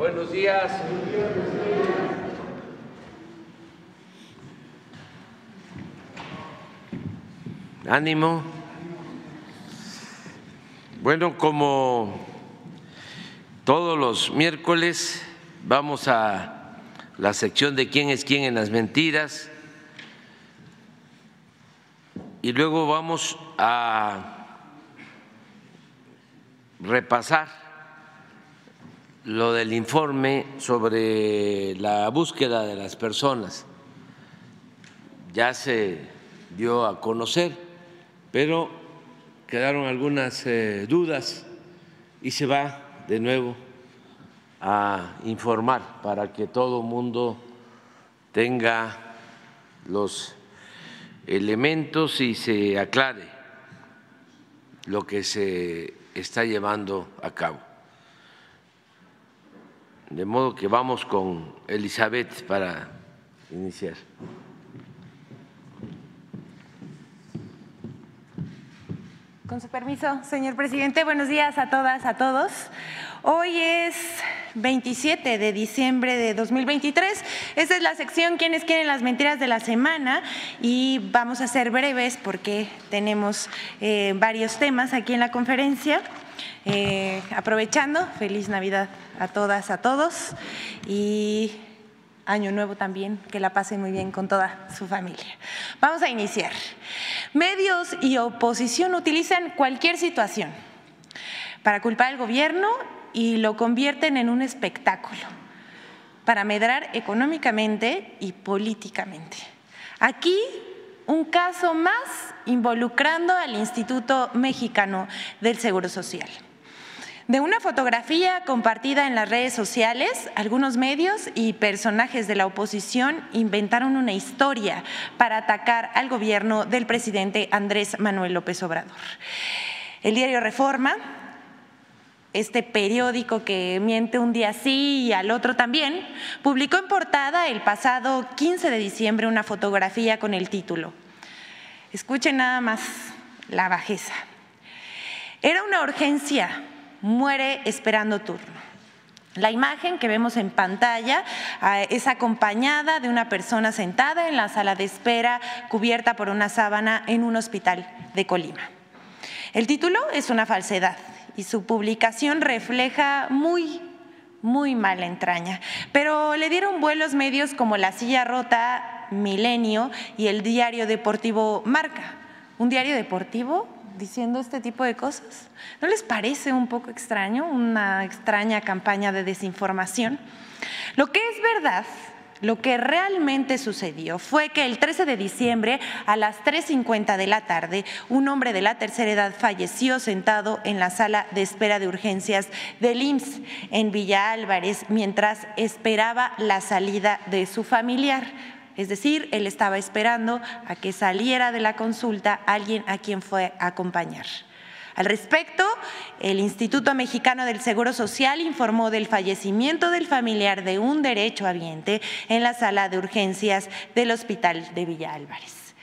Buenos días. Ánimo. Bueno, como todos los miércoles vamos a la sección de quién es quién en las mentiras y luego vamos a repasar lo del informe sobre la búsqueda de las personas. Ya se dio a conocer, pero quedaron algunas eh, dudas y se va de nuevo a informar para que todo mundo tenga los elementos y se aclare lo que se está llevando a cabo. De modo que vamos con Elizabeth para iniciar. Con su permiso, señor presidente, buenos días a todas, a todos. Hoy es 27 de diciembre de 2023. Esta es la sección Quienes quieren las mentiras de la semana y vamos a ser breves porque tenemos eh, varios temas aquí en la conferencia. Eh, aprovechando, feliz Navidad a todas, a todos y año nuevo también, que la pasen muy bien con toda su familia. Vamos a iniciar. Medios y oposición utilizan cualquier situación para culpar al gobierno y lo convierten en un espectáculo para medrar económicamente y políticamente. Aquí un caso más involucrando al Instituto Mexicano del Seguro Social. De una fotografía compartida en las redes sociales, algunos medios y personajes de la oposición inventaron una historia para atacar al gobierno del presidente Andrés Manuel López Obrador. El diario Reforma este periódico que miente un día sí y al otro también, publicó en portada el pasado 15 de diciembre una fotografía con el título. Escuchen nada más la bajeza. Era una urgencia, muere esperando turno. La imagen que vemos en pantalla ah, es acompañada de una persona sentada en la sala de espera cubierta por una sábana en un hospital de Colima. El título es una falsedad y su publicación refleja muy, muy mala entraña. Pero le dieron vuelos medios como La Silla Rota, Milenio y el diario deportivo Marca. ¿Un diario deportivo diciendo este tipo de cosas? ¿No les parece un poco extraño, una extraña campaña de desinformación? Lo que es verdad lo que realmente sucedió fue que el 13 de diciembre a las 3.50 de la tarde, un hombre de la tercera edad falleció sentado en la sala de espera de urgencias del IMSS en Villa Álvarez mientras esperaba la salida de su familiar. Es decir, él estaba esperando a que saliera de la consulta alguien a quien fue a acompañar. Al respecto, el Instituto Mexicano del Seguro Social informó del fallecimiento del familiar de un derecho habiente en la sala de urgencias del Hospital de Villa Álvarez.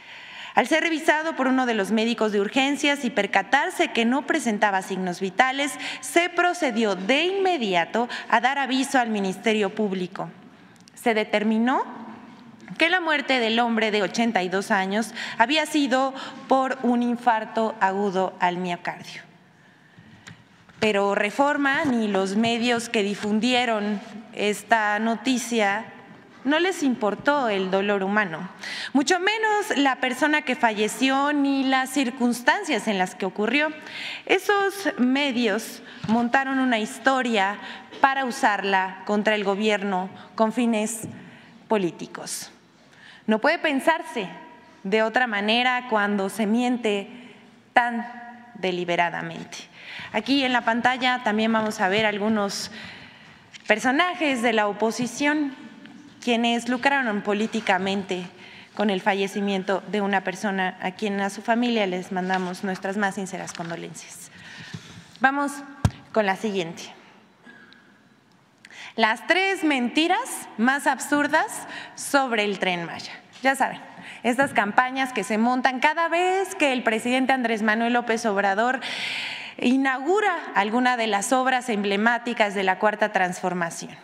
Al ser revisado por uno de los médicos de urgencias y percatarse que no presentaba signos vitales, se procedió de inmediato a dar aviso al Ministerio Público. Se determinó que la muerte del hombre de 82 años había sido por un infarto agudo al miocardio. Pero Reforma ni los medios que difundieron esta noticia no les importó el dolor humano, mucho menos la persona que falleció ni las circunstancias en las que ocurrió. Esos medios montaron una historia para usarla contra el gobierno con fines políticos. No puede pensarse de otra manera cuando se miente tan deliberadamente. Aquí en la pantalla también vamos a ver algunos personajes de la oposición quienes lucraron políticamente con el fallecimiento de una persona a quien a su familia les mandamos nuestras más sinceras condolencias. Vamos con la siguiente. Las tres mentiras más absurdas sobre el tren Maya. Ya saben, estas campañas que se montan cada vez que el presidente Andrés Manuel López Obrador inaugura alguna de las obras emblemáticas de la Cuarta Transformación.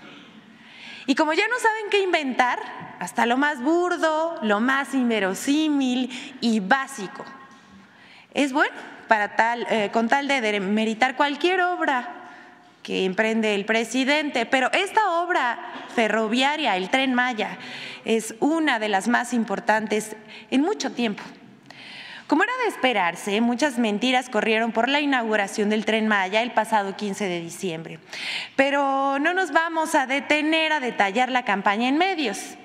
Y como ya no saben qué inventar, hasta lo más burdo, lo más inverosímil y básico. Es bueno para tal, eh, con tal de meritar cualquier obra que emprende el presidente, pero esta obra ferroviaria, el tren Maya, es una de las más importantes en mucho tiempo. Como era de esperarse, muchas mentiras corrieron por la inauguración del tren Maya el pasado 15 de diciembre. Pero no nos vamos a detener a detallar la campaña en medios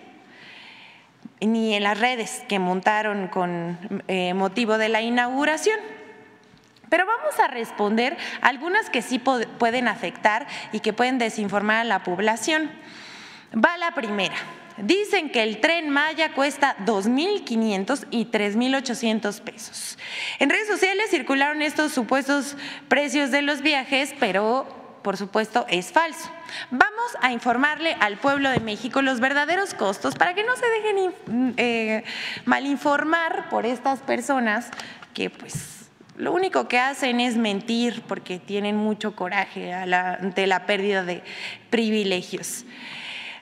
ni en las redes que montaron con eh, motivo de la inauguración. Pero vamos a responder algunas que sí pueden afectar y que pueden desinformar a la población. Va la primera. Dicen que el tren Maya cuesta 2.500 y 3.800 pesos. En redes sociales circularon estos supuestos precios de los viajes, pero por supuesto es falso. Vamos a informarle al pueblo de México los verdaderos costos para que no se dejen eh, malinformar por estas personas que pues lo único que hacen es mentir porque tienen mucho coraje ante la pérdida de privilegios.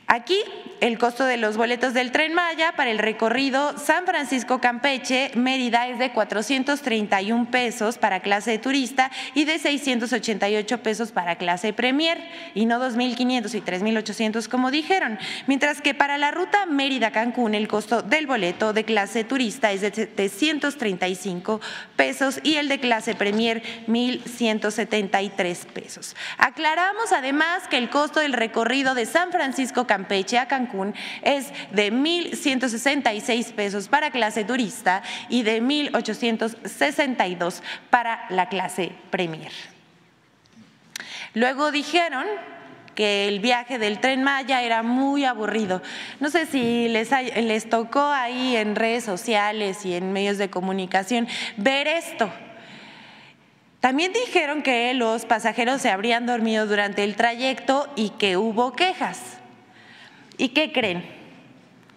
Aquí el costo de los boletos del tren Maya para el recorrido San Francisco Campeche Mérida es de 431 pesos para clase de turista y de 688 pesos para clase Premier y no 2.500 y 3.800 como dijeron. Mientras que para la ruta Mérida Cancún el costo del boleto de clase turista es de 735 pesos y el de clase Premier 1.173 pesos. Aclaramos además que el costo del recorrido de San Francisco Campeche Campeche a Cancún es de 1.166 pesos para clase turista y de 1.862 para la clase Premier. Luego dijeron que el viaje del tren Maya era muy aburrido. No sé si les, les tocó ahí en redes sociales y en medios de comunicación ver esto. También dijeron que los pasajeros se habrían dormido durante el trayecto y que hubo quejas. ¿Y qué creen?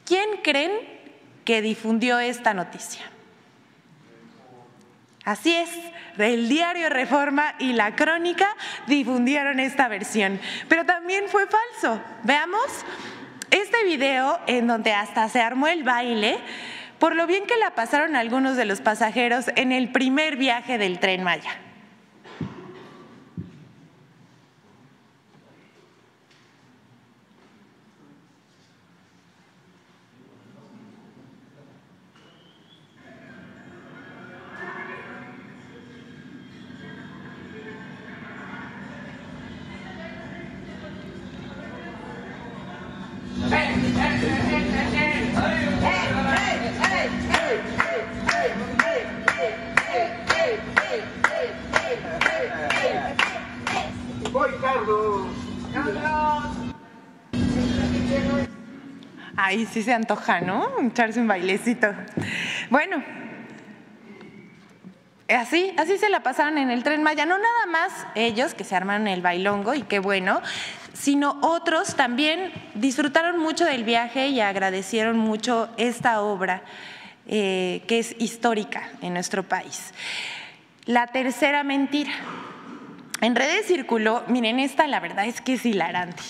¿Quién creen que difundió esta noticia? Así es, el diario Reforma y la Crónica difundieron esta versión, pero también fue falso. Veamos este video en donde hasta se armó el baile por lo bien que la pasaron algunos de los pasajeros en el primer viaje del tren Maya. Ahí sí se antoja, ¿no? Echarse un bailecito. Bueno, así, así se la pasaron en el tren Maya. No nada más ellos que se armaron el bailongo y qué bueno, sino otros también disfrutaron mucho del viaje y agradecieron mucho esta obra eh, que es histórica en nuestro país. La tercera mentira. En redes circuló, miren, esta la verdad es que es hilarante.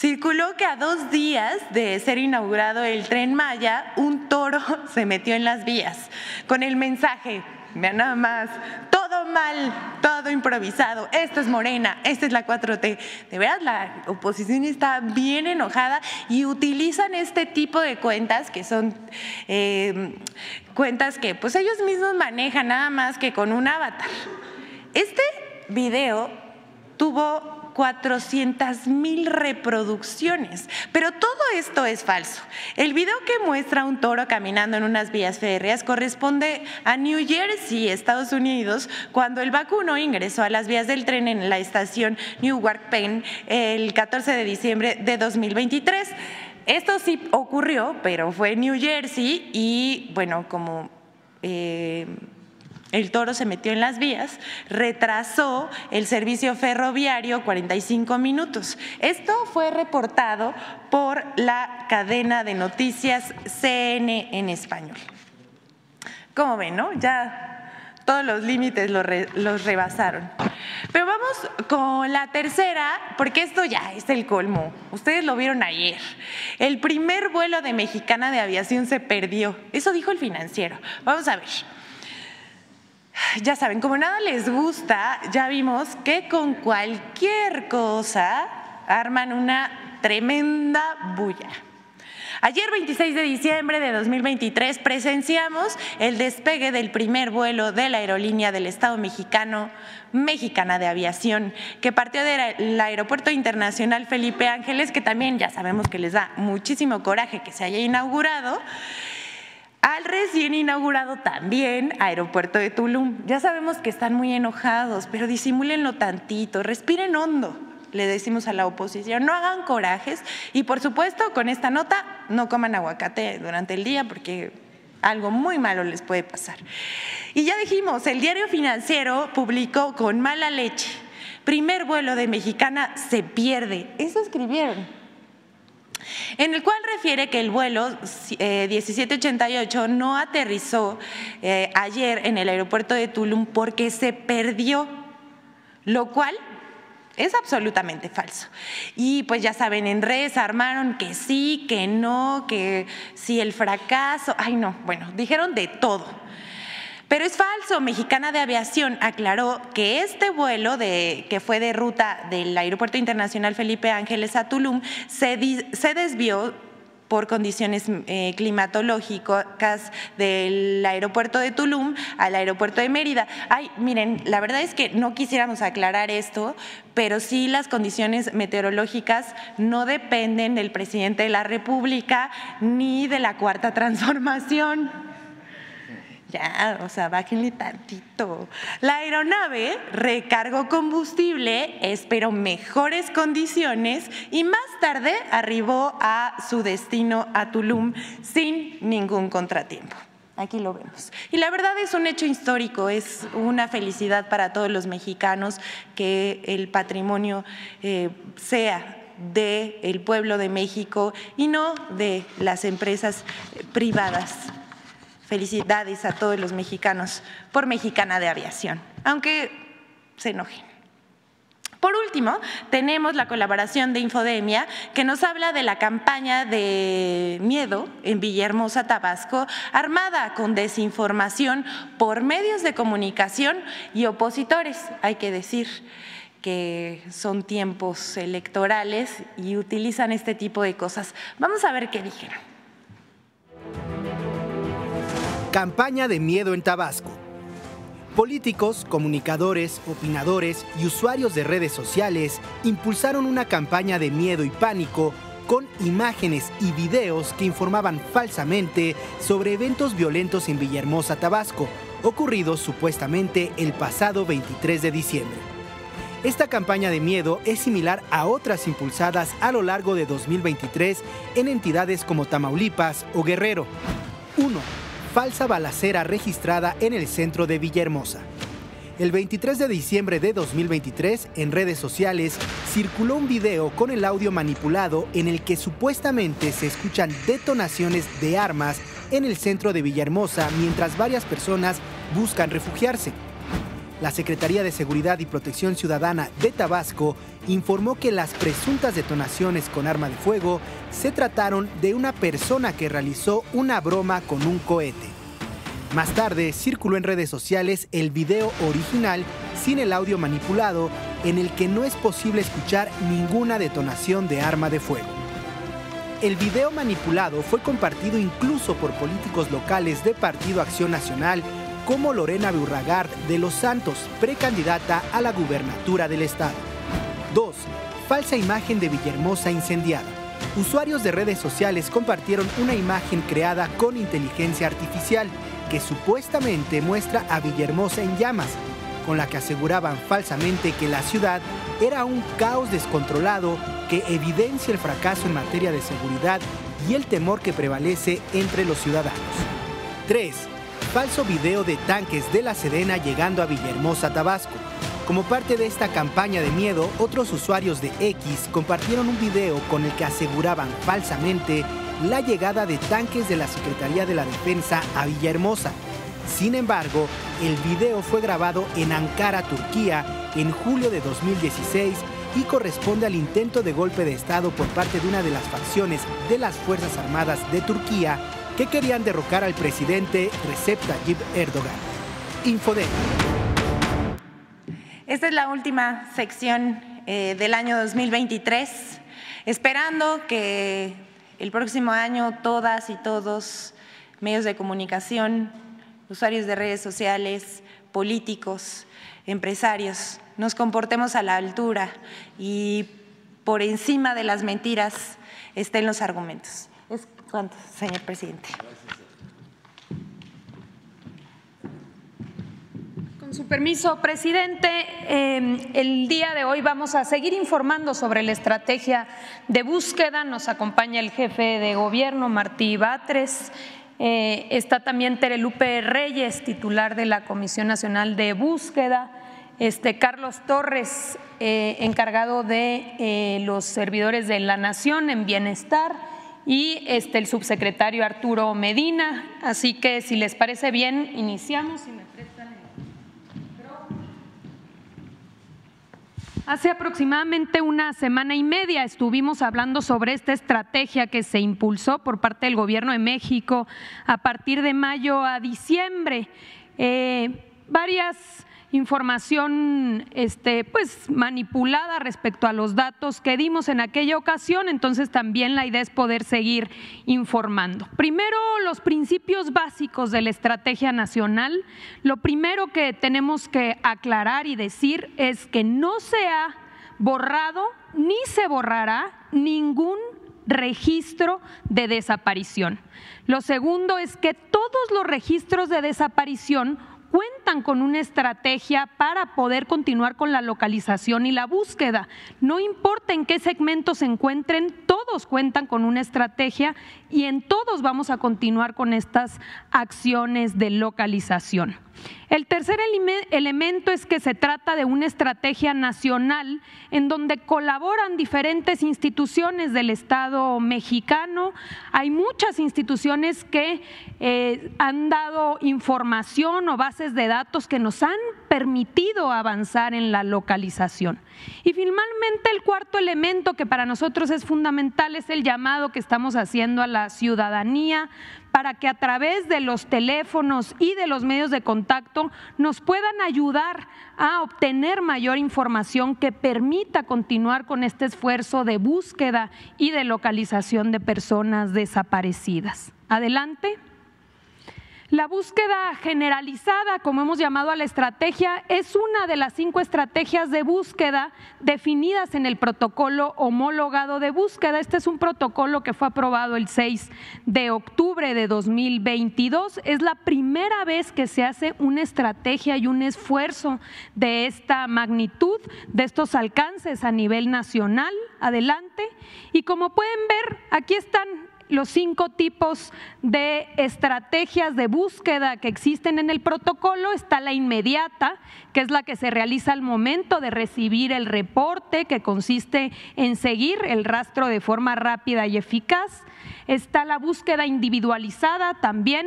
Circuló que a dos días de ser inaugurado el tren Maya, un toro se metió en las vías con el mensaje, vean nada más, todo mal, todo improvisado, esto es Morena, esta es la 4T. De veras, la oposición está bien enojada y utilizan este tipo de cuentas que son eh, cuentas que pues ellos mismos manejan nada más que con un avatar. Este video tuvo 400 mil reproducciones. Pero todo esto es falso. El video que muestra un toro caminando en unas vías férreas corresponde a New Jersey, Estados Unidos, cuando el vacuno ingresó a las vías del tren en la estación Newark Penn el 14 de diciembre de 2023. Esto sí ocurrió, pero fue en New Jersey y bueno, como... Eh, el toro se metió en las vías, retrasó el servicio ferroviario 45 minutos. Esto fue reportado por la cadena de noticias CN en español. Como ven, no? Ya todos los límites los, rebasaron. Pero vamos con la tercera, porque esto ya es el colmo. Ustedes lo vieron ayer. El primer vuelo de Mexicana de Aviación se perdió. Eso dijo el financiero. Vamos a ver. Ya saben, como nada les gusta, ya vimos que con cualquier cosa arman una tremenda bulla. Ayer 26 de diciembre de 2023 presenciamos el despegue del primer vuelo de la aerolínea del Estado mexicano, Mexicana de Aviación, que partió del Aeropuerto Internacional Felipe Ángeles, que también ya sabemos que les da muchísimo coraje que se haya inaugurado al recién inaugurado también aeropuerto de Tulum. Ya sabemos que están muy enojados, pero disimúlenlo tantito, respiren hondo le decimos a la oposición, no hagan corajes y por supuesto con esta nota no coman aguacate durante el día porque algo muy malo les puede pasar. Y ya dijimos, el diario financiero publicó con mala leche, primer vuelo de mexicana se pierde, eso escribieron en el cual refiere que el vuelo 1788 eh, no aterrizó eh, ayer en el aeropuerto de Tulum porque se perdió, lo cual es absolutamente falso. Y pues ya saben, en redes armaron que sí, que no, que sí el fracaso. Ay, no, bueno, dijeron de todo. Pero es falso. Mexicana de Aviación aclaró que este vuelo de, que fue de ruta del Aeropuerto Internacional Felipe Ángeles a Tulum se, se desvió por condiciones eh, climatológicas del aeropuerto de Tulum al aeropuerto de Mérida. Ay, miren, la verdad es que no quisiéramos aclarar esto, pero sí las condiciones meteorológicas no dependen del presidente de la República ni de la cuarta transformación. Ya, o sea, bájenle tantito. La aeronave recargó combustible, esperó mejores condiciones y más tarde arribó a su destino, a Tulum, sin ningún contratiempo. Aquí lo vemos. Y la verdad es un hecho histórico, es una felicidad para todos los mexicanos que el patrimonio eh, sea del pueblo de México y no de las empresas privadas. Felicidades a todos los mexicanos por Mexicana de Aviación, aunque se enojen. Por último, tenemos la colaboración de Infodemia, que nos habla de la campaña de miedo en Villahermosa, Tabasco, armada con desinformación por medios de comunicación y opositores, hay que decir que son tiempos electorales y utilizan este tipo de cosas. Vamos a ver qué dijeron. Campaña de miedo en Tabasco. Políticos, comunicadores, opinadores y usuarios de redes sociales impulsaron una campaña de miedo y pánico con imágenes y videos que informaban falsamente sobre eventos violentos en Villahermosa, Tabasco, ocurridos supuestamente el pasado 23 de diciembre. Esta campaña de miedo es similar a otras impulsadas a lo largo de 2023 en entidades como Tamaulipas o Guerrero. 1 falsa balacera registrada en el centro de Villahermosa. El 23 de diciembre de 2023, en redes sociales, circuló un video con el audio manipulado en el que supuestamente se escuchan detonaciones de armas en el centro de Villahermosa mientras varias personas buscan refugiarse. La Secretaría de Seguridad y Protección Ciudadana de Tabasco informó que las presuntas detonaciones con arma de fuego se trataron de una persona que realizó una broma con un cohete. Más tarde circuló en redes sociales el video original sin el audio manipulado en el que no es posible escuchar ninguna detonación de arma de fuego. El video manipulado fue compartido incluso por políticos locales de Partido Acción Nacional como Lorena Burragard de los Santos, precandidata a la gubernatura del estado. 2. Falsa imagen de Villahermosa incendiada. Usuarios de redes sociales compartieron una imagen creada con inteligencia artificial que supuestamente muestra a Villahermosa en llamas, con la que aseguraban falsamente que la ciudad era un caos descontrolado que evidencia el fracaso en materia de seguridad y el temor que prevalece entre los ciudadanos. 3 falso video de tanques de la Sedena llegando a Villahermosa, Tabasco. Como parte de esta campaña de miedo, otros usuarios de X compartieron un video con el que aseguraban falsamente la llegada de tanques de la Secretaría de la Defensa a Villahermosa. Sin embargo, el video fue grabado en Ankara, Turquía, en julio de 2016 y corresponde al intento de golpe de Estado por parte de una de las facciones de las Fuerzas Armadas de Turquía que querían derrocar al presidente Recep Tayyip Erdogan. Infodem. Esta es la última sección eh, del año 2023, esperando que el próximo año todas y todos, medios de comunicación, usuarios de redes sociales, políticos, empresarios, nos comportemos a la altura y por encima de las mentiras estén los argumentos. Señor presidente. Con su permiso, presidente, em, el día de hoy vamos a seguir informando sobre la estrategia de búsqueda. Nos acompaña el jefe de gobierno, Martí Batres. Eh, está también Terelupe Reyes, titular de la Comisión Nacional de Búsqueda este, Carlos Torres, eh, encargado de eh, los servidores de la Nación en Bienestar, y este, el subsecretario Arturo Medina. Así que, si les parece bien, iniciamos. Hace aproximadamente una semana y media estuvimos hablando sobre esta estrategia que se impulsó por parte del Gobierno de México a partir de mayo a diciembre. Eh, varias información este, pues, manipulada respecto a los datos que dimos en aquella ocasión, entonces también la idea es poder seguir informando. Primero, los principios básicos de la estrategia nacional. Lo primero que tenemos que aclarar y decir es que no se ha borrado ni se borrará ningún registro de desaparición. Lo segundo es que todos los registros de desaparición cuentan con una estrategia para poder continuar con la localización y la búsqueda. No importa en qué segmento se encuentren, todos cuentan con una estrategia y en todos vamos a continuar con estas acciones de localización. El tercer elemento es que se trata de una estrategia nacional en donde colaboran diferentes instituciones del Estado mexicano. Hay muchas instituciones que eh, han dado información o bases de datos que nos han permitido avanzar en la localización. Y finalmente el cuarto elemento que para nosotros es fundamental es el llamado que estamos haciendo a la ciudadanía para que a través de los teléfonos y de los medios de contacto nos puedan ayudar a obtener mayor información que permita continuar con este esfuerzo de búsqueda y de localización de personas desaparecidas. Adelante. La búsqueda generalizada, como hemos llamado a la estrategia, es una de las cinco estrategias de búsqueda definidas en el protocolo homologado de búsqueda. Este es un protocolo que fue aprobado el 6 de octubre de 2022. Es la primera vez que se hace una estrategia y un esfuerzo de esta magnitud, de estos alcances a nivel nacional. Adelante. Y como pueden ver, aquí están los cinco tipos de estrategias de búsqueda que existen en el protocolo. Está la inmediata, que es la que se realiza al momento de recibir el reporte, que consiste en seguir el rastro de forma rápida y eficaz. Está la búsqueda individualizada también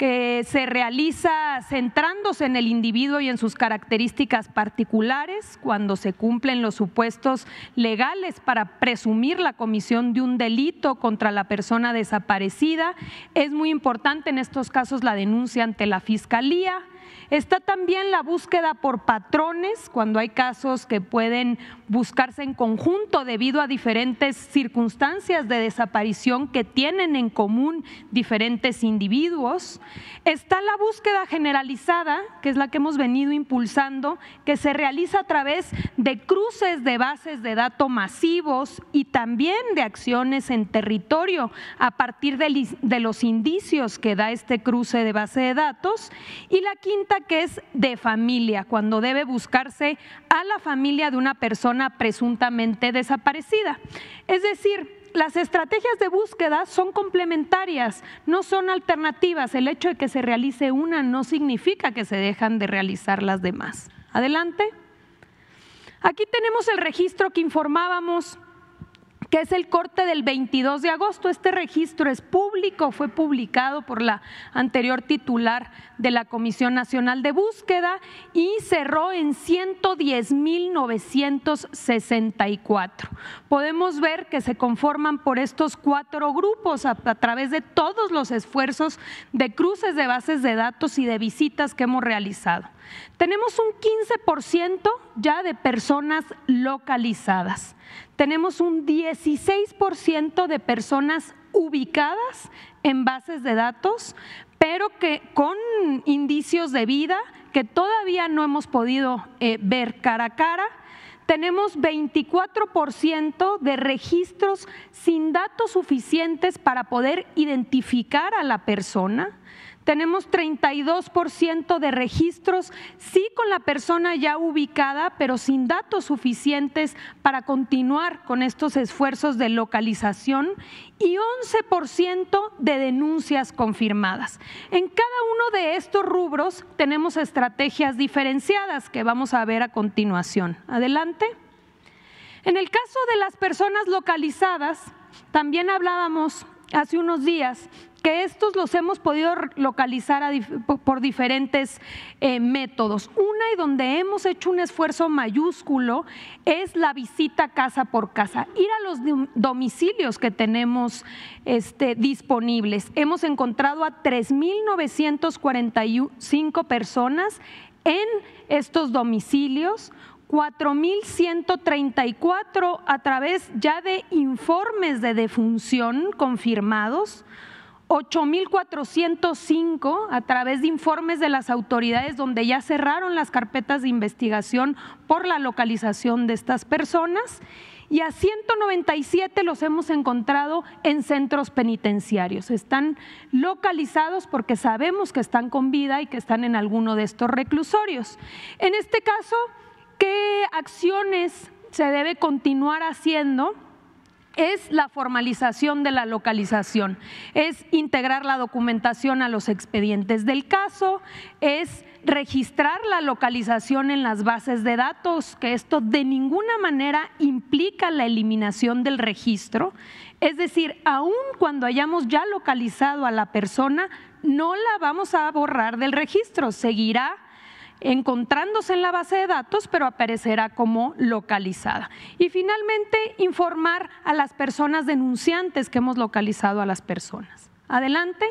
que se realiza centrándose en el individuo y en sus características particulares cuando se cumplen los supuestos legales para presumir la comisión de un delito contra la persona desaparecida. Es muy importante en estos casos la denuncia ante la Fiscalía. Está también la búsqueda por patrones, cuando hay casos que pueden buscarse en conjunto debido a diferentes circunstancias de desaparición que tienen en común diferentes individuos. Está la búsqueda generalizada, que es la que hemos venido impulsando, que se realiza a través de cruces de bases de datos masivos y también de acciones en territorio a partir de, los indicios que da este cruce de base de datos. Y la quinta que es de familia, cuando debe buscarse a la familia de una persona presuntamente desaparecida. Es decir, las estrategias de búsqueda son complementarias, no son alternativas. El hecho de que se realice una no significa que se dejan de realizar las demás. Adelante. Aquí tenemos el registro que informábamos que es el corte del 22 de agosto. Este registro es público, fue publicado por la anterior titular de la Comisión Nacional de Búsqueda y cerró en 110.964. Podemos ver que se conforman por estos cuatro grupos a, a través de todos los esfuerzos de cruces de bases de datos y de visitas que hemos realizado. Tenemos un 15% ya de personas localizadas. Tenemos un 16% de personas ubicadas en bases de datos, pero que con indicios de vida que todavía no hemos podido eh, ver cara a cara. Tenemos 24% de registros sin datos suficientes para poder identificar a la persona tenemos 32% de registros, sí con la persona ya ubicada, pero sin datos suficientes para continuar con estos esfuerzos de localización y 11% de denuncias confirmadas. En cada uno de estos rubros tenemos estrategias diferenciadas que vamos a ver a continuación. Adelante. En el caso de las personas localizadas, también hablábamos hace unos días que estos los hemos podido localizar por diferentes eh, métodos. Una y donde hemos hecho un esfuerzo mayúsculo es la visita casa por casa, ir a los domicilios que tenemos este, disponibles. Hemos encontrado a 3.945 personas en estos domicilios. 4.134 a través ya de informes de defunción confirmados, 8.405 a través de informes de las autoridades donde ya cerraron las carpetas de investigación por la localización de estas personas y a 197 los hemos encontrado en centros penitenciarios. Están localizados porque sabemos que están con vida y que están en alguno de estos reclusorios. En este caso, ¿qué acciones se debe continuar haciendo? Es la formalización de la localización, es integrar la documentación a los expedientes. Del caso, es registrar la localización en las bases de datos, que esto de ninguna manera implica la eliminación del registro, es decir, aun cuando hayamos ya localizado a la persona, no la vamos a borrar del registro, seguirá encontrándose en la base de datos, pero aparecerá como localizada. Y finalmente, informar a las personas denunciantes que hemos localizado a las personas. Adelante.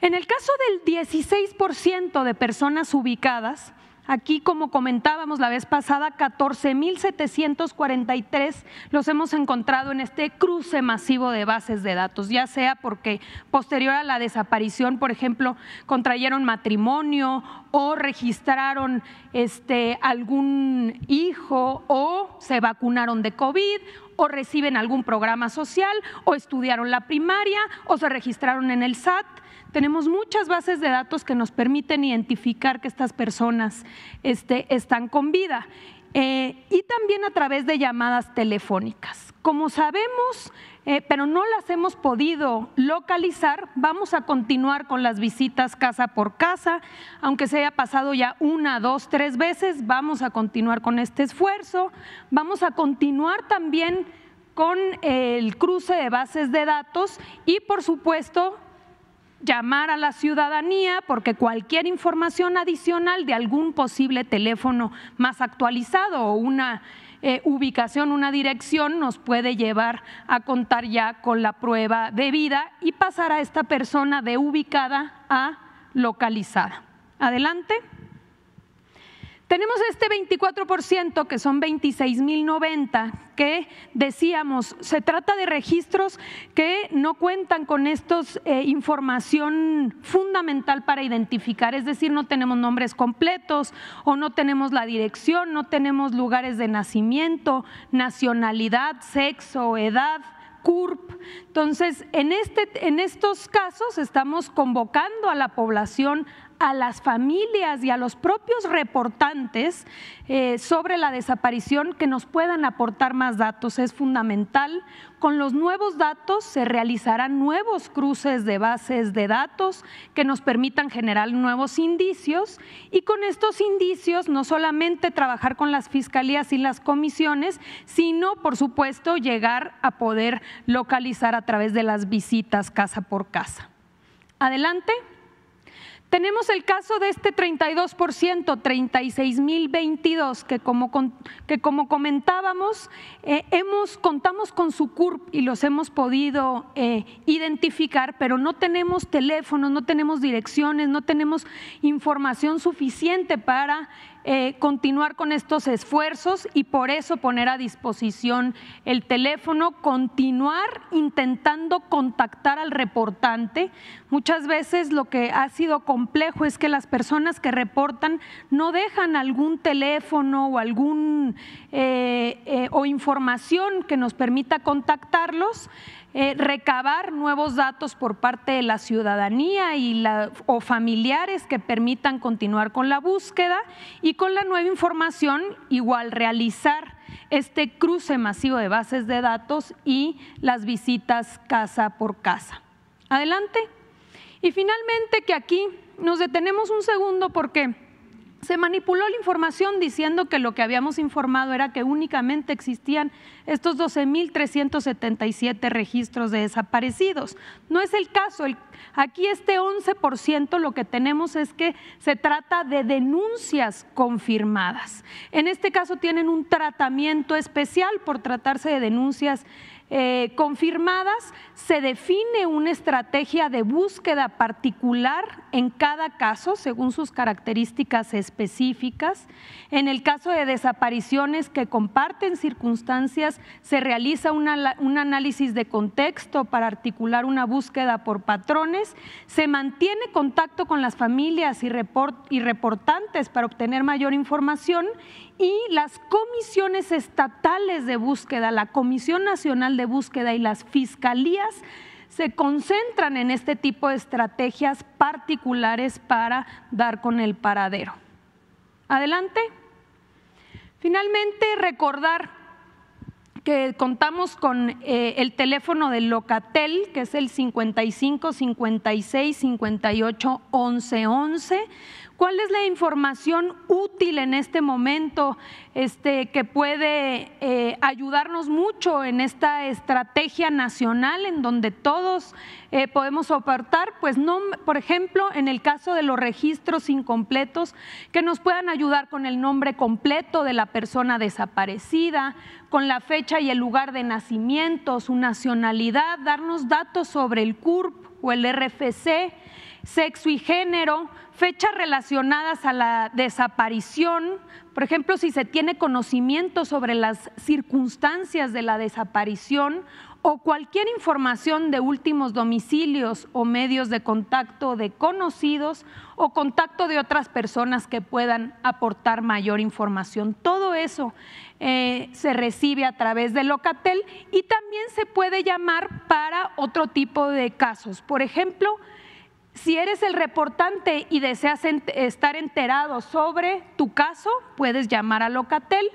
En el caso del 16% de personas ubicadas, Aquí, como comentábamos la vez pasada, 14.743 los hemos encontrado en este cruce masivo de bases de datos, ya sea porque posterior a la desaparición, por ejemplo, contrayeron matrimonio o registraron este, algún hijo o se vacunaron de COVID o reciben algún programa social o estudiaron la primaria o se registraron en el SAT tenemos muchas bases de datos que nos permiten identificar que estas personas este, están con vida. Eh, y también a través de llamadas telefónicas. Como sabemos, eh, pero no las hemos podido localizar, vamos a continuar con las visitas casa por casa, aunque se haya pasado ya una, dos, tres veces, vamos a continuar con este esfuerzo, vamos a continuar también con el cruce de bases de datos y por supuesto llamar a la ciudadanía porque cualquier información adicional de algún posible teléfono más actualizado o una eh, ubicación, una dirección nos puede llevar a contar ya con la prueba de vida y pasar a esta persona de ubicada a localizada. Adelante. Tenemos este 24% que son 26.090 que decíamos, se trata de registros que no cuentan con estos eh, información fundamental para identificar, es decir, no tenemos nombres completos o no tenemos la dirección, no tenemos lugares de nacimiento, nacionalidad, sexo, edad, CURP. Entonces, en, este, en estos casos estamos convocando a la población a las familias y a los propios reportantes eh, sobre la desaparición que nos puedan aportar más datos. Es fundamental. Con los nuevos datos se realizarán nuevos cruces de bases de datos que nos permitan generar nuevos indicios y con estos indicios no solamente trabajar con las fiscalías y las comisiones, sino, por supuesto, llegar a poder localizar a través de las visitas casa por casa. Adelante. Tenemos el caso de este 32%, 36.022, que como, que como comentábamos, eh, hemos, contamos con su CURP y los hemos podido eh, identificar, pero no tenemos teléfonos, no tenemos direcciones, no tenemos información suficiente para eh, continuar con estos esfuerzos y por eso poner a disposición el teléfono, continuar intentando contactar al reportante. Muchas veces lo que ha sido complejo es que las personas que reportan no dejan algún teléfono o algún eh, eh, o información que nos permita contactarlos. Eh, recabar nuevos datos por parte de la ciudadanía y la, o familiares que permitan continuar con la búsqueda y con la nueva información igual realizar este cruce masivo de bases de datos y las visitas casa por casa. Adelante. Y finalmente que aquí nos detenemos un segundo porque se manipuló la información diciendo que lo que habíamos informado era que únicamente existían estos 12.377 registros de desaparecidos. No es el caso. aquí este 11% lo que tenemos es que se trata de denuncias confirmadas. En este caso tienen un tratamiento especial por tratarse de denuncias eh, confirmadas, se define una estrategia de búsqueda particular en cada caso, según sus características específicas. En el caso de desapariciones que comparten circunstancias, se realiza un análisis de contexto para articular una búsqueda por patrones, se mantiene contacto con las familias y, y reportantes para obtener mayor información y las comisiones estatales de búsqueda, la Comisión Nacional de Búsqueda y las fiscalías se concentran en este tipo de estrategias particulares para dar con el paradero. Adelante. Finalmente, recordar que contamos con eh, el teléfono del Locatel, que es el 55 56 58 11 11 ¿Cuál es la información útil en este momento este, que puede eh, ayudarnos mucho en esta estrategia nacional en donde todos eh, podemos soportar? Pues no, por ejemplo, en el caso de los registros incompletos, que nos puedan ayudar con el nombre completo de la persona desaparecida, con la fecha y el lugar de nacimiento, su nacionalidad, darnos datos sobre el CURP o el RFC sexo y género, fechas relacionadas a la desaparición, por ejemplo, si se tiene conocimiento sobre las circunstancias de la desaparición o cualquier información de últimos domicilios o medios de contacto de conocidos o contacto de otras personas que puedan aportar mayor información. Todo eso eh, se recibe a través de Locatel y también se puede llamar para otro tipo de casos. Por ejemplo, si eres el reportante y deseas estar enterado sobre tu caso, puedes llamar a Locatel.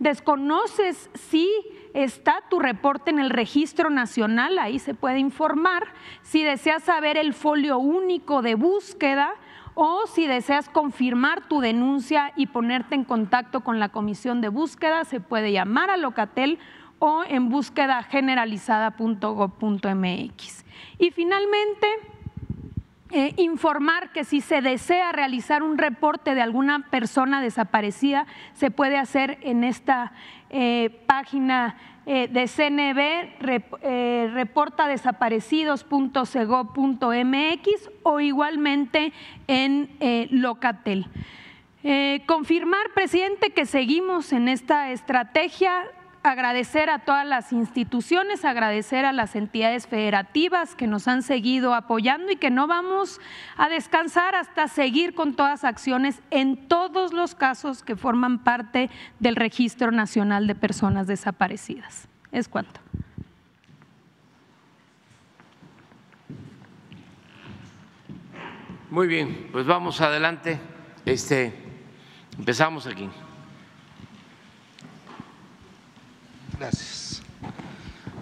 Desconoces si está tu reporte en el registro nacional, ahí se puede informar. Si deseas saber el folio único de búsqueda o si deseas confirmar tu denuncia y ponerte en contacto con la comisión de búsqueda, se puede llamar a Locatel o en búsquedageneralizada.gov.mx. Y finalmente, eh, informar que si se desea realizar un reporte de alguna persona desaparecida, se puede hacer en esta eh, página eh, de CNB, reportadesaparecidos.cego.mx o igualmente en Locatel. confirmar, presidente, que seguimos en esta estrategia agradecer a todas las instituciones, agradecer a las entidades federativas que nos han seguido apoyando y que no vamos a descansar hasta seguir con todas acciones en todos los casos que forman parte del Registro Nacional de Personas Desaparecidas. Es cuanto. Muy bien, pues vamos adelante. Este, empezamos aquí. Gracias.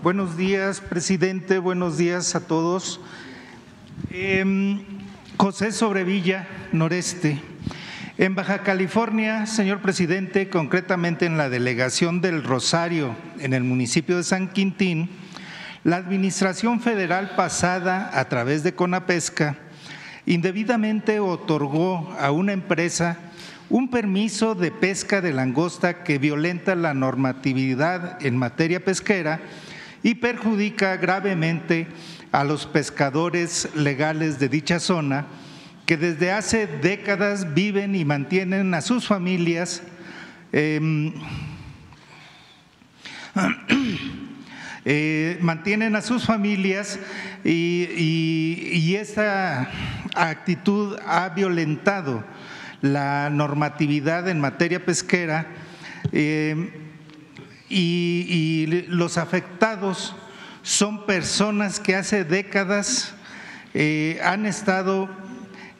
Buenos días, presidente. Buenos días a todos. Eh, José Sobrevilla, Noreste. En Baja California, señor presidente, concretamente en la delegación del Rosario, en el municipio de San Quintín, la administración federal pasada a través de Conapesca indebidamente otorgó a una empresa un permiso de pesca de langosta que violenta la normatividad en materia pesquera y perjudica gravemente a los pescadores legales de dicha zona que desde hace décadas viven y mantienen a sus familias em, eh, mantienen a sus familias y, esta actitud ha violentado la normatividad en materia pesquera y, y, los afectados son personas que hace décadas eh, han estado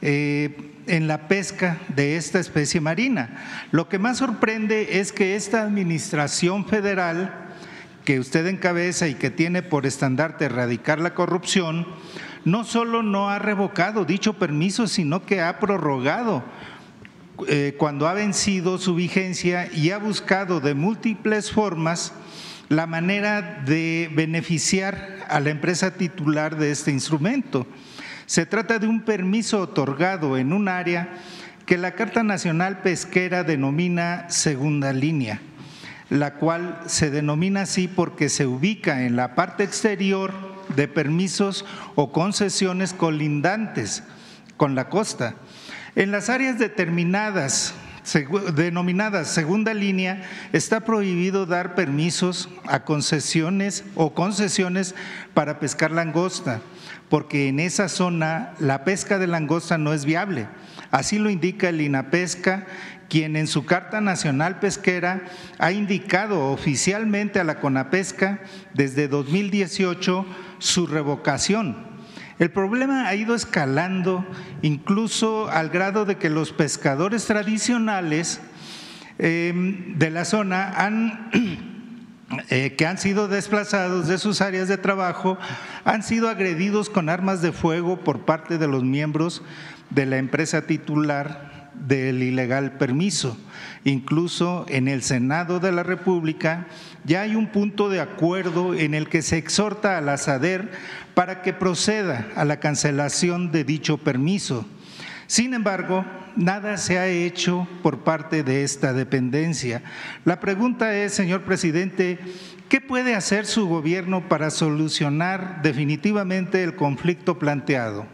eh, en la pesca de esta especie marina. Lo que más sorprende es que esta administración federal que usted encabeza y que tiene por estandarte erradicar la corrupción, no solo no ha revocado dicho permiso, sino que ha prorrogado eh, cuando ha vencido su vigencia y ha buscado de múltiples formas la manera de beneficiar a la empresa titular de este instrumento. Se trata de un permiso otorgado en un área que la Carta Nacional Pesquera denomina segunda línea, la cual se denomina así porque se ubica en la parte exterior de permisos o concesiones colindantes con la costa. En las áreas determinadas denominadas segunda línea, está prohibido dar permisos a concesiones o concesiones para pescar langosta, porque en esa zona la pesca de langosta no es viable. Así lo indica el INAPESCA, quien en su Carta Nacional Pesquera ha indicado oficialmente a la CONAPESCA desde 2018 su revocación el problema ha ido escalando incluso al grado de que los pescadores tradicionales em, de la zona han, eh, que han sido desplazados de sus áreas de trabajo han sido agredidos con armas de fuego por parte de los miembros de la empresa titular del ilegal permiso. Incluso en el Senado de la República ya hay un punto de acuerdo en el que se exhorta a la para que proceda a la cancelación de dicho permiso. Sin embargo, nada se ha hecho por parte de esta dependencia. La pregunta es, señor presidente, ¿qué puede hacer su gobierno para solucionar definitivamente el conflicto planteado?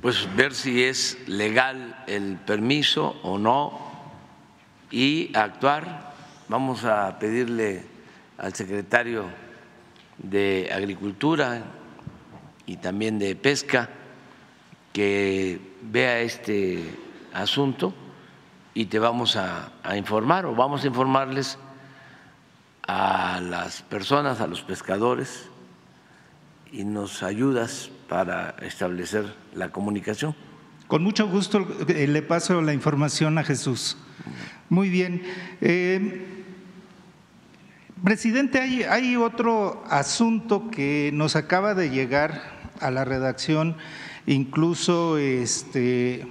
Pues ver si es legal el permiso o no y actuar. Vamos a pedirle al secretario de Agricultura y también de Pesca que vea este asunto y te vamos a, informar o vamos a informarles a las personas, a los pescadores y nos ayudas para establecer la comunicación. Con mucho gusto eh, le paso la información a Jesús. Muy bien. Eh, presidente, hay, otro asunto que nos acaba de llegar a la redacción, incluso este,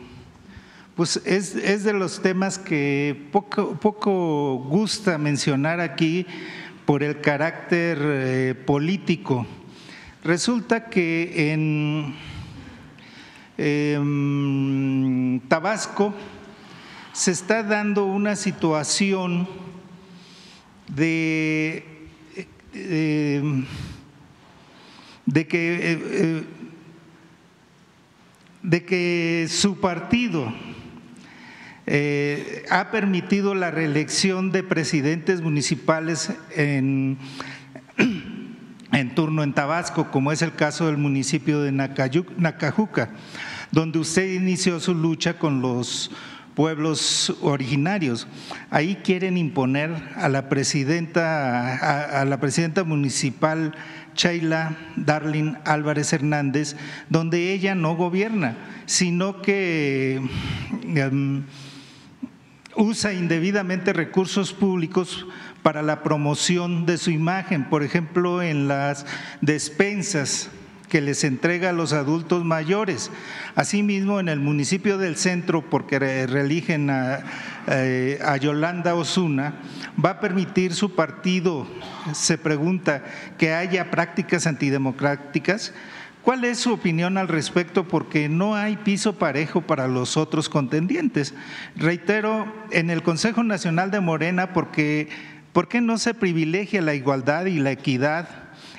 pues es, de los temas que poco, poco gusta mencionar aquí por el carácter eh, político. Resulta que en Tabasco se está dando una situación de de que, eh, eh, de que su partido eh, ha permitido la reelección de presidentes municipales en, en turno en Tabasco, como es el caso del municipio de Nacajuca, donde usted inició su lucha con los pueblos originarios. Ahí quieren imponer a la presidenta, a, la presidenta municipal Sheila Darlin Álvarez Hernández, donde ella no gobierna, sino que em, usa indebidamente recursos públicos para la promoción de su imagen, por ejemplo, en las despensas que les entrega a los adultos mayores. Asimismo, en el municipio del centro, porque reeligen a, eh, a, Yolanda Osuna, va a permitir su partido, se pregunta, que haya prácticas antidemocráticas. ¿Cuál es su opinión al respecto? Porque no hay piso parejo para los otros contendientes. Reitero, en el Consejo Nacional de Morena, porque ¿por qué no se privilegia la igualdad y la equidad?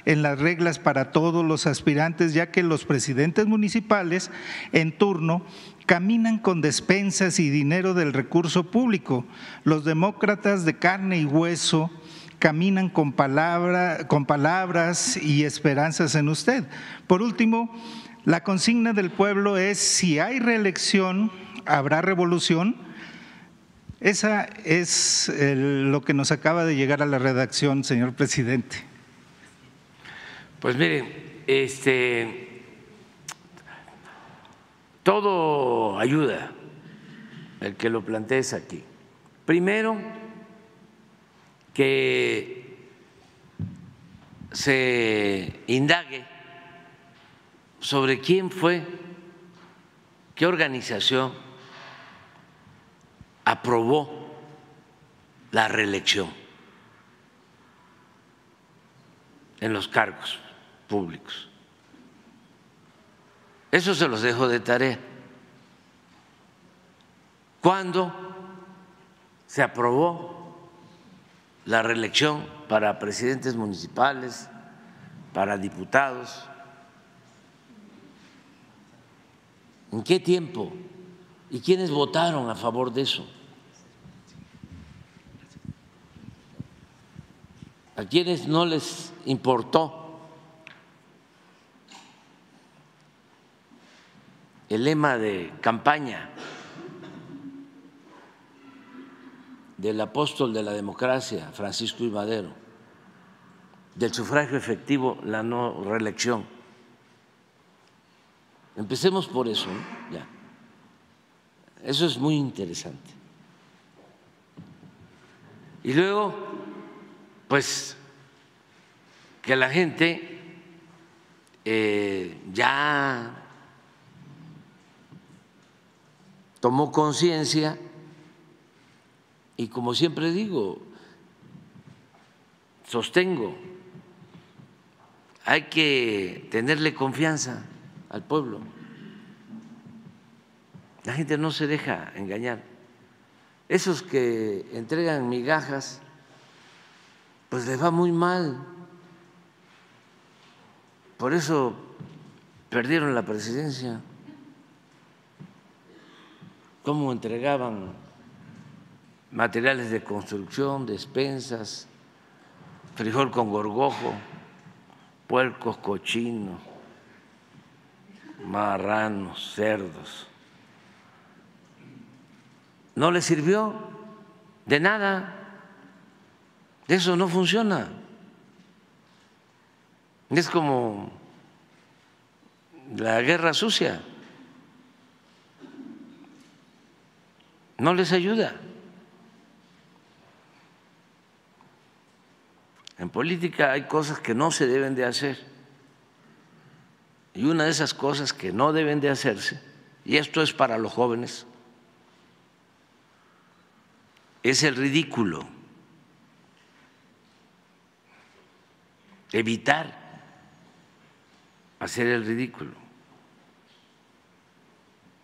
en las reglas para todos los aspirantes, ya que los presidentes municipales en turno caminan con despensas y dinero del recurso público. Los demócratas de carne y hueso caminan con, palabra, con palabras y esperanzas en usted. Por último, la consigna del pueblo es, si hay reelección, habrá revolución. Esa es lo que nos acaba de llegar a la redacción, señor presidente. Pues miren, este, todo ayuda el que lo plantees aquí. Primero, que se indague sobre quién fue, qué organización aprobó la reelección en los cargos públicos. Eso se los dejo de tarea. ¿Cuándo se aprobó la reelección para presidentes municipales, para diputados? ¿En qué tiempo? ¿Y quiénes votaron a favor de eso? ¿A quiénes no les importó el lema de campaña del apóstol de la democracia, Francisco I. Madero, del sufragio efectivo, la no reelección. Empecemos por eso, ya. Eso es muy interesante. Y luego, pues, que la gente eh, ya tomó conciencia y como siempre digo, sostengo, hay que tenerle confianza al pueblo. La gente no se deja engañar. Esos que entregan migajas, pues les va muy mal. Por eso perdieron la presidencia cómo entregaban materiales de construcción, despensas, frijol con gorgojo, puercos, cochinos, marranos, cerdos. No les sirvió de nada. Eso no funciona. Es como la guerra sucia. no les ayuda. En política hay cosas que no se deben de hacer. Y una de esas cosas que no deben de hacerse, y esto es para los jóvenes, es el ridículo. Evitar hacer el ridículo.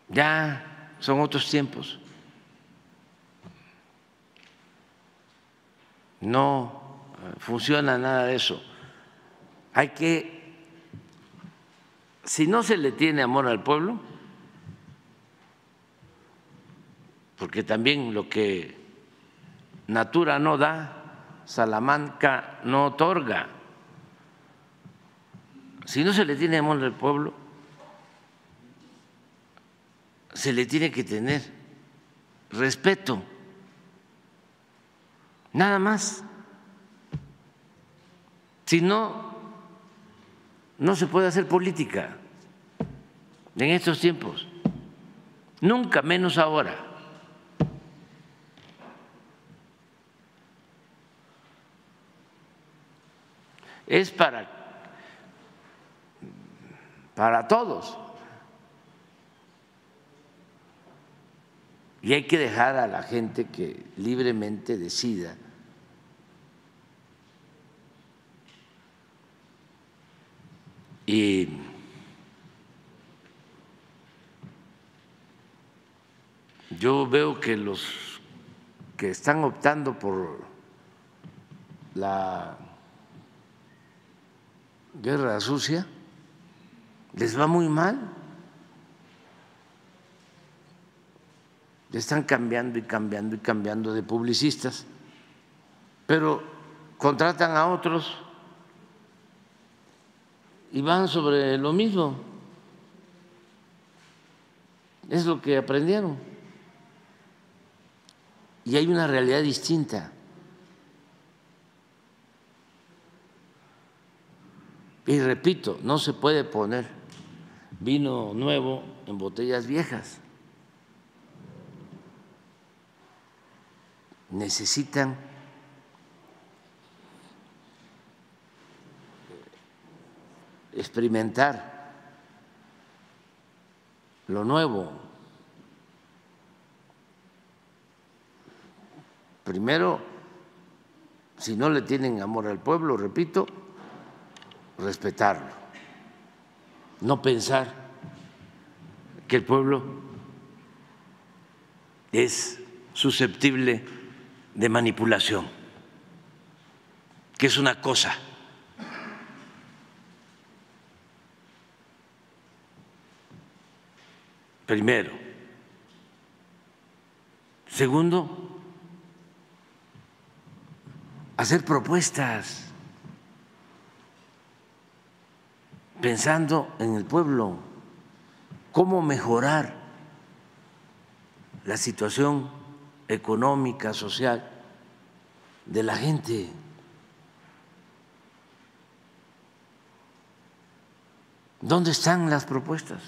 Ya son otros tiempos. No funciona nada de eso. Hay que, si no se le tiene amor al pueblo, porque también lo que Natura no da, Salamanca no otorga. Si no se le tiene amor al pueblo, se le tiene que tener respeto, nada más. Si no, no se puede hacer política en estos tiempos, nunca menos ahora. Es para, para todos. Y hay que dejar a la gente que libremente decida Y yo veo que los que están optando por la guerra sucia les va muy mal. Están cambiando y cambiando y cambiando de publicistas, pero contratan a otros y van sobre lo mismo. Es lo que aprendieron. Y hay una realidad distinta. Y repito, no se puede poner vino nuevo en botellas viejas. Necesitan experimentar lo nuevo. Primero, si no le tienen amor al pueblo, repito, respetarlo, no pensar que el pueblo es susceptible de manipulación, que es una cosa primero. Segundo, hacer propuestas pensando en el pueblo, cómo mejorar la situación económica, social de la gente. ¿Dónde están las propuestas?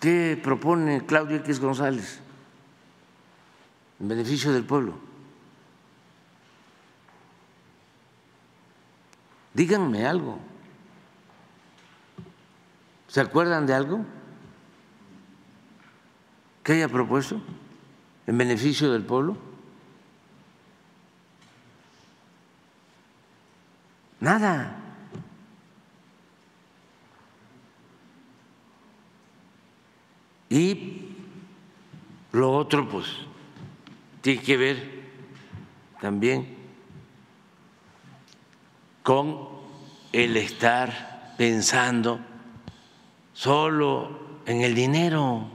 ¿Qué propone Claudio X González en beneficio del pueblo? Díganme algo. ¿Se acuerdan de algo que haya propuesto en beneficio del pueblo? Nada. Y lo otro, pues, tiene que ver también con el estar pensando solo en el dinero,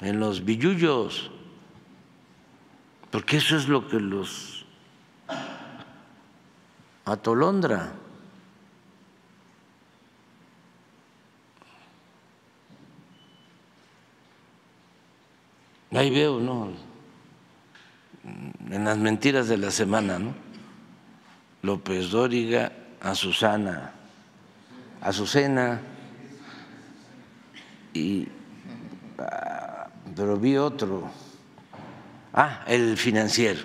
en los billullos, porque eso es lo que los atolondra. Ahí veo, ¿no? En las mentiras de la semana, ¿no? López Dóriga, a Susana, a Azucena, y, ah, pero vi otro, ah, el financiero.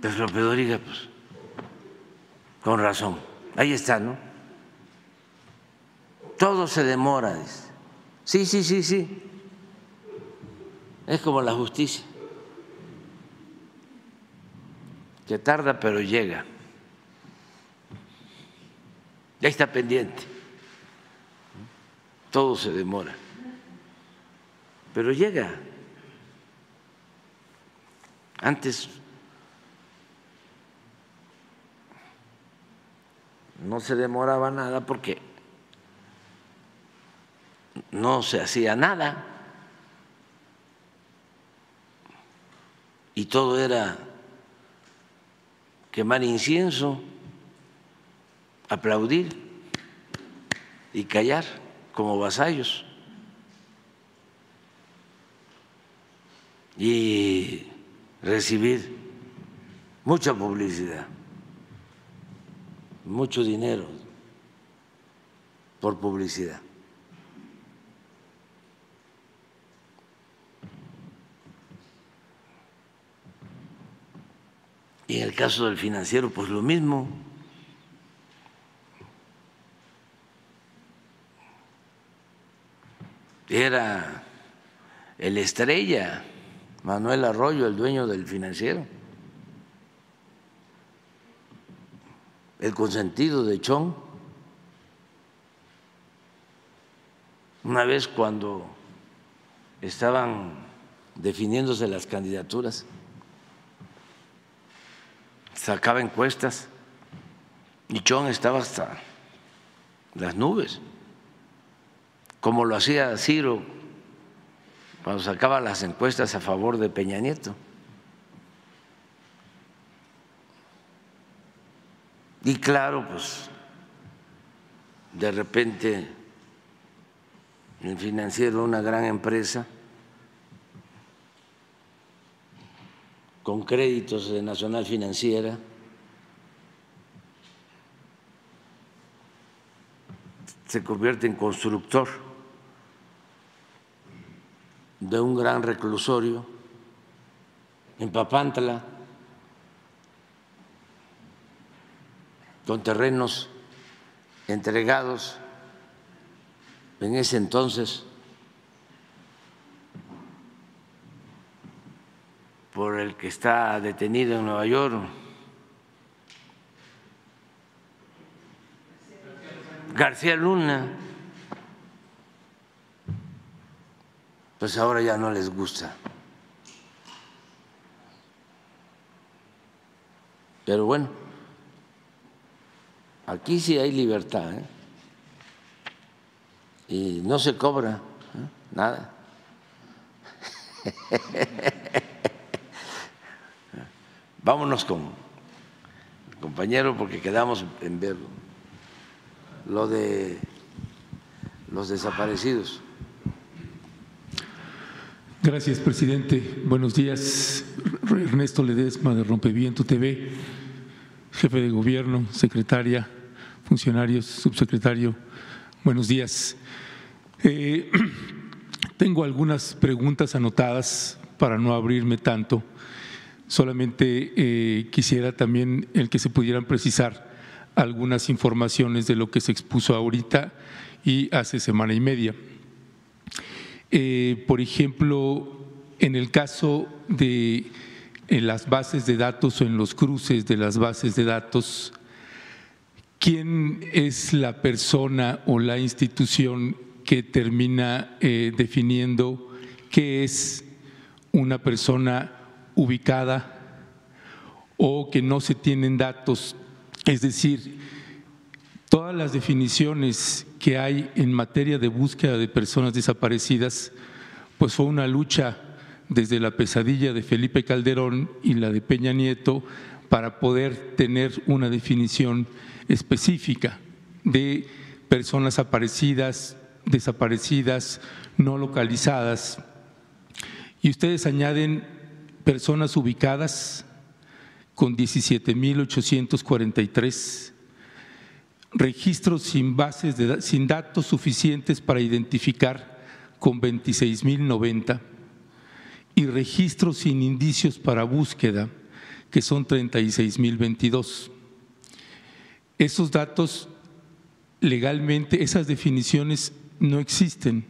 Pues López Dóriga, pues, con razón, ahí está, ¿no? Todo se demora. Sí, sí, sí, sí. Es como la justicia, que tarda pero llega. Ya está pendiente. Todo se demora. Pero llega. Antes no se demoraba nada porque no se hacía nada. y todo era quemar incienso, aplaudir y callar como vasallos. Y recibir mucha publicidad, mucho dinero por publicidad. Y en el caso del financiero, pues lo mismo. Era el estrella, Manuel Arroyo, el dueño del financiero. El consentido de Chong. Una vez cuando estaban definiéndose las candidaturas, sacaba encuestas y Chong estaba hasta las nubes, como lo hacía Ciro cuando sacaba las encuestas a favor de Peña Nieto. Y claro, pues de repente el financiero, una gran empresa, con créditos de Nacional Financiera, se convierte en constructor de un gran reclusorio en Papantla, con terrenos entregados en ese entonces por el que está detenido en Nueva York. García Luna, pues ahora ya no les gusta. Pero bueno, aquí sí hay libertad ¿eh? y no se cobra ¿eh? nada. Vámonos con el compañero porque quedamos en ver lo de los desaparecidos. Gracias, presidente. Buenos días. Ernesto Ledesma de Rompeviento TV, jefe de gobierno, secretaria, funcionarios, subsecretario. Buenos días. Eh, tengo algunas preguntas anotadas para no abrirme tanto Solamente eh, quisiera también el que se pudieran precisar algunas informaciones de lo que se expuso ahorita y hace semana y media. Eh, por ejemplo, en el caso de las bases de datos o en los cruces de las bases de datos, ¿quién es la persona o la institución que termina eh, definiendo qué es una persona ubicada o que no se tienen datos. Es decir, todas las definiciones que hay en materia de búsqueda de personas desaparecidas, pues fue una lucha desde la pesadilla de Felipe Calderón y la de Peña Nieto para poder tener una definición específica de personas aparecidas, desaparecidas, no localizadas. Y ustedes añaden personas ubicadas con 17.843, registros sin bases de, sin datos suficientes para identificar con 26.090 y registros sin indicios para búsqueda que son 36.022. Esos datos legalmente, esas definiciones no existen.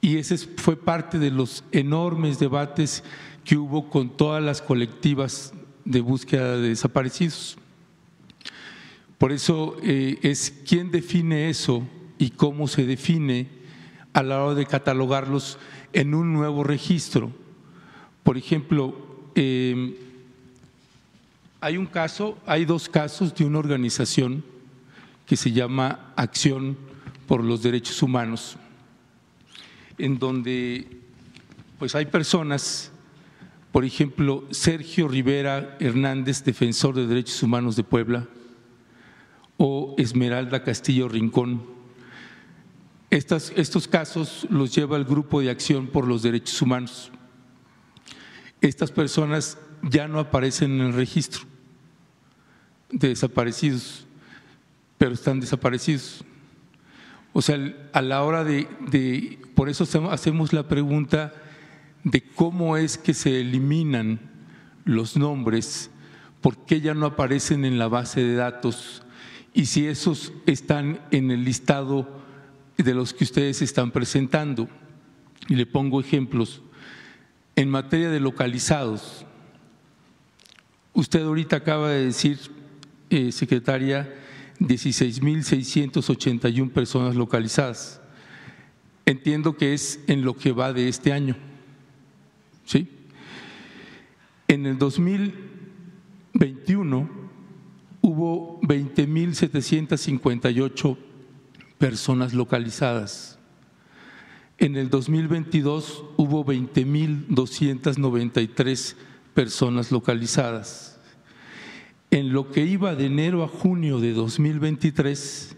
Y ese fue parte de los enormes debates que hubo con todas las colectivas de búsqueda de desaparecidos. Por eso eh, es quién define eso y cómo se define a la hora de catalogarlos en un nuevo registro. Por ejemplo, em, hay un caso, hay dos casos de una organización que se llama Acción por los Derechos Humanos, en donde pues hay personas por ejemplo, Sergio Rivera Hernández, defensor de derechos humanos de Puebla, o Esmeralda Castillo Rincón, estos casos los lleva el Grupo de Acción por los Derechos Humanos. Estas personas ya no aparecen en el registro de desaparecidos, pero están desaparecidos. O sea, a la hora de, de, por eso hacemos la pregunta de cómo es que se eliminan los nombres, por qué ya no aparecen en la base de datos y si esos están en el listado de los que ustedes están presentando. Y le pongo ejemplos. En materia de localizados, usted ahorita acaba de decir, eh, secretaria, 16.681 personas localizadas. Entiendo que es en lo que va de este año. ¿Sí? En el 2021 hubo 20.758 personas localizadas. En el 2022 hubo 20.293 personas localizadas. En lo que iba de enero a junio de 2023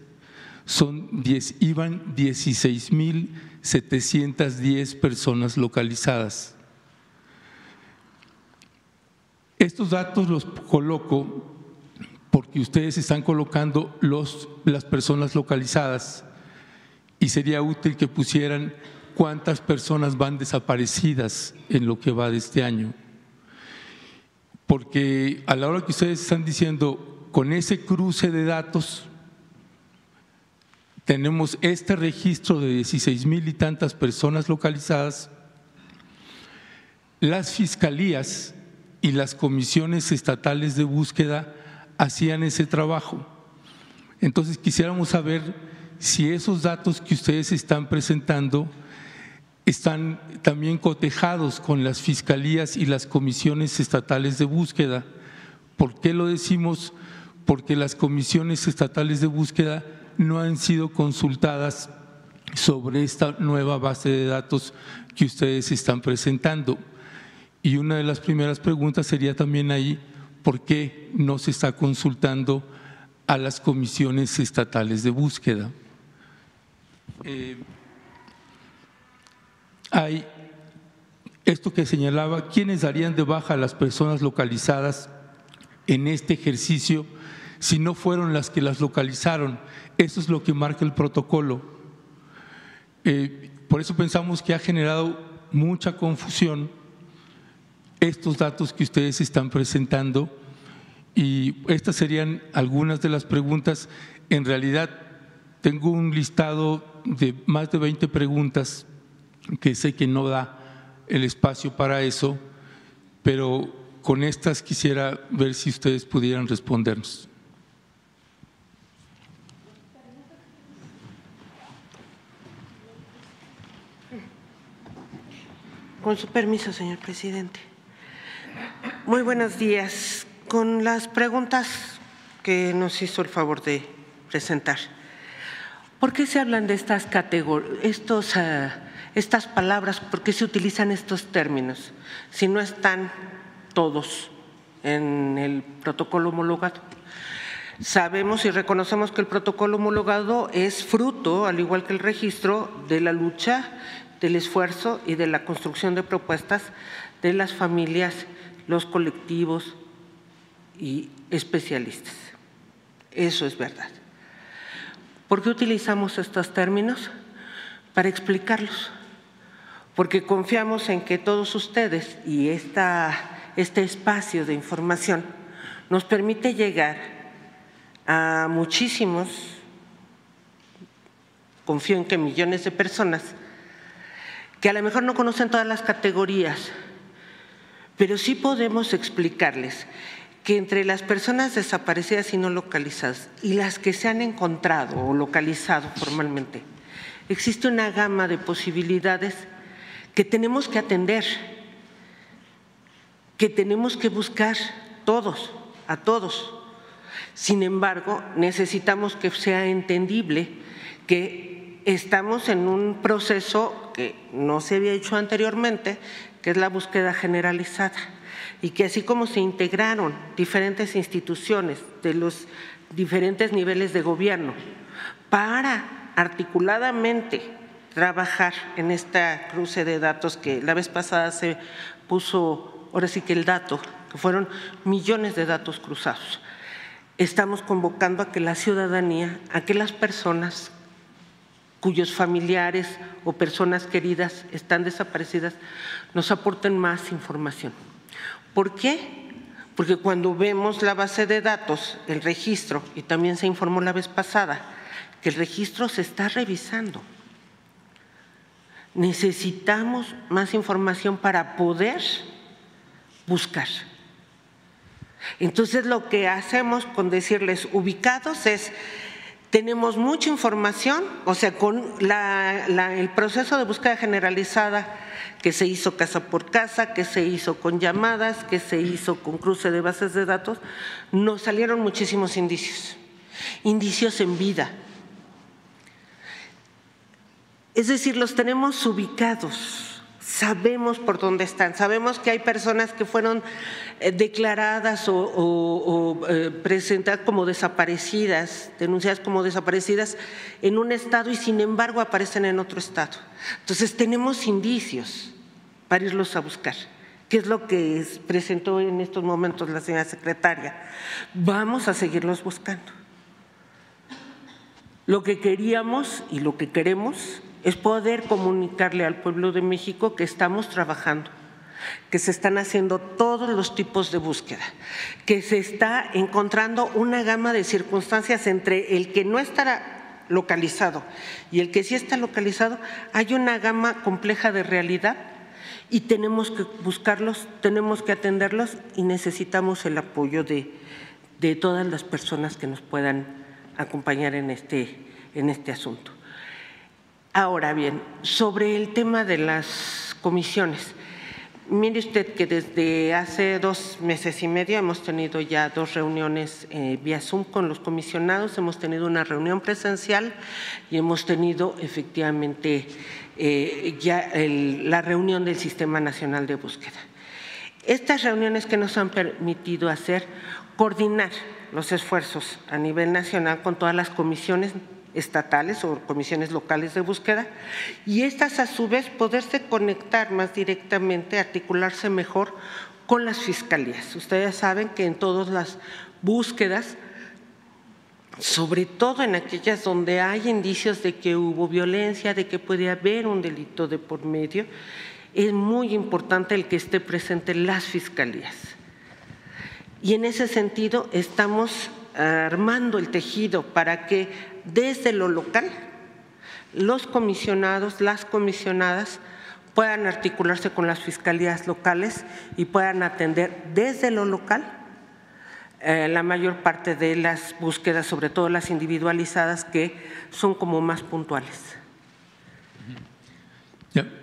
son 10, iban 16.710 personas localizadas. Estos datos los coloco porque ustedes están colocando los, las personas localizadas y sería útil que pusieran cuántas personas van desaparecidas en lo que va de este año. Porque a la hora que ustedes están diciendo, con ese cruce de datos, tenemos este registro de 16 mil y tantas personas localizadas, las fiscalías y las comisiones estatales de búsqueda hacían ese trabajo. Entonces quisiéramos saber si esos datos que ustedes están presentando están también cotejados con las fiscalías y las comisiones estatales de búsqueda. ¿Por qué lo decimos? Porque las comisiones estatales de búsqueda no han sido consultadas sobre esta nueva base de datos que ustedes están presentando. Y una de las primeras preguntas sería también ahí, ¿por qué no se está consultando a las comisiones estatales de búsqueda? Eh, hay esto que señalaba, ¿quiénes darían de baja a las personas localizadas en este ejercicio si no fueron las que las localizaron? Eso es lo que marca el protocolo. Eh, por eso pensamos que ha generado mucha confusión estos datos que ustedes están presentando y estas serían algunas de las preguntas. En realidad tengo un listado de más de 20 preguntas que sé que no da el espacio para eso, pero con estas quisiera ver si ustedes pudieran respondernos. Con su permiso, señor presidente. Muy buenos días. Con las preguntas que nos hizo el favor de presentar. ¿Por qué se hablan de estas categorías, eh, estas palabras? ¿Por qué se utilizan estos términos si no están todos en el protocolo homologado? Sabemos y reconocemos que el protocolo homologado es fruto, al igual que el registro, de la lucha, del esfuerzo y de la construcción de propuestas de las familias los colectivos y especialistas. Eso es verdad. ¿Por qué utilizamos estos términos? Para explicarlos. Porque confiamos en que todos ustedes y esta, este espacio de información nos permite llegar a muchísimos, confío en que millones de personas, que a lo mejor no conocen todas las categorías pero sí podemos explicarles que entre las personas desaparecidas y no localizadas y las que se han encontrado o localizado formalmente, existe una gama de posibilidades que tenemos que atender, que tenemos que buscar todos, a todos. Sin embargo, necesitamos que sea entendible que estamos en un proceso que no se había hecho anteriormente, que es la búsqueda generalizada, y que así como se integraron diferentes instituciones de los diferentes niveles de gobierno para articuladamente trabajar en esta cruce de datos que la vez pasada se puso, ahora sí que el dato, que fueron millones de datos cruzados. Estamos convocando a que la ciudadanía, a que las personas cuyos familiares o personas queridas están desaparecidas, nos aporten más información. ¿Por qué? Porque cuando vemos la base de datos, el registro, y también se informó la vez pasada, que el registro se está revisando. Necesitamos más información para poder buscar. Entonces lo que hacemos con decirles ubicados es, tenemos mucha información, o sea, con el proceso de búsqueda generalizada que se hizo casa por casa, que se hizo con llamadas, que se hizo con cruce de bases de datos, nos salieron muchísimos indicios, indicios en vida, es decir, los tenemos ubicados, sabemos por dónde están, sabemos que hay personas que fueron eh, declaradas o, eh, presentadas como desaparecidas, denunciadas como desaparecidas en un estado y sin embargo aparecen en otro estado. Entonces tenemos indicios para irlos a buscar que es lo que presentó en estos momentos la señora secretaria. Vamos a seguirlos buscando. Lo que queríamos y lo que queremos es poder comunicarle al pueblo de México que estamos trabajando, que se están haciendo todos los tipos de búsqueda, que se está encontrando una gama de circunstancias entre el que no estará localizado y el que sí está localizado, hay una gama compleja de realidad y tenemos que buscarlos, tenemos que atenderlos y necesitamos el apoyo de, de todas las personas que nos puedan acompañar en este, en este asunto. Ahora bien, sobre el tema de las comisiones, mire usted que desde hace dos meses y medio hemos tenido ya dos reuniones eh, vía Zoom con los comisionados, hemos tenido una reunión presencial y hemos tenido efectivamente eh, ya la reunión del Sistema Nacional de Búsqueda. Estas reuniones que nos han permitido hacer coordinar los esfuerzos a nivel nacional con todas las comisiones estatales o comisiones locales de búsqueda y estas a su vez poderse conectar más directamente, articularse mejor con las fiscalías. Ustedes saben que en todas las búsquedas, sobre todo en aquellas donde hay indicios de que hubo violencia, de que puede haber un delito de por medio, es muy importante el que esté presente las fiscalías. Y en ese sentido estamos armando el tejido para que desde lo local los comisionados, las comisionadas puedan articularse con las fiscalías locales y puedan atender desde lo local eh, la mayor parte de las búsquedas, sobre todo las individualizadas, que son como más puntuales.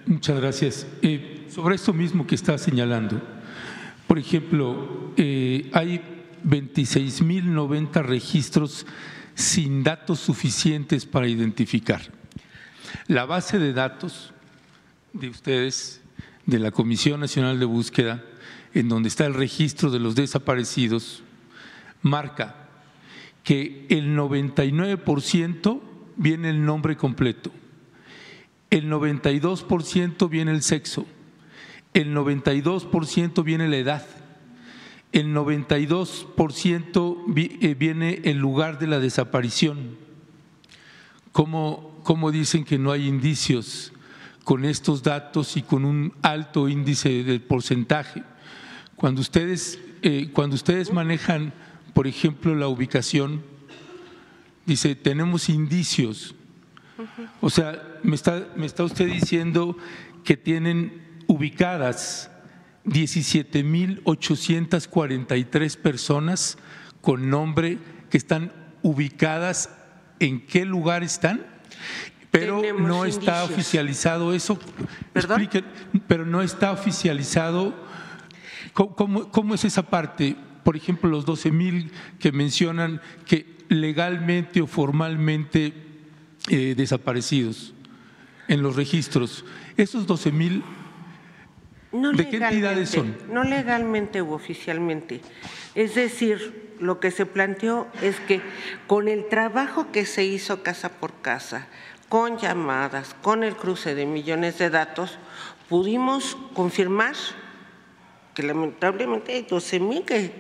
muchas gracias. Eh, sobre esto mismo que está señalando, por ejemplo, eh, hay 26.090 registros sin datos suficientes para identificar. La base de datos de ustedes, de la Comisión Nacional de Búsqueda, en donde está el registro de los desaparecidos, marca que el 99% viene el nombre completo, el 92% viene el sexo, el 92% viene la edad, el 92% eh, viene en lugar de la desaparición. ¿Cómo, ¿Cómo, dicen que no hay indicios con estos datos y con un alto índice de porcentaje? Cuando ustedes, eh, cuando ustedes manejan, por ejemplo, la ubicación, dice, tenemos indicios. O sea, me está, me está usted diciendo que tienen ubicadas 17.843 personas con nombre que están ubicadas en qué lugar están, pero no está oficializado eso. pero no está oficializado. ¿Cómo, es esa parte? Por ejemplo, los 12.000 que mencionan que legalmente o formalmente eh, desaparecidos en los registros. Esos 12.000 No ¿De qué entidades son? legalmente, No legalmente u oficialmente. Es decir, lo que se planteó es que con el trabajo que se hizo casa por casa, con llamadas, con el cruce de millones de datos, pudimos confirmar que lamentablemente hay 12 mil que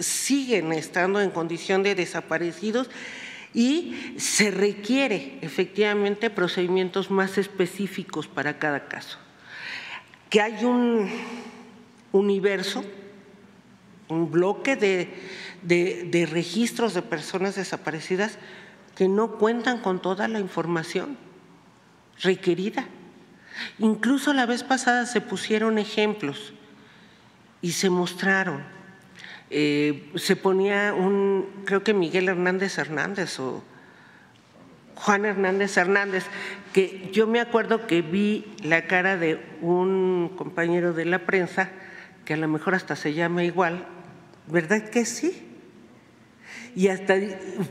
siguen estando en condición de desaparecidos y se requiere efectivamente procedimientos más específicos para cada caso. Que hay un universo, un bloque de, de, registros de personas desaparecidas que no cuentan con toda la información requerida. Incluso la vez pasada se pusieron ejemplos y se mostraron. Eh, se ponía un, creo que Miguel Hernández Hernández o Juan Hernández Hernández, que yo me acuerdo que vi la cara de un compañero de la prensa, que a lo mejor hasta se llama igual, ¿verdad que sí? Y hasta,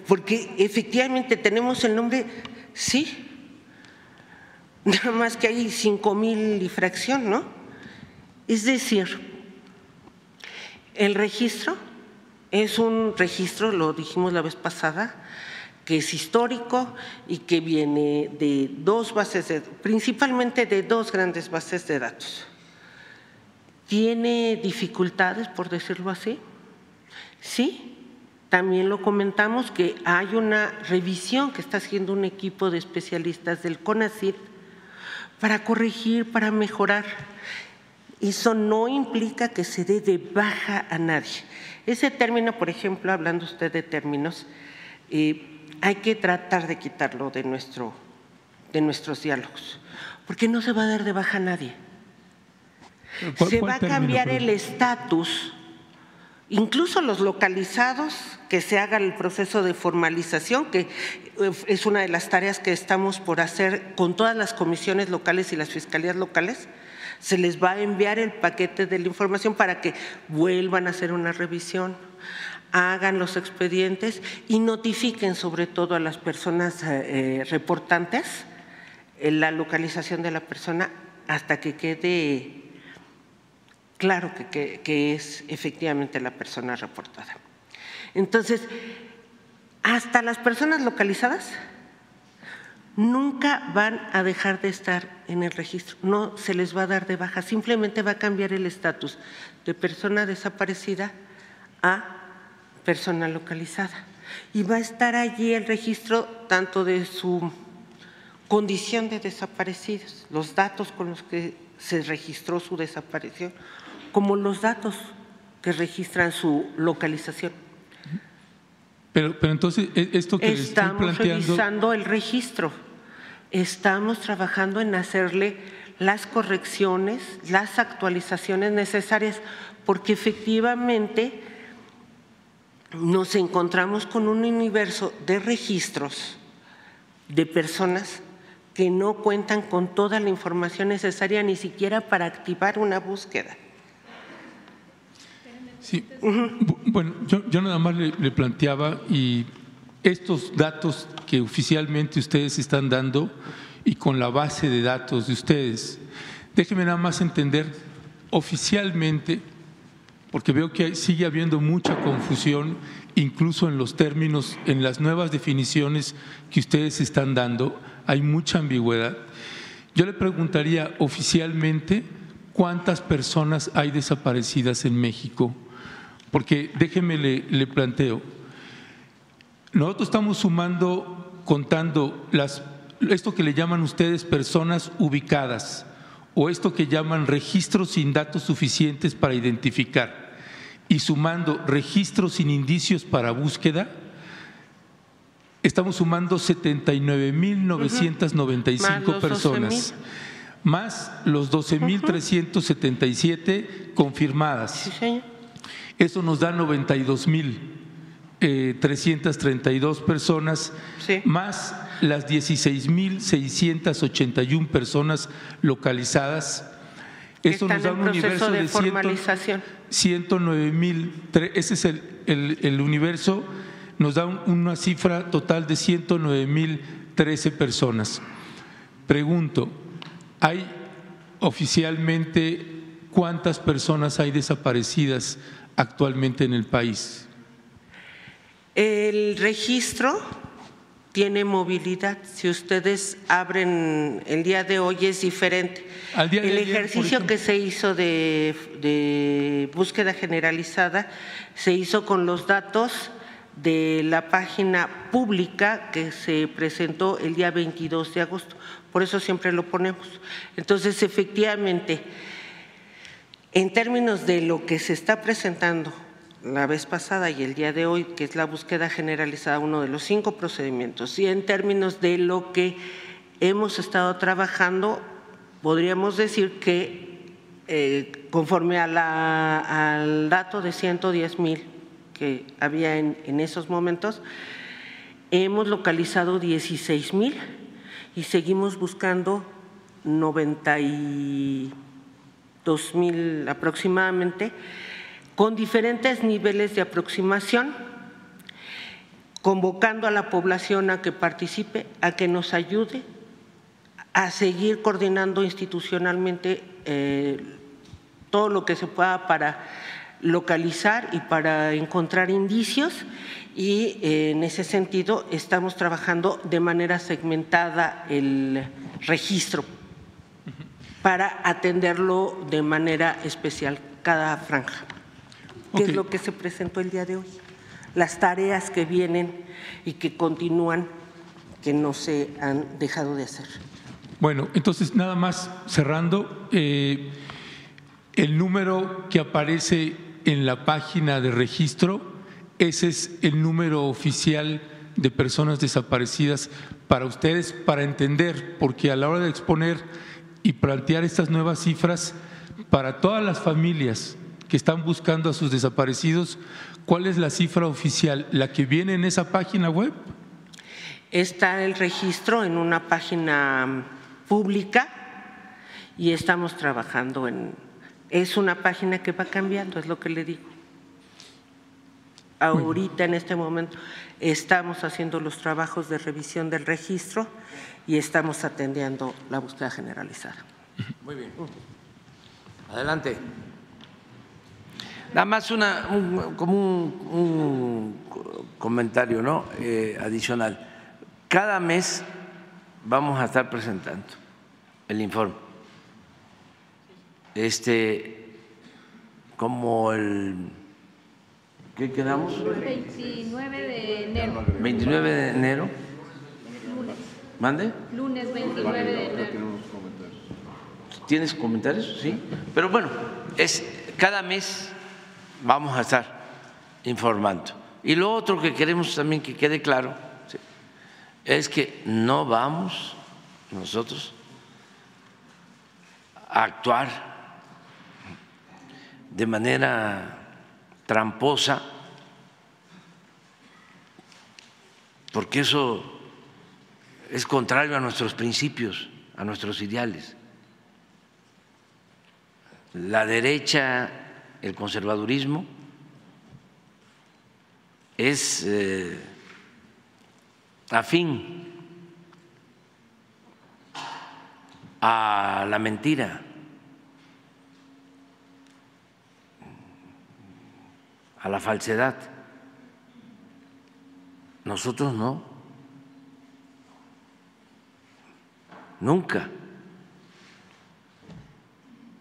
porque efectivamente tenemos el nombre, sí, nada más que hay cinco mil y fracción, ¿no? Es decir, el registro es un registro, lo dijimos la vez pasada, que es histórico y que viene de dos bases, de, principalmente de dos grandes bases de datos. ¿Tiene dificultades, por decirlo así? Sí, también lo comentamos que hay una revisión que está haciendo un equipo de especialistas del CONACYT para corregir, para mejorar. Eso no implica que se dé de baja a nadie. Ese término, por ejemplo, hablando usted de términos, eh, hay que tratar de quitarlo de, nuestro, de nuestros diálogos, porque no se va a dar de baja a nadie. Se va a cambiar el estatus, incluso los localizados, que se haga el proceso de formalización, que eh, es una de las tareas que estamos por hacer con todas las comisiones locales y las fiscalías locales. Se les va a enviar el paquete de la información para que vuelvan a hacer una revisión, hagan los expedientes y notifiquen sobre todo a las personas eh, reportantes la localización de la persona hasta que quede claro que es efectivamente la persona reportada. Entonces, hasta las personas localizadas nunca van a dejar de estar en el registro, no se les va a dar de baja, simplemente va a cambiar el estatus de persona desaparecida a persona localizada. Y va a estar allí el registro tanto de su condición de desaparecidos, los datos con los que se registró su desaparición, como los datos que registran su localización. Pero, pero entonces, e, esto que Estamos estoy planteando... revisando el registro. Estamos trabajando en hacerle las correcciones, las actualizaciones necesarias, porque efectivamente nos encontramos con un universo de registros de personas que no cuentan con toda la información necesaria ni siquiera para activar una búsqueda. Sí, bueno, yo, yo, nada más le, le, planteaba y estos datos que oficialmente ustedes están dando y con la base de datos de ustedes, déjenme nada más entender oficialmente, porque veo que sigue habiendo mucha confusión, incluso en los términos, en las nuevas definiciones que ustedes están dando, hay mucha ambigüedad. Yo le preguntaría oficialmente cuántas personas hay desaparecidas en México porque déjeme le, le, planteo, nosotros estamos sumando, contando las, esto que le llaman ustedes personas ubicadas o esto que llaman registros sin datos suficientes para identificar y sumando registros sin indicios para búsqueda, estamos sumando 79.995 uh -huh. personas, más los 12.377 uh -huh. confirmadas. Sí. Eso nos da 92 mil eh, 332 personas, sí. más las 16 mil 681 personas localizadas. Eso nos da un universo de, de formalización. 109 mil, ese es el, el, el, universo, nos da un, una cifra total de 109 mil 13 personas. Pregunto, ¿hay oficialmente cuántas personas hay desaparecidas actualmente en el país. El registro tiene movilidad. Si ustedes abren el día de hoy es diferente. Al día de el ejercicio que se hizo de, de búsqueda generalizada se hizo con los datos de la página pública que se presentó el día 22 de agosto. Por eso siempre lo ponemos. Entonces, efectivamente, en términos de lo que se está presentando la vez pasada y el día de hoy, que es la búsqueda generalizada, uno de los cinco procedimientos, y en términos de lo que hemos estado trabajando, podríamos decir que eh, conforme a la- al dato de 110 mil que había en, en esos momentos, hemos localizado 16 mil y seguimos buscando 92 mil aproximadamente, con diferentes niveles de aproximación, convocando a la población a que participe, a que nos ayude a seguir coordinando institucionalmente eh, todo lo que se pueda para localizar y para encontrar indicios. Y eh, en ese sentido estamos trabajando de manera segmentada el registro para atenderlo de manera especial cada franja, que es lo que se presentó el día de hoy. Las tareas que vienen y que continúan, que no se han dejado de hacer. Bueno, entonces nada más cerrando, eh, el número que aparece en la página de registro, ese es el número oficial de personas desaparecidas para ustedes, para entender, porque a la hora de exponer y plantear estas nuevas cifras, para todas las familias que están buscando a sus desaparecidos, ¿cuál es la cifra oficial? ¿La que viene en esa página web? Está el registro en una página mm, pública y estamos trabajando en... Es una página que va cambiando, es lo que le digo. Ahorita, en este momento, estamos haciendo los trabajos de revisión del registro y estamos atendiendo la búsqueda generalizada. Muy bien. Adelante. Nada más una, un- como un, un comentario ¿no? Eh, adicional. Cada mes vamos a estar presentando el informe. Este, como el, ¿qué quedamos? 29 de enero, 29 de enero. lunes, ¿Mande? lunes 29 de enero. ¿Tienes comentarios? Sí. Pero bueno, es cada mes vamos a estar informando. Y lo otro que queremos también que quede claro es que no vamos nosotros a actuar de manera tramposa, porque eso es contrario a nuestros principios, a nuestros ideales la derecha, el conservadurismo, es eh, afín a la mentira, a la falsedad. Nosotros no. Nunca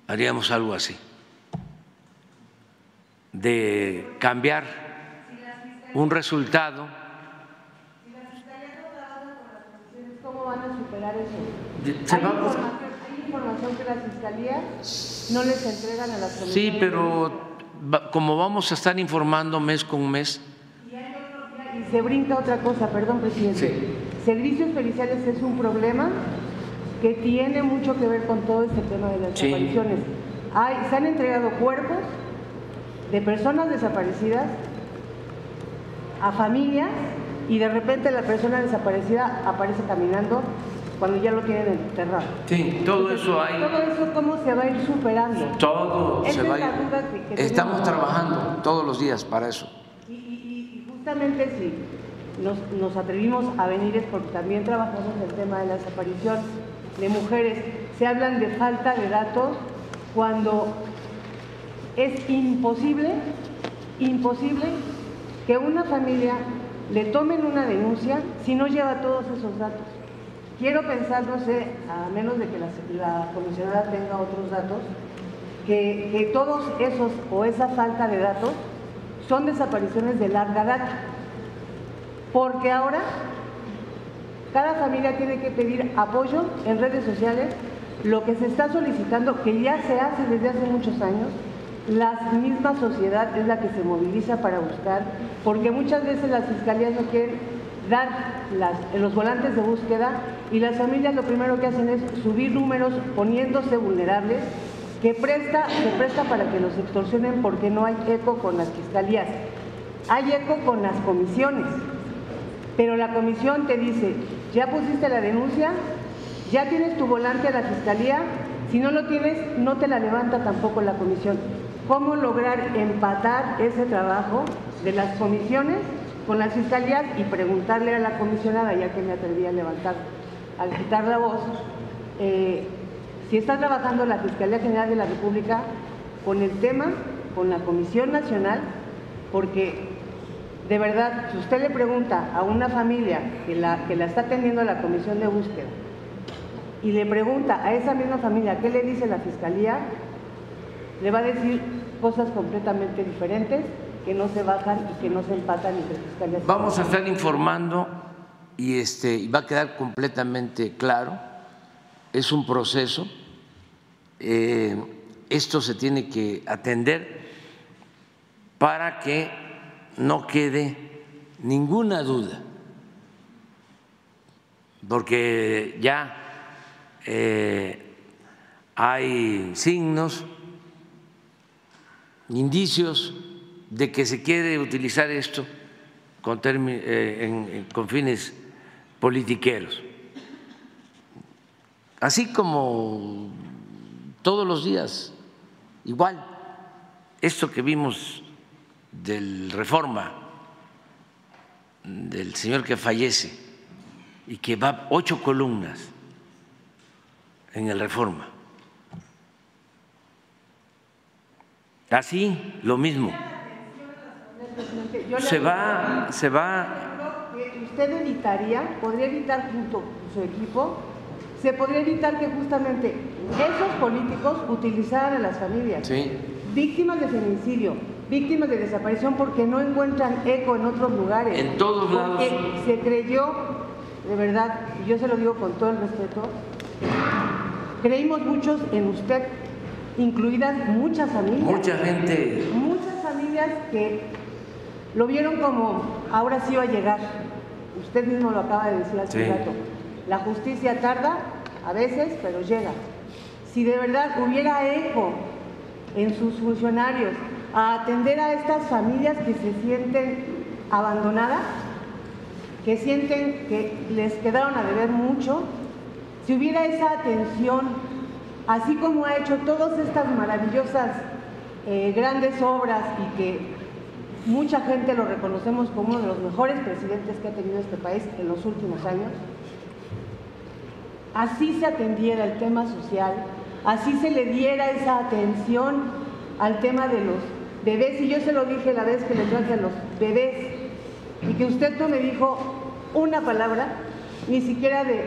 haríamos algo así, de cambiar un resultado. ¿Cómo van a superar eso? Hay información, hay información que las fiscalías no les entregan a las comisiones. Sí, pero como vamos a estar informando mes con mes, Y se brinca otra cosa, perdón, presidente. Servicios periciales es un problema que tiene mucho que ver con todo este tema de las Sí. desapariciones. Hay, se han entregado cuerpos de personas desaparecidas a familias y de repente la persona desaparecida aparece caminando cuando ya lo tienen enterrado. sí, todo eso hay, Todo eso, ¿cómo se va a ir superando? todo Esa se va a ir. duda que- que Estamos trabajando todos los días para eso. Y, y- y- y justamente si nos, nos atrevimos a venir es porque también trabajamos el tema de la desaparición de mujeres. Se hablan de falta de datos cuando es imposible, imposible que una familia le tomen una denuncia si no lleva todos esos datos. Quiero pensar, no sé, a menos de que la, comisionada tenga otros datos, que, que todos esos o esa falta de datos son desapariciones de larga data. Porque ahora cada familia tiene que pedir apoyo en redes sociales, lo que se está solicitando, que ya se hace desde hace muchos años, la misma sociedad es la que se moviliza para buscar, porque muchas veces las fiscalías no quieren dar los volantes de búsqueda y las familias lo primero que hacen es subir números poniéndose vulnerables, que presta, se presta para que los extorsionen porque no hay eco con las fiscalías. Hay eco con las comisiones, pero la comisión te dice, ya pusiste la denuncia, ya tienes tu volante a la fiscalía, si no lo tienes, no te la levanta tampoco la comisión cómo lograr empatar ese trabajo de las comisiones con las fiscalías y preguntarle a la comisionada, ya que me atreví a levantar, al quitar la voz, eh, si está trabajando la Fiscalía General de la República con el tema, con la Comisión Nacional, porque de verdad, si usted le pregunta a una familia que la, que la está atendiendo la Comisión de Búsqueda y le pregunta a esa misma familia qué le dice la Fiscalía, le va a decir cosas completamente diferentes que no se bajan y que no se empatan entre fiscalías. Vamos a estar informando y este va a quedar completamente claro. Es un proceso. Eh, esto se tiene que atender para que no quede ninguna duda, porque ya eh, hay signos indicios de que se quiere utilizar esto con, eh, con fines politiqueros. Así como todos los días, igual, esto que vimos del reforma, del señor que fallece y que va ocho columnas en el reforma Así, lo mismo. Se va, se va. Usted evitaría, podría evitar junto con su equipo, se podría evitar que justamente esos políticos utilizaran a las familias. Víctimas de feminicidio, víctimas de desaparición porque no encuentran eco en otros lugares. En todos lados. se creyó, de verdad, y yo se lo digo con todo el respeto, creímos muchos en usted incluidas muchas familias. Mucha gente. Muchas familias que lo vieron como ahora sí va a llegar. Usted mismo lo acaba de decir hace un rato. La justicia tarda a veces, pero llega. Si de verdad hubiera eco en sus funcionarios a atender a estas familias que se sienten abandonadas, que sienten que les quedaron a deber mucho, si hubiera esa atención así como ha hecho todas estas maravillosas eh, grandes obras y que mucha gente lo reconocemos como uno de los mejores presidentes que ha tenido este país en los últimos años, así se atendiera el tema social, así se le diera esa atención al tema de los bebés, y yo se lo dije la vez que le traje a los bebés, y que usted no me dijo una palabra, ni siquiera de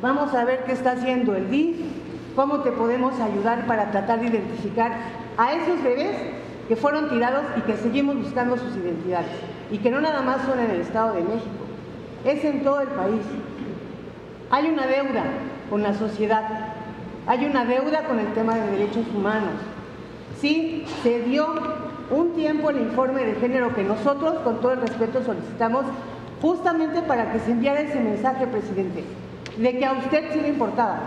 vamos a ver qué está haciendo el DIF, cómo te podemos ayudar para tratar de identificar a esos bebés que fueron tirados y que seguimos buscando sus identidades. Y que no nada más son en el Estado de México, es en todo el país. Hay una deuda con la sociedad, hay una deuda con el tema de derechos humanos. Sí, se dio un tiempo el informe de género que nosotros, con todo el respeto, solicitamos justamente para que se enviara ese mensaje, presidente, de que a usted sí le importaba,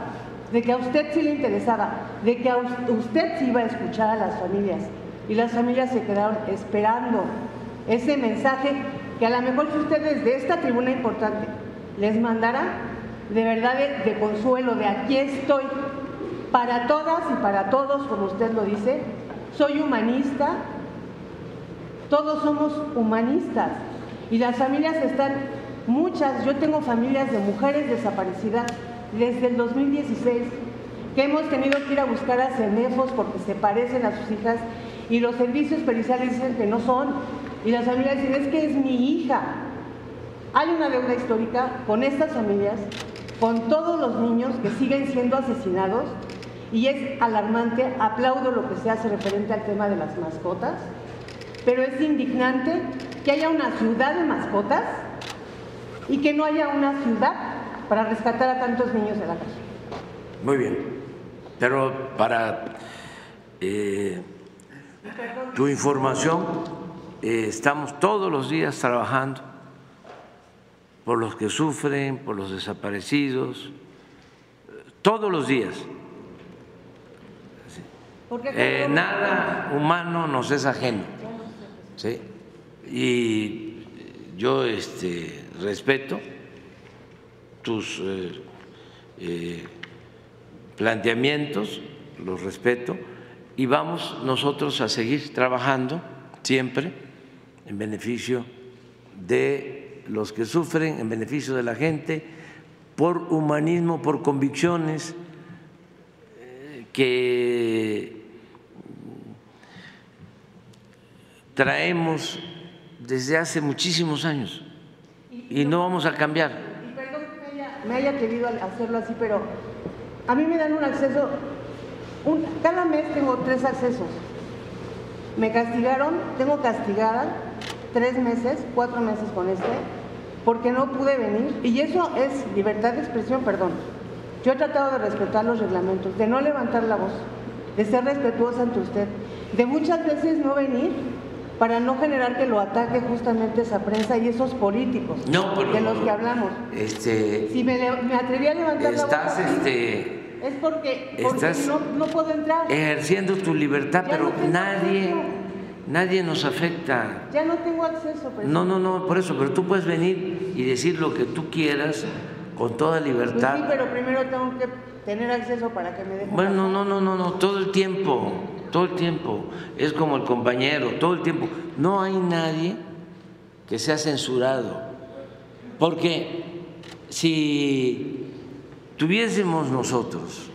de que a usted sí le interesaba, de que a usted sí iba a escuchar a las familias. Y las familias se quedaron esperando ese mensaje que a lo mejor si usted desde esta tribuna importante les mandara de verdad de, de consuelo, de aquí estoy, para todas y para todos, como usted lo dice, soy humanista, todos somos humanistas y las familias están muchas, yo tengo familias de mujeres desaparecidas desde el 2016 que hemos tenido que ir a buscar a CENEFOS porque se parecen a sus hijas y los servicios periciales dicen que no son, y las familias dicen, es que es mi hija. Hay una deuda histórica con estas familias, con todos los niños que siguen siendo asesinados, y es alarmante, aplaudo lo que se hace referente al tema de las mascotas, pero es indignante que haya una ciudad de mascotas y que no haya una ciudad para rescatar a tantos niños de la calle. Muy bien, pero para eh, tu información, eh, estamos todos los días trabajando por los que sufren, por los desaparecidos, todos los días. Eh, nada humano nos es ajeno. ¿sí? Y yo este, respeto tus eh, eh, planteamientos, los respeto, y vamos nosotros a seguir trabajando siempre en beneficio de los que sufren, en beneficio de la gente, por humanismo, por convicciones que traemos desde hace muchísimos años y no vamos a cambiar. Me haya, querido hacerlo así, pero a mí me dan un acceso, cada mes tengo tres accesos. Me castigaron, tengo castigada tres meses, cuatro meses con este, porque no pude venir. Y eso es libertad de expresión, perdón. Yo he tratado de respetar los reglamentos, de no levantar la voz, de ser respetuosa ante usted, de muchas veces no venir para no generar que lo ataque justamente esa prensa y esos políticos de los que hablamos. Este, si me, atreví a levantar la voz, este, es porque, no, puedo entrar. Ejerciendo tu libertad, pero nadie, nadie nos afecta. Ya no tengo acceso. No, no, no, por eso, pero tú puedes venir y decir lo que tú quieras con toda libertad. Pues sí, pero primero tengo que tener acceso para que me dejen. Bueno, no, no, no, no, todo el tiempo todo el tiempo, es como el compañero, todo el tiempo. No hay nadie que sea censurado, porque si tuviésemos nosotros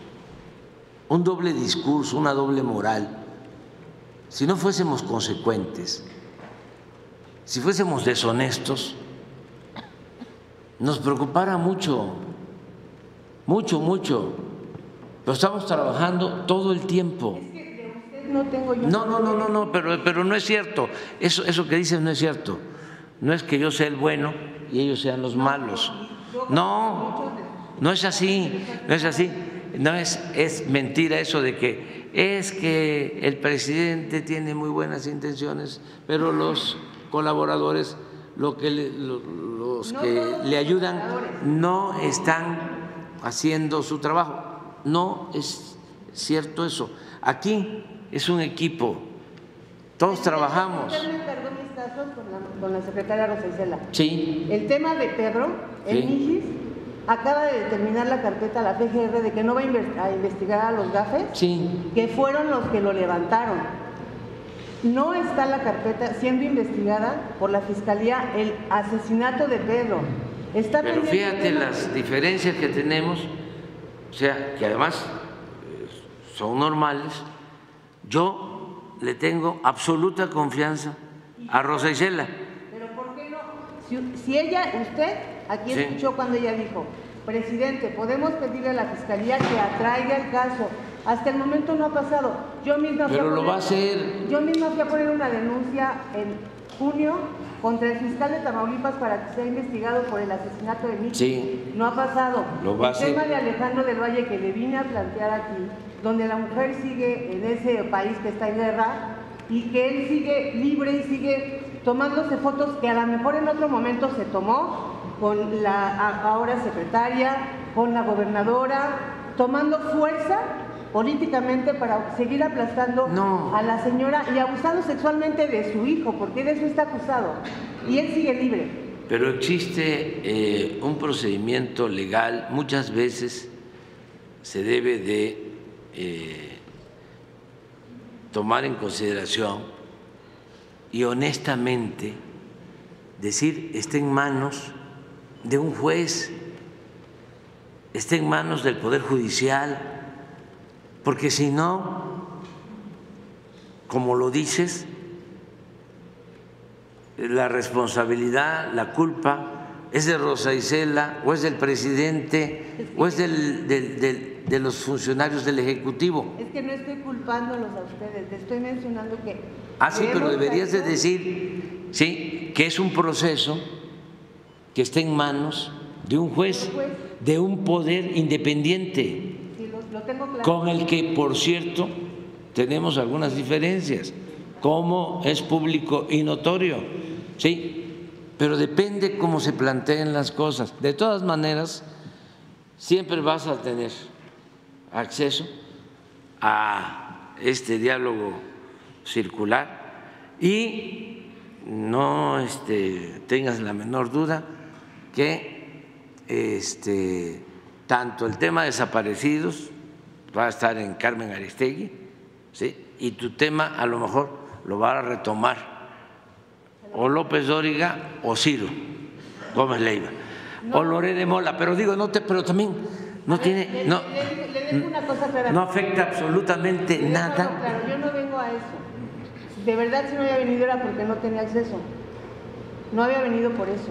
un doble discurso, una doble moral, si no fuésemos consecuentes, si fuésemos deshonestos, nos preocupara mucho, mucho, mucho, pero estamos trabajando todo el tiempo no tengo yo. No, no, no, no, no, pero, pero no es cierto. Eso, eso que dices no es cierto. No es que yo sea el bueno y ellos sean los malos. No, no es así, no es así. No es, es mentira eso de que es que el presidente tiene muy buenas intenciones, pero los colaboradores, lo que los que le ayudan, no están haciendo su trabajo. No es cierto eso. Aquí es un equipo, todos trabajamos. Con la, con la secretaria Rosa Isela. Sí. El tema de Pedro, el sí. acaba de determinar la carpeta la PGR de que no va a, investigar a los gafes, sí. que fueron los que lo levantaron. No está la carpeta siendo investigada por la Fiscalía el asesinato de Pedro. Está Pero fíjate las diferencias que tenemos, o sea, que además eh, son normales, yo le tengo absoluta confianza a Rosa Isela. Pero ¿por qué no? Si, ella, usted, aquí escuchó cuando ella dijo, presidente, podemos pedirle a la fiscalía que atraiga el caso. Hasta el momento no ha pasado. Yo misma Pero lo va a hacer. Yo misma fui a poner una denuncia en junio contra el fiscal de Tamaulipas para que sea investigado por el asesinato de Miki. Sí. No ha pasado. Lo va el tema de Alejandro del Valle que le vine a plantear aquí donde la mujer sigue en ese país que está en guerra y que él sigue libre y sigue tomándose fotos que a lo mejor en otro momento se tomó con la ahora secretaria, con la gobernadora, tomando fuerza políticamente para seguir aplastando a la señora y abusando sexualmente de su hijo, porque de eso está acusado. Y él sigue libre. Pero existe eh, un procedimiento legal, muchas veces se debe de eh, tomar en consideración y honestamente decir está en manos de un juez, está en manos del Poder Judicial, porque si no, como lo dices, la responsabilidad, la culpa es de Rosa Isela o es del presidente o es del, de los funcionarios del Ejecutivo. Es que no estoy culpándolos a ustedes, te estoy mencionando que... Ah, sí, pero deberías de decir, sí, que es un proceso que está en manos de un juez, de un poder independiente, Sí, lo, lo tengo claro. con el que, por cierto, tenemos algunas diferencias, como es público y notorio, sí, pero depende cómo se planteen las cosas. De todas maneras, siempre vas a tener acceso a este diálogo circular y no este, tengas la menor duda que este, tanto el tema de desaparecidos va a estar en Carmen Aristegui, ¿sí? y tu tema a lo mejor lo va a retomar o López Dóriga o Ciro Gómez Leiva o Lorena Mola, pero digo, no te, pero también no tiene, Le- no, le- le- le dejo una cosa clara. no afecta absolutamente nada. Claro, yo no vengo a eso. De verdad, si no había venido era porque no tenía acceso. No había venido por eso.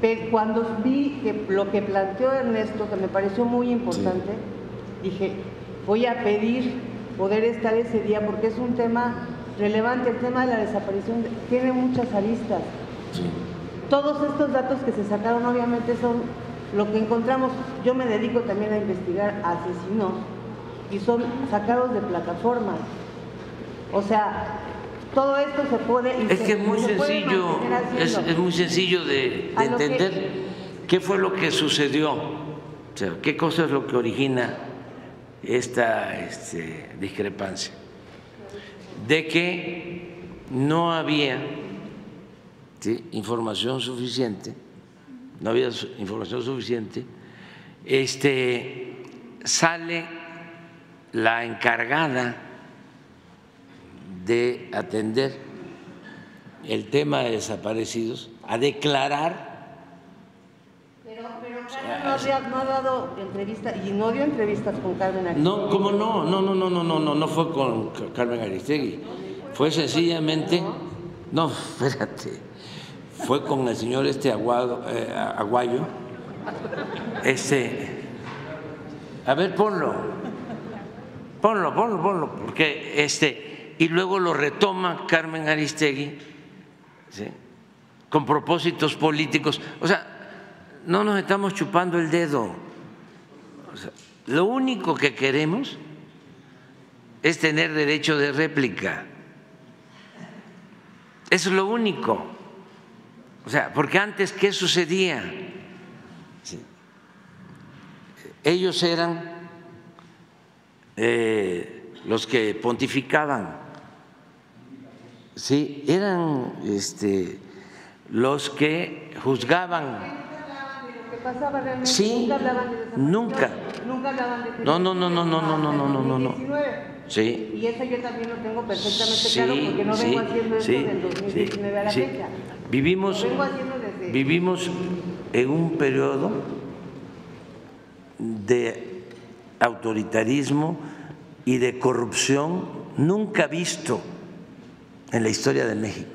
Pero cuando vi que lo que planteó Ernesto, que me pareció muy importante, dije, voy a pedir poder estar ese día porque es un tema relevante. El tema de la desaparición de- tiene muchas aristas. Todos estos datos que se sacaron obviamente son lo que encontramos. Yo me dedico también a investigar asesinos y son sacados de plataformas. O sea, todo esto se puede... y Es se- que es muy sencillo, es, muy sencillo de, que- entender qué fue lo que sucedió, o sea, qué cosa es lo que origina esta este, discrepancia. De que no había ¿sí? información suficiente, no había información suficiente, este, sale la encargada de atender el tema de desaparecidos a declarar. Pero, pero Carmen no, ha dado entrevista y no dio entrevistas con Carmen Aristegui. No, ¿cómo no? No, no, no, no, no, no, no fue con Carmen Aristegui. Fue sencillamente. No, espérate fue con el señor este Aguado, eh, Aguayo. Este a ver ponlo. Ponlo ponlo ponlo porque este y luego lo retoma Carmen Aristegui con propósitos políticos. O sea no nos estamos chupando el dedo. Lo único que queremos es tener derecho de réplica. Es lo único. O sea, porque antes, ¿qué sucedía? Sí. Ellos eran eh, los que pontificaban, sí, eran este, los que juzgaban. Sí, nunca hablaban de desaparición, nunca. Nunca hablaban de No, no, no, no, no, no, no, no, no, no, no. 2019. Sí. Y eso yo también lo tengo perfectamente Sí, claro porque no sí, vengo haciendo esto sí, del 2019 a la sí. fecha. Vivimos, vivimos en un periodo de autoritarismo y de corrupción nunca visto en la historia de México,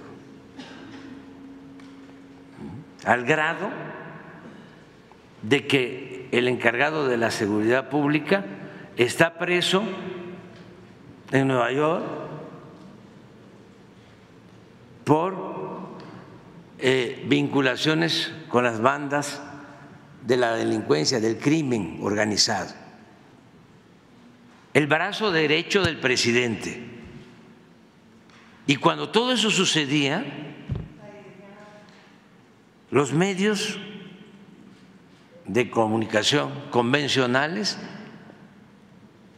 al grado de que el encargado de la seguridad pública está preso en Nueva York por eh, vinculaciones con las bandas de la delincuencia, del crimen organizado. El brazo derecho del presidente. Y cuando todo eso sucedía, los medios de comunicación convencionales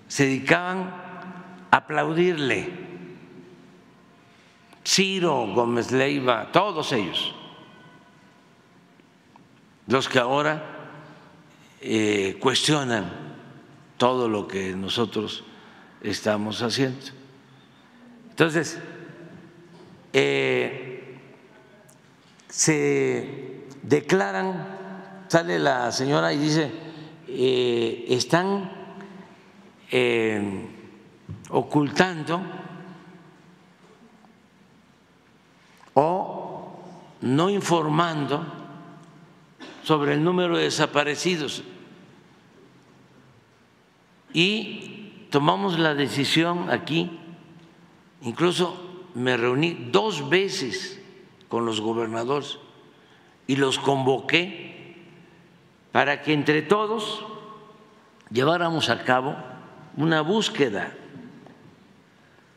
se dedicaban a aplaudirle. Ciro Gómez Leiva, todos ellos, los que ahora eh, cuestionan todo lo que nosotros estamos haciendo. Entonces, eh, se declaran, sale la señora y dice, eh, están ocultando no informando sobre el número de desaparecidos y tomamos la decisión aquí, incluso me reuní dos veces con los gobernadores y los convoqué para que entre todos lleváramos a cabo una búsqueda.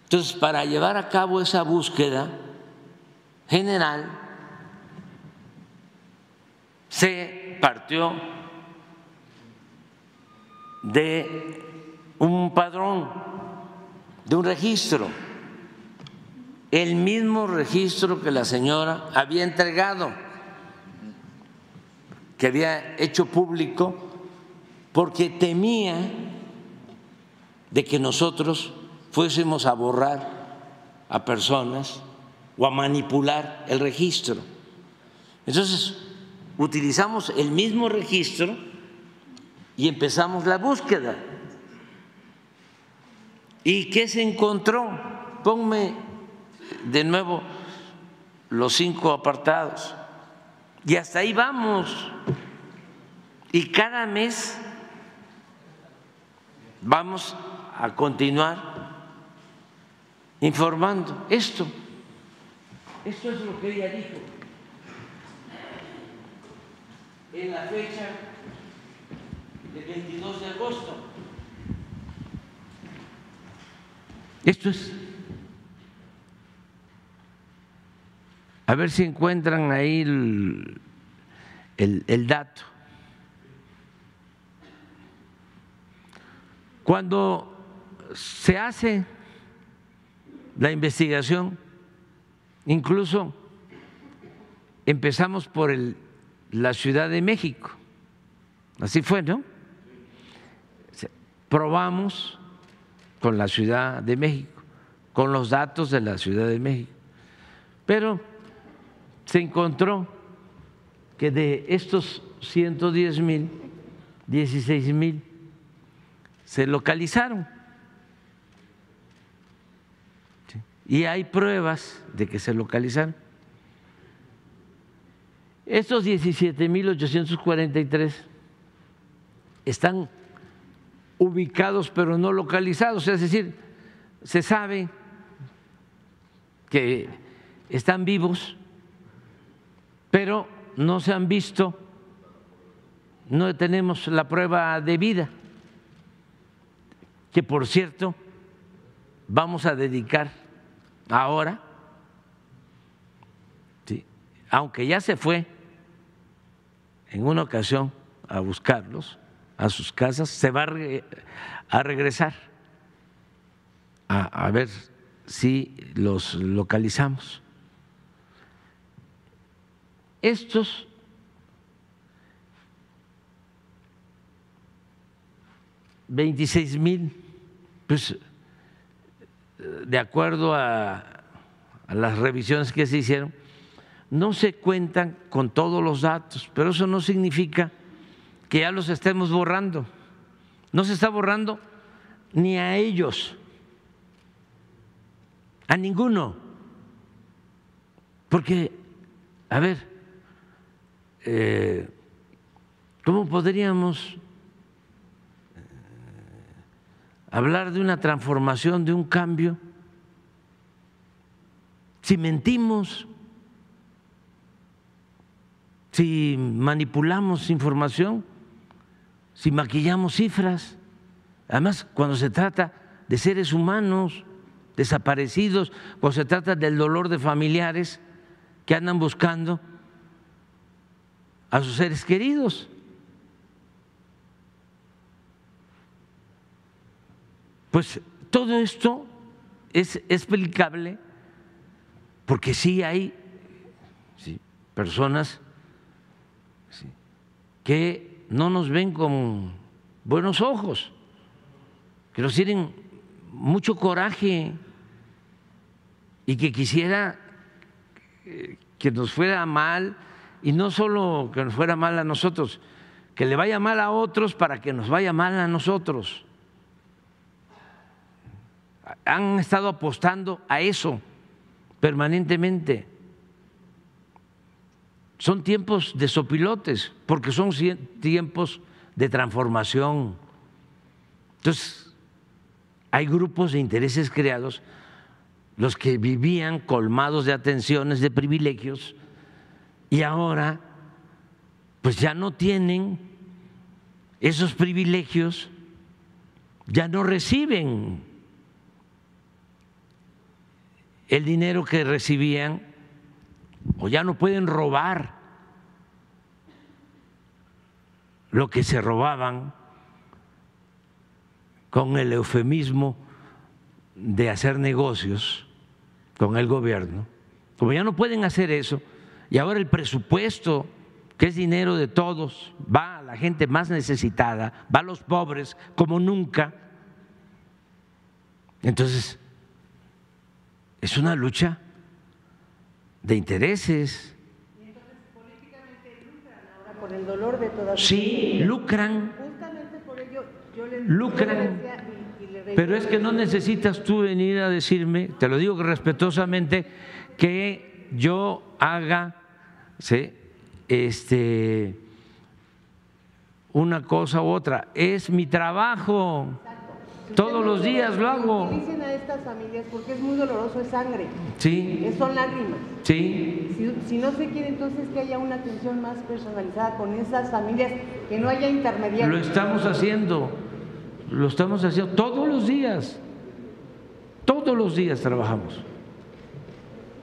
Entonces, para llevar a cabo esa búsqueda general, se partió de un padrón, de un registro, el mismo registro que la señora había entregado, que había hecho público, porque temía de que nosotros fuésemos a borrar a personas o a manipular el registro. Entonces, utilizamos el mismo registro y empezamos la búsqueda. ¿Y qué se encontró? Ponme de nuevo los cinco apartados. Y hasta ahí vamos. Y cada mes vamos a continuar informando esto. Esto es lo que ella dijo. En la fecha del 22 de agosto. Esto es. A ver si encuentran ahí el, el, el dato. Cuando se hace la investigación, incluso empezamos por el, la Ciudad de México, así fue, ¿no? Probamos con la Ciudad de México, con los datos de la Ciudad de México. Pero se encontró que de estos 110 mil, 16 mil se localizaron. Y hay pruebas de que se localizaron. Estos 17.843 están ubicados pero no localizados, es decir, se sabe que están vivos, pero no se han visto, no tenemos la prueba de vida, que por cierto vamos a dedicar ahora, sí, aunque ya se fue en una ocasión a buscarlos, a sus casas, se va a regresar a, a ver si los localizamos. Estos veintiséis mil, pues de acuerdo a, las revisiones que se hicieron, no se cuentan con todos los datos, pero eso no significa que ya los estemos borrando. No se está borrando ni a ellos, a ninguno. Porque, a ver, eh, ¿cómo podríamos eh, hablar de una transformación, de un cambio, si mentimos? si manipulamos información, si maquillamos cifras. Además, cuando se trata de seres humanos desaparecidos, cuando se trata del dolor de familiares que andan buscando a sus seres queridos. Pues todo esto es explicable porque sí hay personas que no nos ven con buenos ojos, que nos tienen mucho coraje y que quisiera que nos fuera mal y no solo que nos fuera mal a nosotros, que le vaya mal a otros para que nos vaya mal a nosotros. Han estado apostando a eso permanentemente. son tiempos de sopilotes, porque son tiempos de transformación. Entonces, hay grupos de intereses creados, los que vivían colmados de atenciones, de privilegios, y ahora pues ya no tienen esos privilegios, ya no reciben el dinero que recibían o ya no pueden robar lo que se robaban con el eufemismo de hacer negocios con el gobierno, como ya no pueden hacer eso, y ahora el presupuesto, que es dinero de todos, va a la gente más necesitada, va a los pobres como nunca, entonces es una lucha de intereses. Por el dolor de todas Sí, lucran. Justamente por ello yo le lucran. Pero es que no necesitas tú venir a decirme, te lo digo respetuosamente, que yo haga ¿sí? este, una cosa u otra. Es mi trabajo. Todos los días lo hago. Utilicen a estas familias porque es muy doloroso, es sangre. Sí. Es- Son lágrimas. Sí. Si, si no se quiere entonces que haya una atención más personalizada con esas familias, que no haya Lo intermediarios. estamos haciendo. Lo estamos haciendo todos los días. Todos los días trabajamos.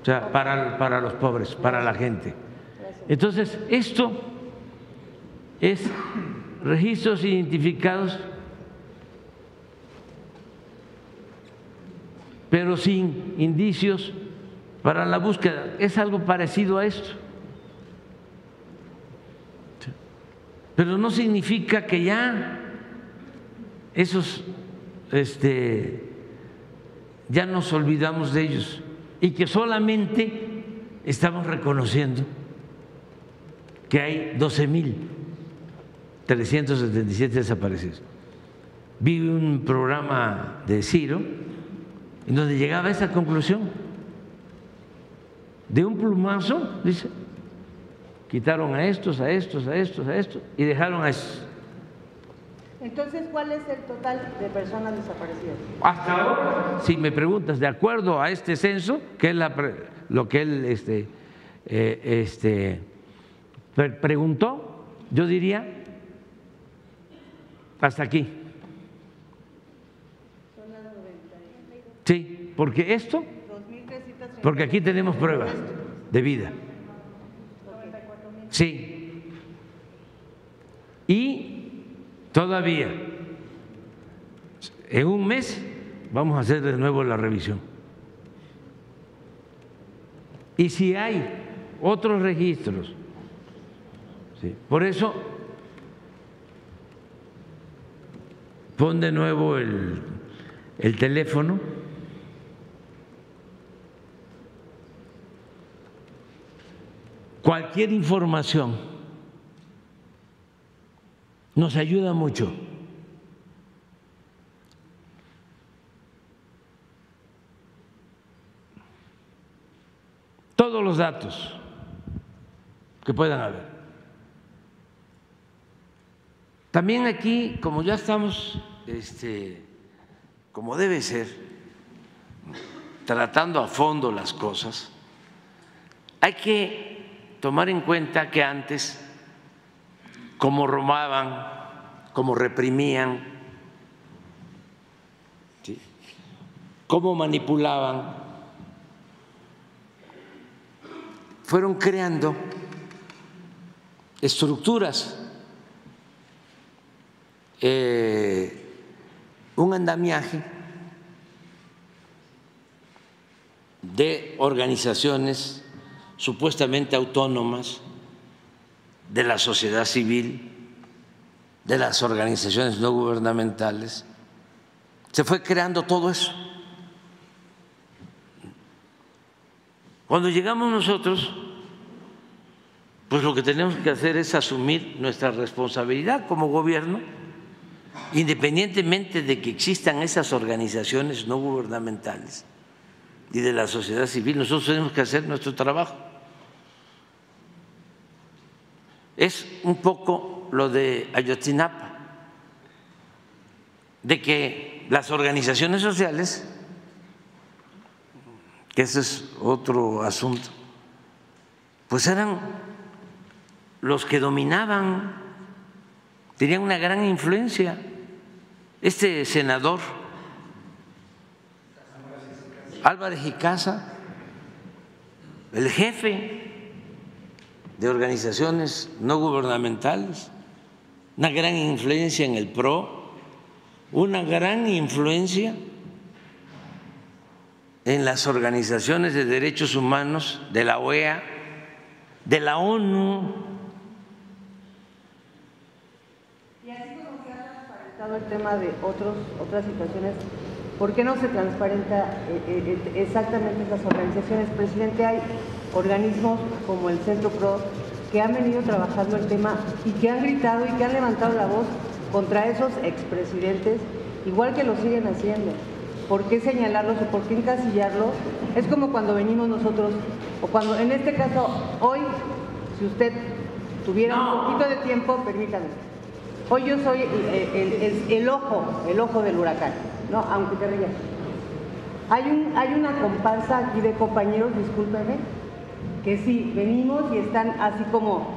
O sea, para, para los pobres, para la gente. Entonces, esto es registros identificados, pero sin indicios para la búsqueda. Es algo parecido a esto. Pero no significa que ya esos este, ya nos olvidamos de ellos y que solamente estamos reconociendo que hay 12.377 desaparecidos. Vi un programa de Ciro en donde llegaba a esa conclusión. De un plumazo, dice, quitaron a estos, a estos, a estos, a estos y dejaron a estos. Entonces, ¿cuál es el total de personas desaparecidas? Hasta ahora, si me preguntas, de acuerdo a este censo, que es la lo que él este, eh, este, pre- preguntó, yo diría hasta aquí. Sí, porque esto, porque aquí tenemos pruebas de vida. Sí. Y todavía, en un mes, vamos a hacer de nuevo la revisión. Y si hay otros registros, sí, por eso pon de nuevo el, el teléfono. Cualquier información nos ayuda mucho. Todos los datos que puedan haber. También aquí, como ya estamos, este, como debe ser, tratando a fondo las cosas, hay que tomar en cuenta que antes, como robaban, como reprimían, ¿sí? cómo manipulaban, fueron creando estructuras, eh, un andamiaje de organizaciones supuestamente autónomas de la sociedad civil, de las organizaciones no gubernamentales. Se fue creando todo eso. Cuando llegamos nosotros, pues lo que tenemos que hacer es asumir nuestra responsabilidad como gobierno, independientemente de que existan esas organizaciones no gubernamentales y de la sociedad civil, nosotros tenemos que hacer nuestro trabajo. Es un poco lo de Ayotzinapa, de que las organizaciones sociales, que ese es otro asunto, pues eran los que dominaban, tenían una gran influencia. Este senador Álvarez y Casa, el jefe de organizaciones no gubernamentales, una gran influencia en el PRO, una gran influencia en las organizaciones de derechos humanos de la OEA, de la ONU. Y así como se ha transparentado el tema de otros, otras situaciones, ¿por qué no se transparenta eh, eh, exactamente las organizaciones? Presidente, hay organismos como el Centro PRO que han venido trabajando el tema y que han gritado y que han levantado la voz contra esos expresidentes, igual que lo siguen haciendo. ¿Por qué señalarlos o por qué encasillarlos? Es como cuando venimos nosotros, o cuando en este caso, hoy, si usted tuviera un poquito de tiempo, permítame. Hoy yo soy el, el- el ojo, el ojo del huracán, ¿no? Aunque te rías. Hay, un, hay una comparsa aquí de compañeros, discúlpeme, que sí, venimos y están así como,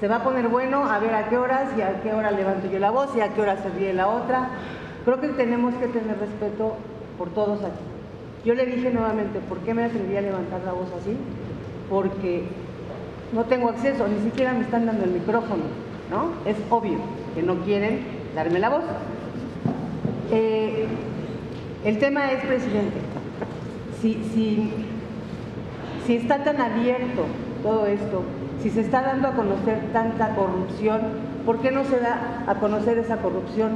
se va a poner bueno, a ver a qué horas y a qué hora levanto yo la voz y a qué hora se ríe la otra. Creo que tenemos que tener respeto por todos aquí. Yo le dije nuevamente, ¿por qué me atreví a levantar la voz así? Porque no tengo acceso, ni siquiera me están dando el micrófono, ¿no? Es obvio que no quieren darme la voz. Eh, el tema es, presidente, si, si, si está tan abierto todo esto, si se está dando a conocer tanta corrupción, ¿por qué no se da a conocer esa corrupción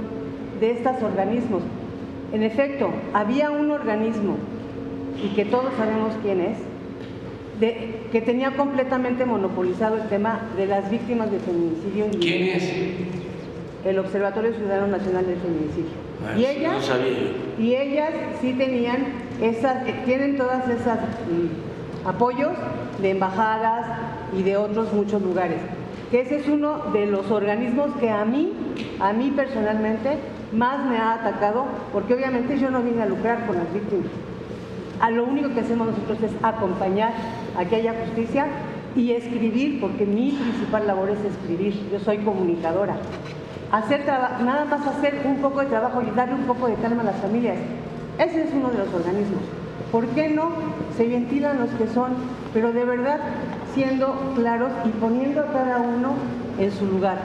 de estos organismos? En efecto, había un organismo, y que todos sabemos quién es, de- que tenía completamente monopolizado el tema de las víctimas de feminicidio. ¿Quién es? El Observatorio Ciudadano Nacional del Feminicidio. Ah, y ellas, no sabía y ellas sí tenían esas, eh, tienen todas esas mm, apoyos de embajadas y de otros muchos lugares. Que ese es uno de los organismos que a mí, a mí personalmente, más me ha atacado, porque obviamente yo no vine a lucrar con las víctimas. A lo único que hacemos nosotros es acompañar a que haya justicia y escribir, porque mi principal labor es escribir. Yo soy comunicadora. Hacer nada más hacer un poco de trabajo y darle un poco de calma a las familias. Ese es uno de los organismos. ¿Por qué no se ventilan los que son, pero de verdad siendo claros y poniendo a cada uno en su lugar?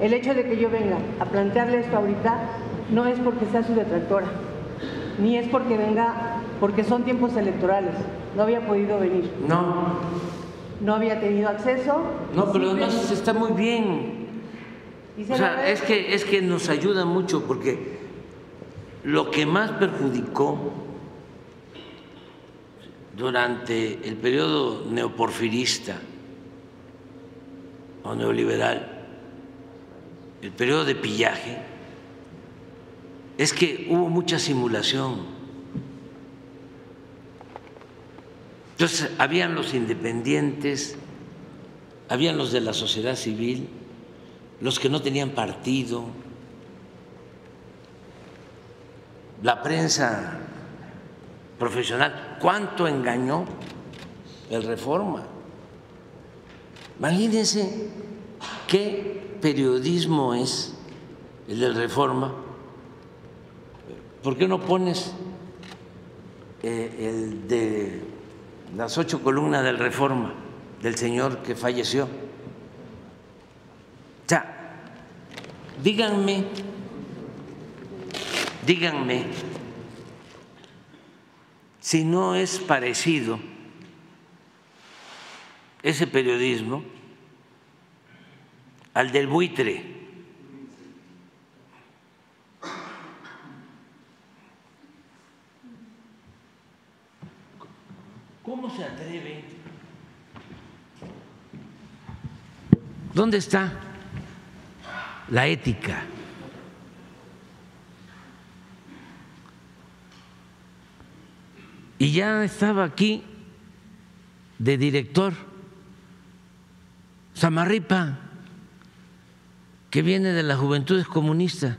El hecho de que yo venga a plantearle esto ahorita no es porque sea su detractora, ni es porque venga, porque son tiempos electorales. No había podido venir, No, no había tenido acceso. no, pero además está muy bien. Se O sea, es que, es que nos ayuda mucho porque lo que más perjudicó durante el periodo neoporfirista o neoliberal, el periodo de pillaje, es que hubo mucha simulación. Entonces, habían los independientes, habían los de la sociedad civil, los que no tenían partido, la prensa profesional. ¿Cuánto engañó el Reforma? Imagínense qué periodismo es el del Reforma. ¿Por qué no pones eh, el de las ocho columnas del Reforma, del señor que falleció? O sea, díganme, díganme si no es parecido ese periodismo al del buitre. ¿Cómo se atreve? ¿Dónde está la ética? Y ya estaba aquí de director Samarripa, que viene de las juventudes comunistas.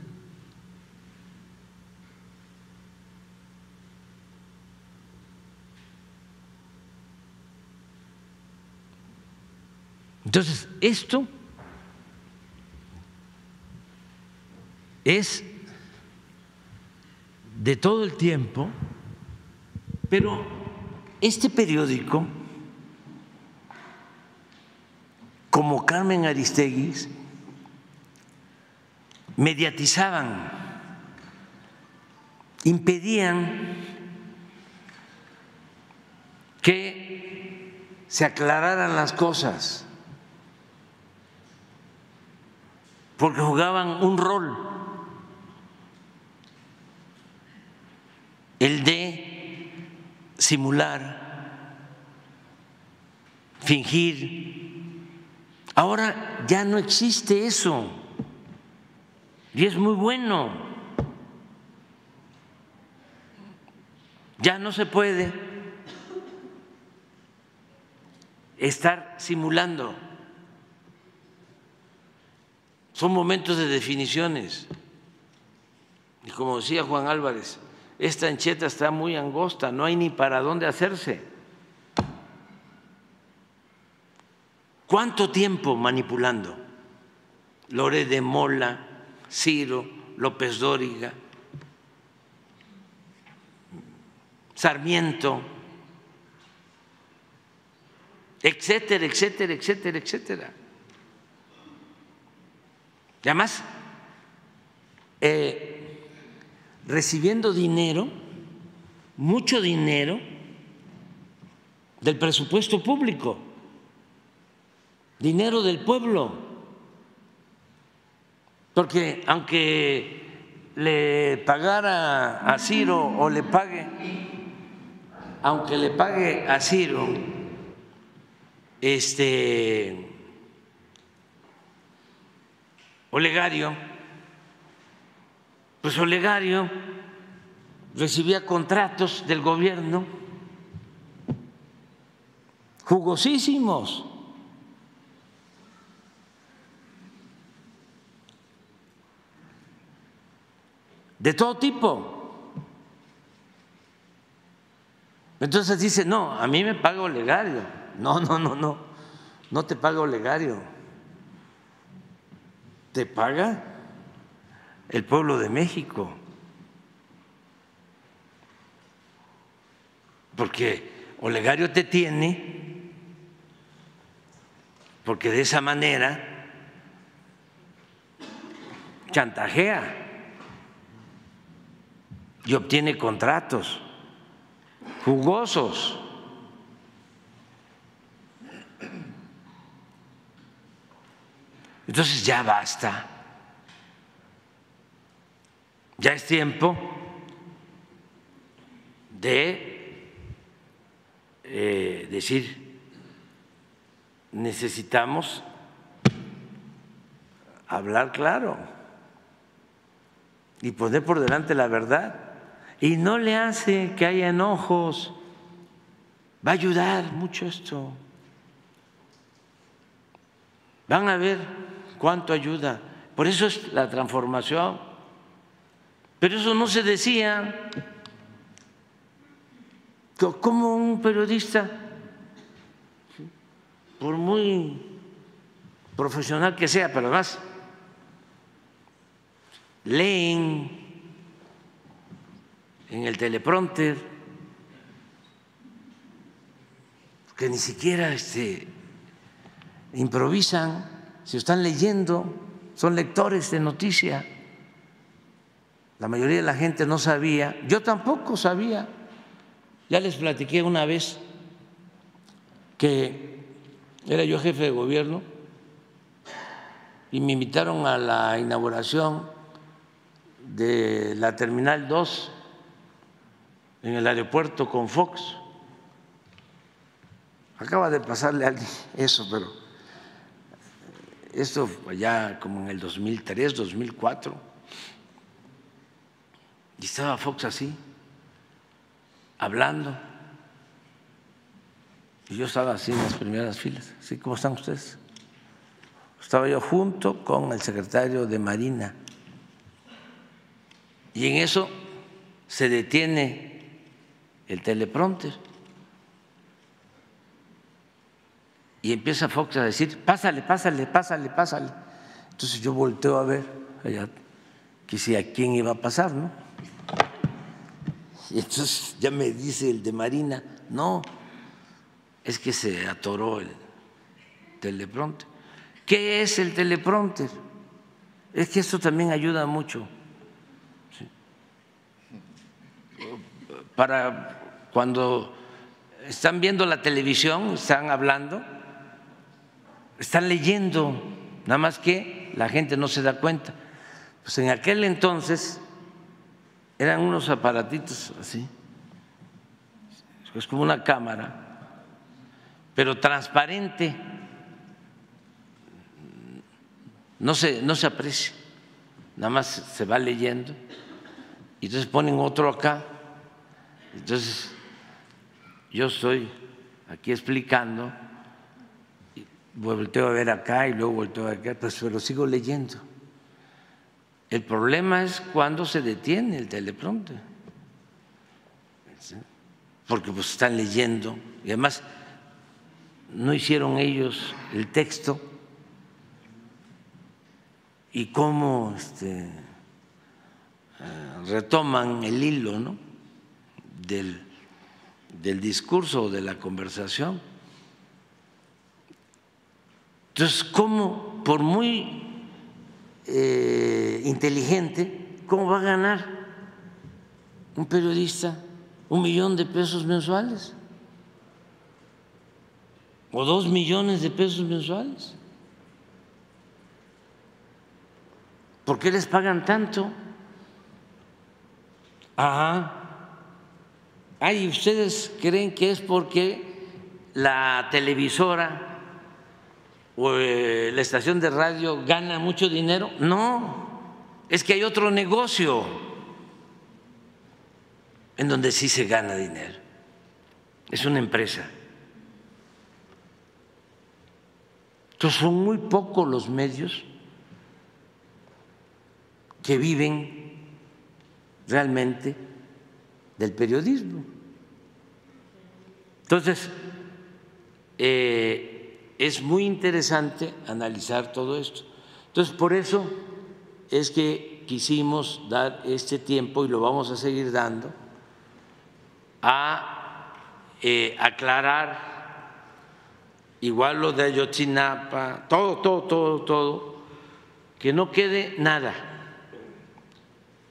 Entonces, esto es de todo el tiempo, pero este periódico, como Carmen Aristegui, mediatizaban, impedían que se aclararan las cosas, porque jugaban un rol, el de simular, fingir. Ahora ya no existe eso y es muy bueno. Ya no se puede estar simulando. Son momentos de definiciones. Y como decía Juan Álvarez, esta ancheta está muy angosta, no hay ni para dónde hacerse. ¿Cuánto tiempo manipulando? Lore de Mola, Ciro, López Dóriga, Sarmiento, etcétera, etcétera, etcétera, etcétera. Y además, eh, recibiendo dinero, mucho dinero del presupuesto público, dinero del pueblo, porque aunque le pagara a Ciro o le pague, aunque le pague a Ciro, este Olegario, pues Olegario recibía contratos del gobierno jugosísimos. de todo tipo. Entonces dice, no, a mí me paga Olegario. No, no, no, no, no te paga Olegario. Te paga el pueblo de México. Porque Olegario te tiene, porque de esa manera chantajea y obtiene contratos jugosos. Entonces ya basta. Ya es tiempo de eh, decir, necesitamos hablar claro y poner por delante la verdad. Y no le hace que haya enojos. Va a ayudar mucho esto. Van a ver cuánto ayuda. Por eso es la transformación. Pero eso no se decía. ¿Cómo un periodista, por muy profesional que sea, pero además leen en el teleprompter, que ni siquiera este, improvisan, si están leyendo, son lectores de noticia. La mayoría de la gente no sabía, yo tampoco sabía. Ya les platiqué una vez que era yo jefe de gobierno y me invitaron a la inauguración de la Terminal 2 en el aeropuerto con Fox. Acaba de pasarle a alguien eso, pero esto ya como en el 2003, 2004. Y estaba Fox así, hablando. Y yo estaba así en las primeras filas. ¿Sí? ¿Cómo están ustedes? estaba yo junto con el secretario de Marina. Y en eso se detiene el teleprompter. Y empieza Fox a decir, pásale, pásale, pásale, pásale. Entonces yo volteo a ver allá, que si a quién iba a pasar, ¿no? Y entonces ya me dice el de Marina, no, es que se atoró el teleprompter. ¿Qué es el teleprompter? Es que esto también ayuda mucho. Para cuando están viendo la televisión, están hablando, están leyendo, nada más que la gente no se da cuenta. Pues en aquel entonces eran unos aparatitos así, es como una cámara, pero transparente no se, no se aprecia, nada más se va leyendo y entonces ponen otro acá. Entonces, yo estoy aquí explicando, volteo a ver acá y luego volteo a ver acá, pues, pero sigo leyendo. El problema es cuando se detiene el teleprompter, porque pues están leyendo y además no hicieron ellos el texto y cómo este, eh, retoman el hilo ¿no? del, del discurso o de la conversación. Entonces, ¿cómo, por muy eh, inteligente, cómo va a ganar un periodista un millón de pesos mensuales? ¿O dos millones de pesos mensuales? ¿Por qué les pagan tanto? Ajá. Ay, ¿ustedes creen que es porque la televisora o eh, la estación de radio gana mucho dinero? No, es que hay otro negocio en donde sí se gana dinero. Es una empresa. Entonces son muy pocos los medios que viven realmente del periodismo. Entonces, eh, es muy interesante analizar todo esto. Entonces, por eso es que quisimos dar este tiempo y lo vamos a seguir dando a eh, aclarar igual lo de Ayotzinapa, todo, todo, todo, todo, que no quede nada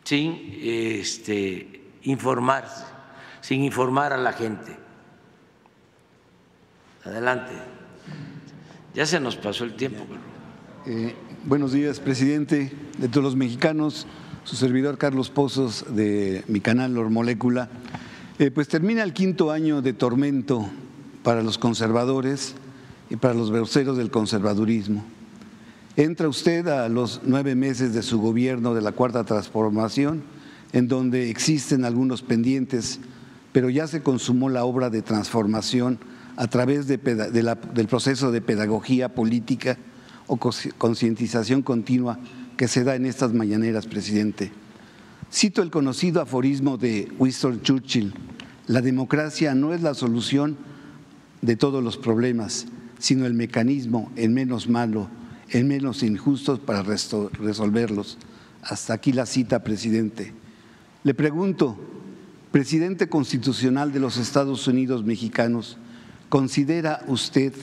sin este, informarse, sin informar a la gente. Adelante. Ya se nos pasó el tiempo. Eh, buenos días, presidente de todos los mexicanos, su servidor Carlos Pozos de mi canal Molécula. Eh, pues termina el quinto año de tormento para los conservadores y para los verseros del conservadurismo. Entra usted a los nueve meses de su gobierno de la Cuarta Transformación, en donde existen algunos pendientes, pero ya se consumó la obra de transformación a través del proceso de pedagogía política o concientización continua que se da en estas mañaneras, presidente. Cito el conocido aforismo de Winston Churchill, la democracia no es la solución de todos los problemas, sino el mecanismo, el menos malo, en menos injustos para resolverlos. Hasta aquí la cita, presidente. Le pregunto, presidente constitucional de los Estados Unidos mexicanos, ¿considera usted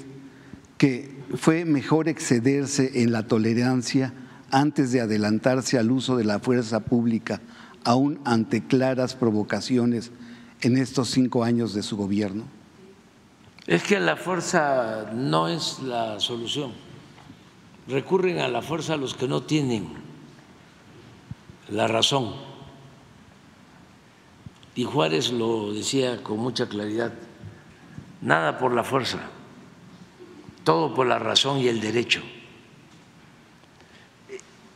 que fue mejor excederse en la tolerancia antes de adelantarse al uso de la fuerza pública, aún ante claras provocaciones en estos cinco años de su gobierno? Es que la fuerza no es la solución recurren a la fuerza los que no tienen la razón. Y Juárez lo decía con mucha claridad, nada por la fuerza, todo por la razón y el derecho.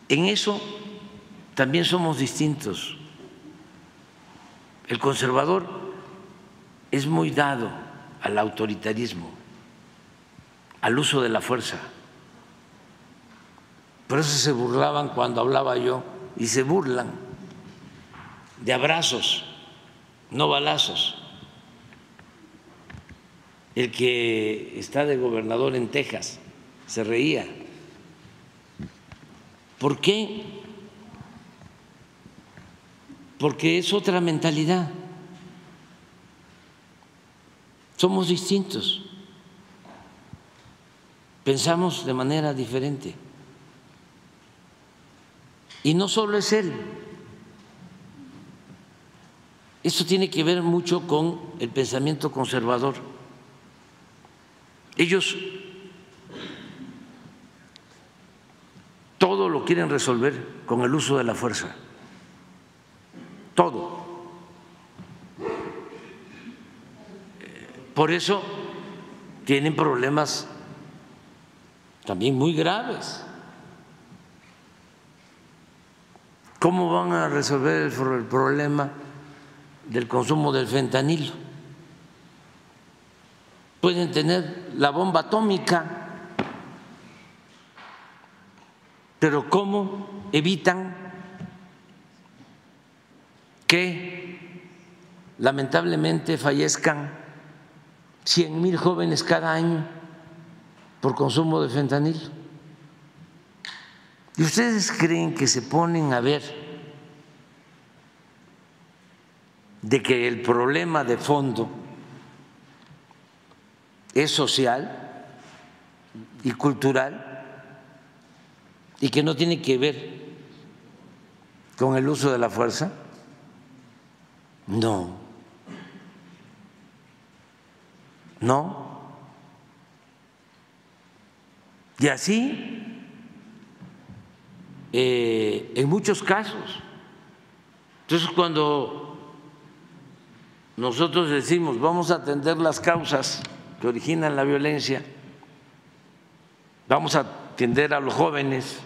En eso también somos distintos. El conservador es muy dado al autoritarismo, al uso de la fuerza Por eso se burlaban cuando hablaba yo y se burlan de abrazos, no balazos. El que está de gobernador en Texas se reía. ¿Por qué? Porque es otra mentalidad. Somos distintos. Pensamos de manera diferente. Y no solo es él. Esto tiene que ver mucho con el pensamiento conservador. Ellos todo lo quieren resolver con el uso de la fuerza. Todo. Por eso tienen problemas también muy graves. ¿Cómo van a resolver el problema del consumo del fentanilo? Pueden tener la bomba atómica, pero ¿cómo evitan que lamentablemente fallezcan 100 mil jóvenes cada año por consumo de fentanilo? ¿Y ustedes creen que se ponen a ver de que el problema de fondo es social y cultural y que no tiene que ver con el uso de la fuerza? No. No. Y así eh, en muchos casos. Entonces, cuando nosotros decimos vamos a atender las causas que originan la violencia, vamos a atender a los jóvenes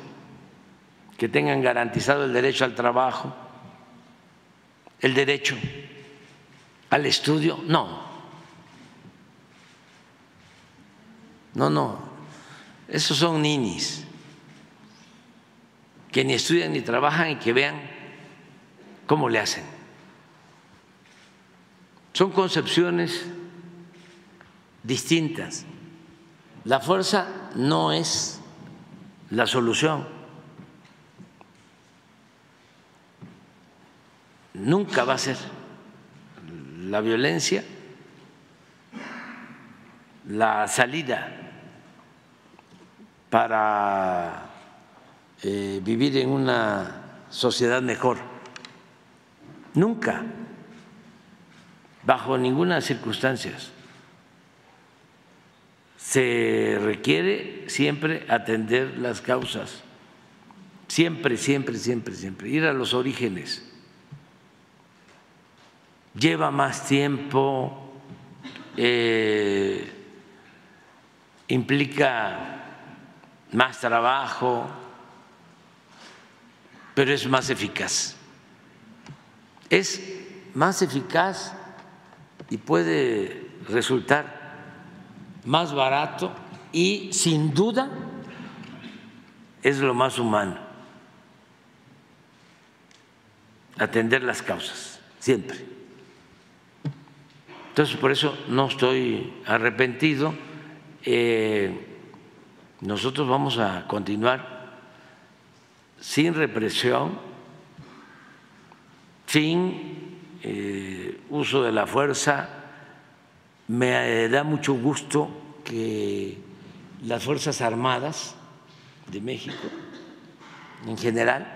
que tengan garantizado el derecho al trabajo, el derecho al estudio, no. No, no, esos son ninis que ni estudian ni trabajan y que vean cómo le hacen. Son concepciones distintas. La fuerza no es la solución. Nunca va a ser la violencia la salida para eh, vivir en una sociedad mejor. Nunca, bajo ninguna circunstancia. Se requiere siempre atender las causas, siempre, siempre, siempre, siempre, ir a los orígenes. Lleva más tiempo, eh, implica más trabajo, pero es más eficaz. Es más eficaz y puede resultar más barato y sin duda es lo más humano. Atender las causas, siempre. Entonces, por eso no estoy arrepentido. Eh, nosotros vamos a continuar sin represión, sin eh, uso de la fuerza. Me da mucho gusto que las Fuerzas Armadas de México, en general,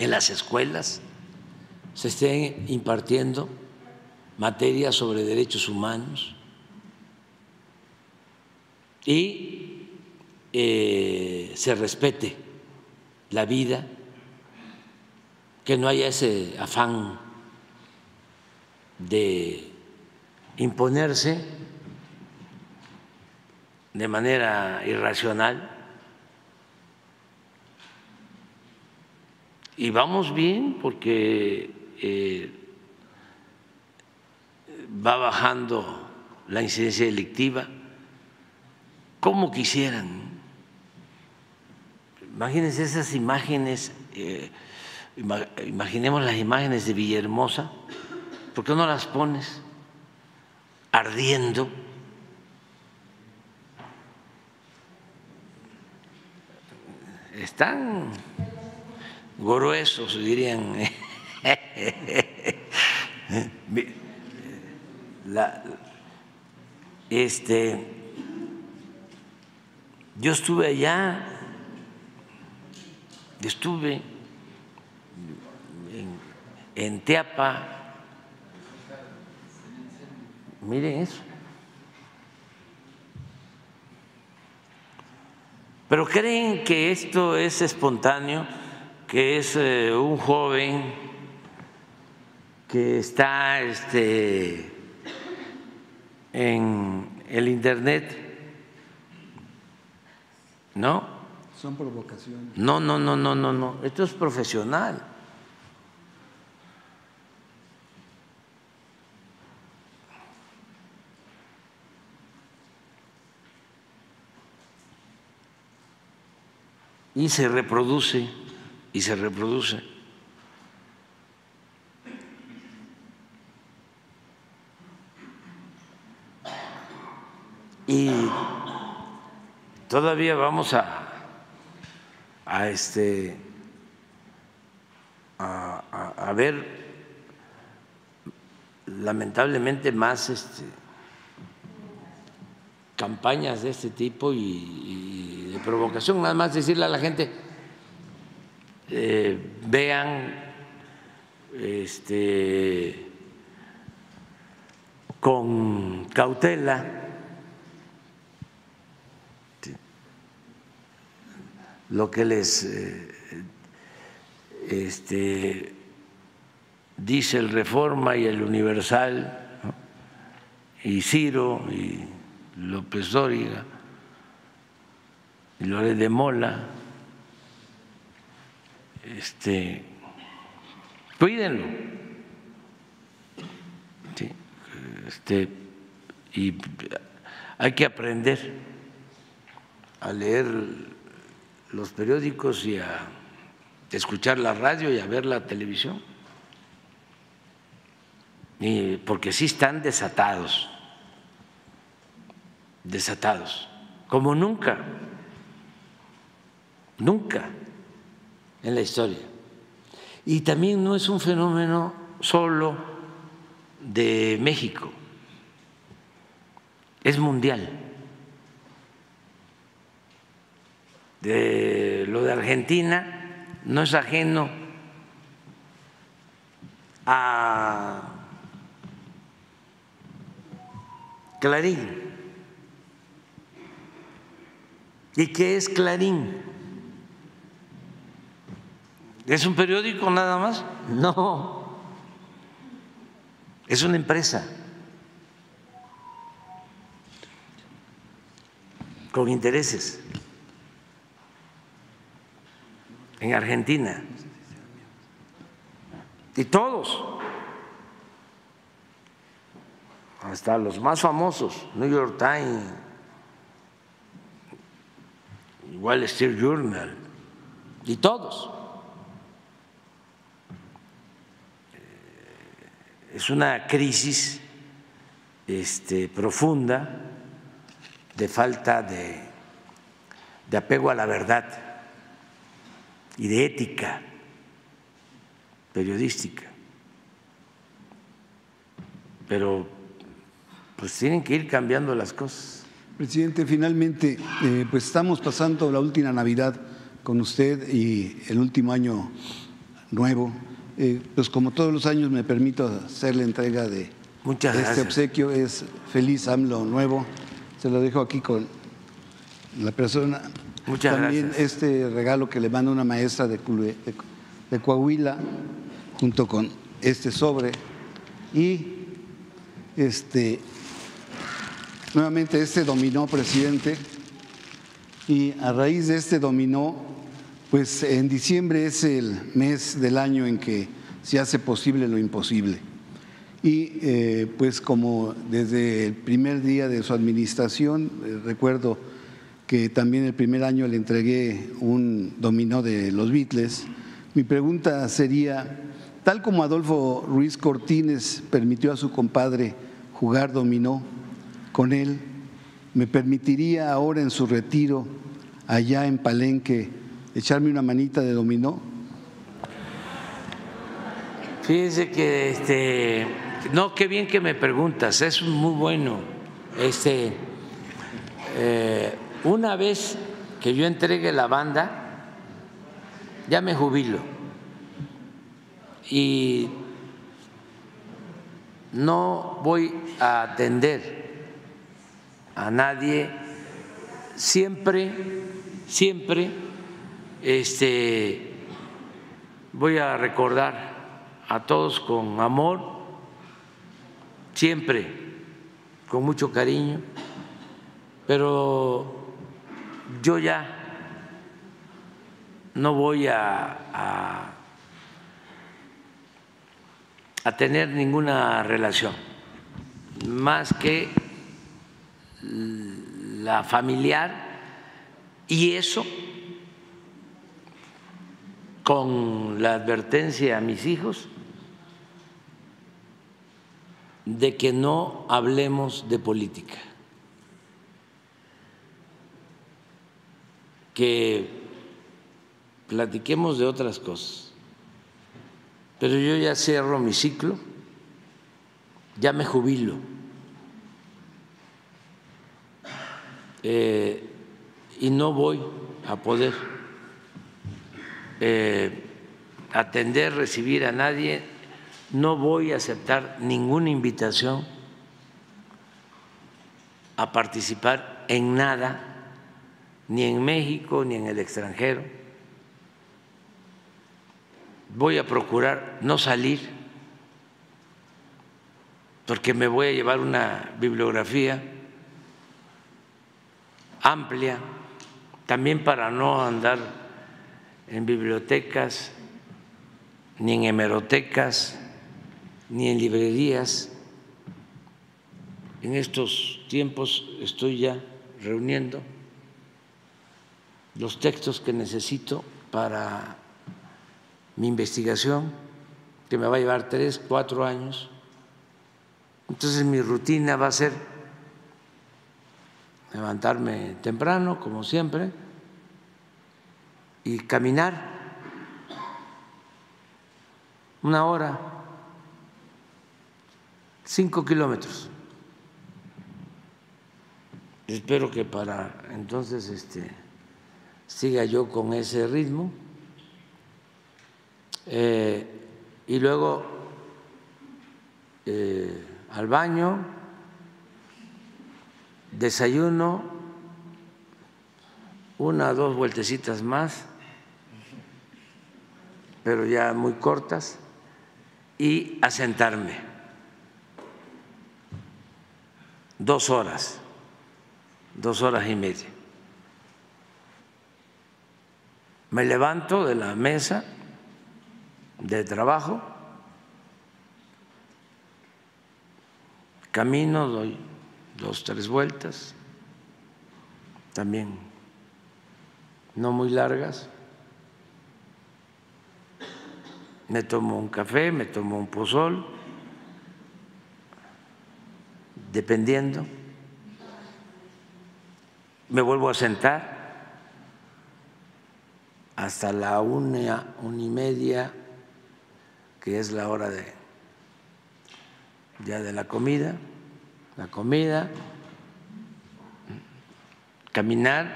en las escuelas, se estén impartiendo materias sobre derechos humanos y eh, se respete la vida, que no haya ese afán de imponerse de manera irracional. Y vamos bien porque eh, va bajando la incidencia delictiva, como quisieran imagínense esas imágenes, eh, imaginemos las imágenes de Villahermosa, ¿por qué no las pones ardiendo? Están gruesos, dirían. La, este, yo estuve allá, estuve en, en Teapa, miren eso. Pero creen que esto es espontáneo, que es eh, un joven que está este, en el Internet. ¿No? Son provocaciones. No, no, no, no, no, no. Esto es profesional. Y se reproduce, y se reproduce. y todavía vamos a, a este a, ver lamentablemente más este, campañas de este tipo y, provocación, nada más decirle a la gente eh, vean este, con cautela. Lo que les eh, este, dice el Reforma y el Universal, y Ciro y López Dóriga y Lore de Mola, este, cuídenlo. este, y hay que aprender a leer los periódicos y a escuchar la radio y a ver la televisión. Y porque sí están desatados, desatados, como nunca, nunca en la historia. Y también no es un fenómeno solo de México, es mundial. de lo de Argentina no es ajeno a Clarín. ¿Y qué es Clarín? ¿Es un periódico nada más? No, es una empresa con intereses. en Argentina. Y todos, hasta los más famosos, New York Times, Wall Street Journal, y todos. Eh, es una crisis este, profunda de falta de, de apego a la verdad y de ética periodística. Pero pues tienen que ir cambiando las cosas. Presidente, finalmente, eh, pues estamos pasando la última Navidad con usted y el último año nuevo. Eh, pues como todos los años me permito hacer la entrega de este obsequio. Es feliz AMLO nuevo. Se lo dejo aquí con la persona Muchas También este regalo que le manda una maestra de, de, Coahuila, junto con este sobre. Y este, nuevamente este dominó, presidente. Y a raíz de este dominó, pues en diciembre es el mes del año en que se hace posible lo imposible. Y eh, pues como desde el primer día de su administración, eh, recuerdo que también el primer año le entregué un dominó de los Beatles. Mi pregunta sería, tal como Adolfo Ruiz Cortines permitió a su compadre jugar dominó con él, ¿me permitiría ahora en su retiro, allá en Palenque, echarme una manita de dominó? Fíjense que este no, qué bien que me preguntas, es muy bueno. Este, eh, una vez que yo entregue la banda, ya me jubilo y no voy a atender a nadie, siempre, siempre, este, voy a recordar a todos con amor siempre con mucho cariño, pero yo ya no voy a, a, tener ninguna relación más que la familiar y eso con la advertencia a mis hijos de que no hablemos de política, que platiquemos de otras cosas. Pero yo ya cierro mi ciclo, ya me jubilo. Eh, y no voy a poder eh, atender, recibir a nadie no voy a aceptar ninguna invitación a participar en nada, ni en México ni en el extranjero. Voy a procurar no salir porque me voy a llevar una bibliografía amplia, también para no andar en bibliotecas ni en hemerotecas ni en librerías. En estos tiempos estoy ya reuniendo los textos que necesito para mi investigación, que me va a llevar tres, cuatro años. Entonces mi rutina va a ser levantarme temprano, como siempre, y caminar una hora cinco kilómetros. Espero que para entonces este, siga yo con ese ritmo. Eh, y luego eh, al baño, desayuno, una o dos vueltecitas más, pero ya muy cortas, y a sentarme. dos horas, dos horas y media. Me levanto de la mesa de trabajo, camino, doy dos, tres vueltas, también no muy largas, me tomo un café, me tomo un pozol dependiendo. Me vuelvo a sentar hasta la una, una y media, que es la hora de ya de la comida, la comida, caminar,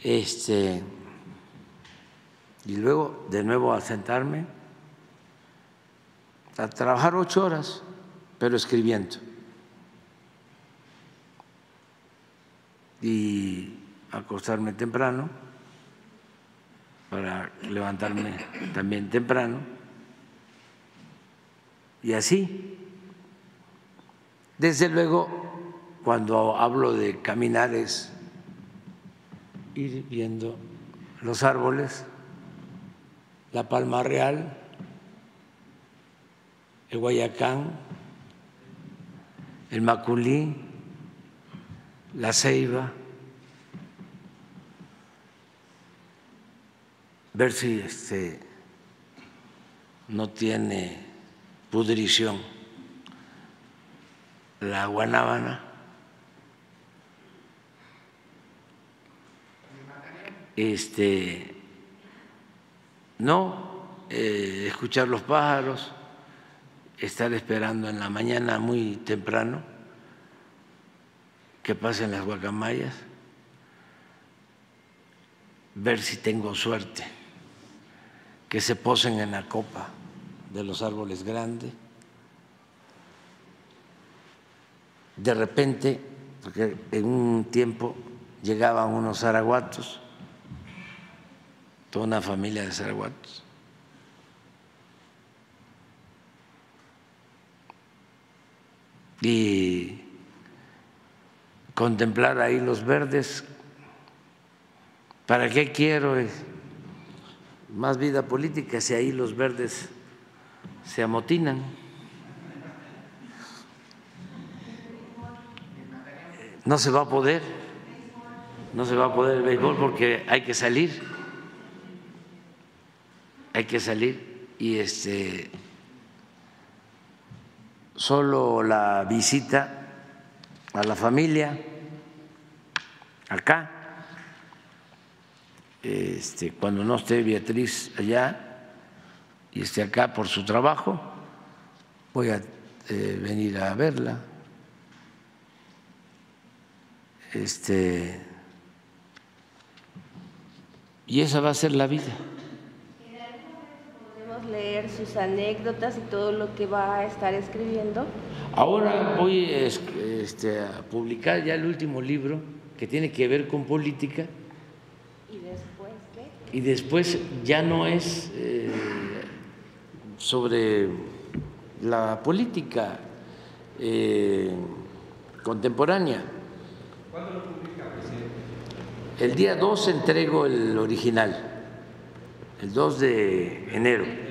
este, y luego de nuevo a sentarme, a trabajar ocho horas, pero escribiendo. y acostarme temprano para levantarme también temprano. Y así, desde luego, cuando hablo de caminar es ir viendo los árboles, la Palma Real, el Guayacán, el Maculí, la Ceiba, ver si este no tiene pudrición la guanábana. Este no eh, escuchar los pájaros, estar esperando en la mañana muy temprano que pasen las guacamayas, ver si tengo suerte, que se posen en la copa de los árboles grandes. De repente, porque en un tiempo llegaban unos zaraguatos, toda una familia de zaraguatos, y contemplar ahí los verdes. ¿Para qué quiero más vida política si ahí los verdes se amotinan? No se va a poder, no se va a poder el béisbol porque hay que salir, hay que salir y este solo la visita a la familia acá, este, cuando no esté Beatriz allá y esté acá por su trabajo, voy a eh, venir a verla. Este, y esa va a ser la vida leer sus anécdotas y todo lo que va a estar escribiendo? Ahora voy este, a publicar ya el último libro que tiene que ver con política. ¿Y después Y después ya no es eh, sobre la política eh, contemporánea. ¿Cuándo lo publica, presidente? El día 2 entrego el original, el 2 de enero.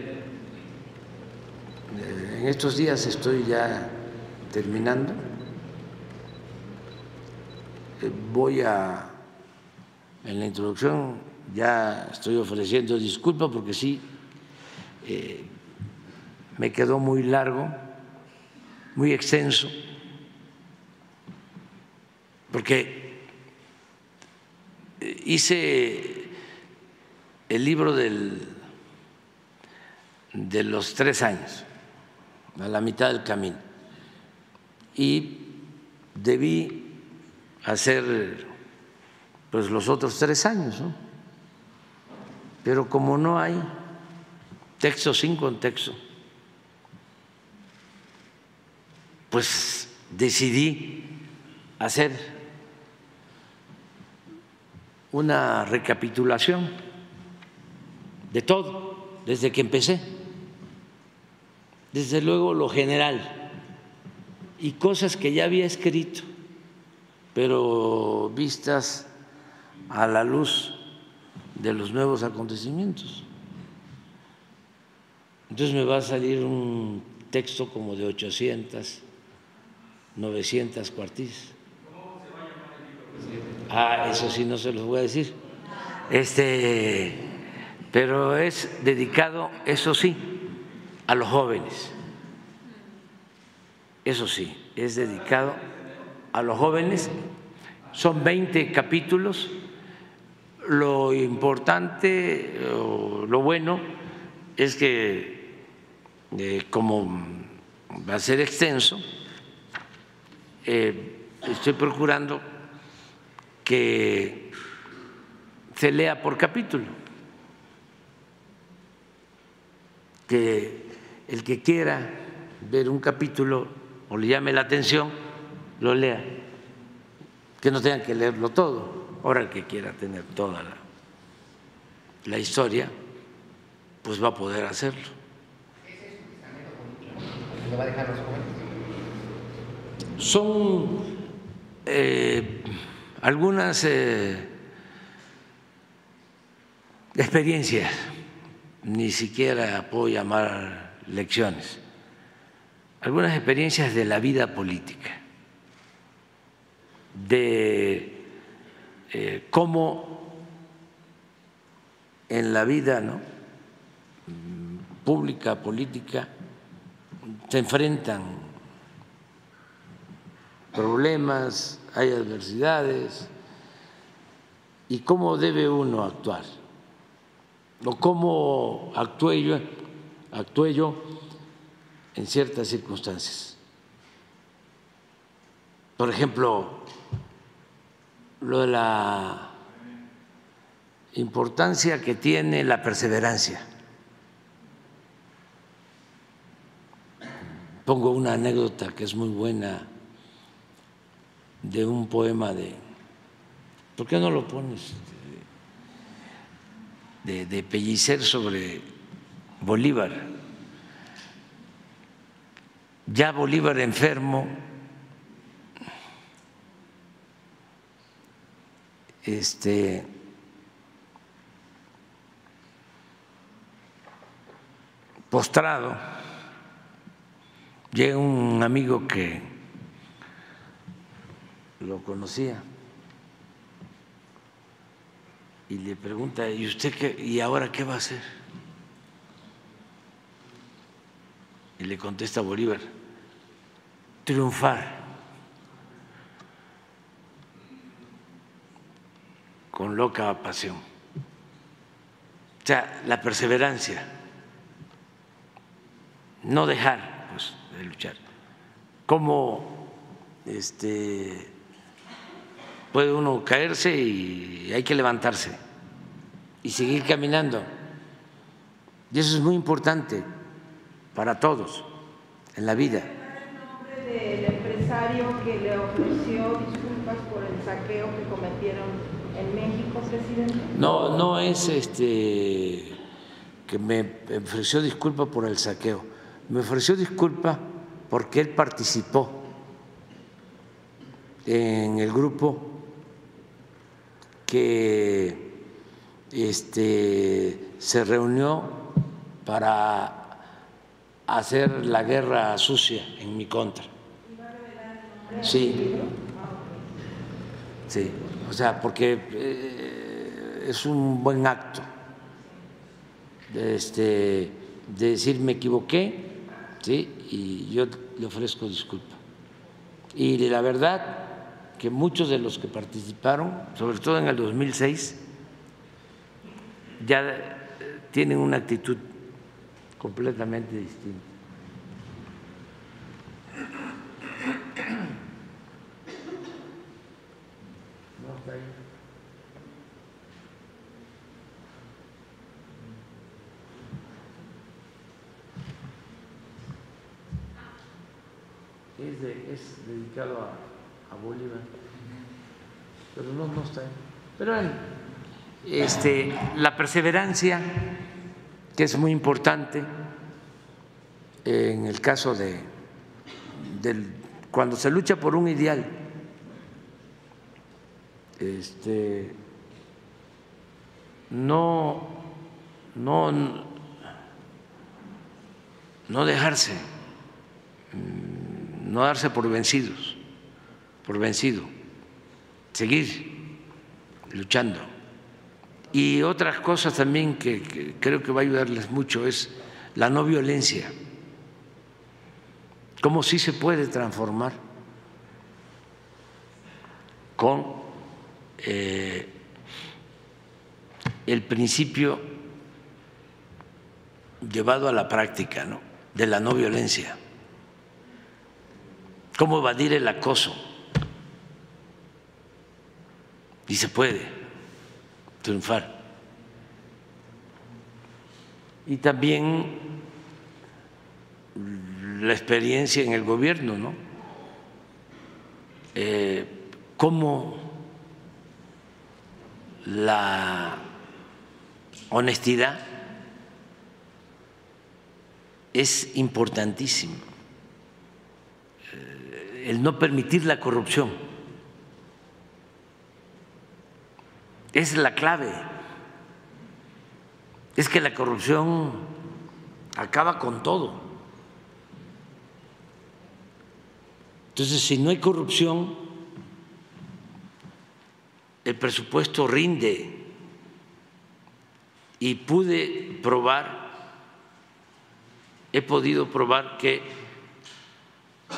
En estos días estoy ya terminando. Eh, voy a, en la introducción ya estoy ofreciendo disculpas porque sí, eh, me quedó muy largo, muy extenso, porque hice el libro del, de los tres años a la mitad del camino. Y debí hacer pues los otros tres años, pero como no hay texto sin contexto, pues decidí hacer una recapitulación de todo desde que empecé desde luego lo general y cosas que ya había escrito, pero vistas a la luz de los nuevos acontecimientos. Entonces me va a salir un texto como de 800, 900 cuartillas. Ah, eso sí no se los voy a decir. Este, pero es dedicado, eso sí, a los jóvenes. Eso sí, es dedicado a los jóvenes. Son 20 capítulos. Lo importante, lo bueno, es que eh, como va a ser extenso, eh, estoy procurando que se lea por capítulo, que el que quiera ver un capítulo o le llame la atención, lo lea, que no tengan que leerlo todo. Ahora el que quiera tener toda la, historia, pues va a poder hacerlo. Son eh, algunas eh, experiencias, ni siquiera puedo llamar lecciones, algunas experiencias de la vida política, de eh, cómo en la vida ¿no? pública, política, se enfrentan problemas, hay adversidades, y cómo debe uno actuar, o cómo actué yo, actué yo en ciertas circunstancias. Por ejemplo, lo de la importancia que tiene la perseverancia. Pongo una anécdota que es muy buena de un poema de, ¿por qué no lo pones? De, de Pellicer sobre Bolívar. Ya Bolívar enfermo, este, postrado, llega un amigo que lo conocía y le pregunta, ¿y usted qué? ¿Y ahora qué va a hacer? Y le contesta Bolívar, triunfar con loca pasión. O sea, la perseverancia, no dejar pues, de luchar. ¿Cómo este, puede uno caerse y hay que levantarse y seguir caminando? Y eso es muy importante para todos en la vida. ¿El nombre del empresario que le ofreció disculpas por el saqueo que cometieron en México, presidente? No, no es este que me ofreció disculpa por el saqueo. Me ofreció disculpa porque él participó en el grupo que este, se reunió para hacer la guerra sucia en mi contra. Sí. Sí, o sea, porque eh, es un buen acto este, de decir me equivoqué, ¿sí? y yo le ofrezco disculpa. Y la verdad que muchos de los que participaron, sobre todo en el 2006, ya tienen una actitud completamente ahí. Es, de- es dedicado a, a Bolívar, pero no, no está ahí. Pero este, la perseverancia, que es muy importante en el caso de cuando se lucha por un ideal, este, no, no, no dejarse, mm, no darse por vencidos, por vencido, seguir luchando. Y otras cosas también que, creo que va a ayudarles mucho es la no violencia, cómo sí se puede transformar con eh, el principio llevado a la práctica ¿no? de la no violencia, cómo evadir el acoso. Y se puede triunfar. Y también la experiencia en el gobierno, ¿no? Eh, cómo la honestidad es importantísimo, Eh, el no permitir la corrupción es la clave, es que la corrupción acaba con todo. Entonces, si no hay corrupción, el presupuesto rinde y pude probar, he podido probar que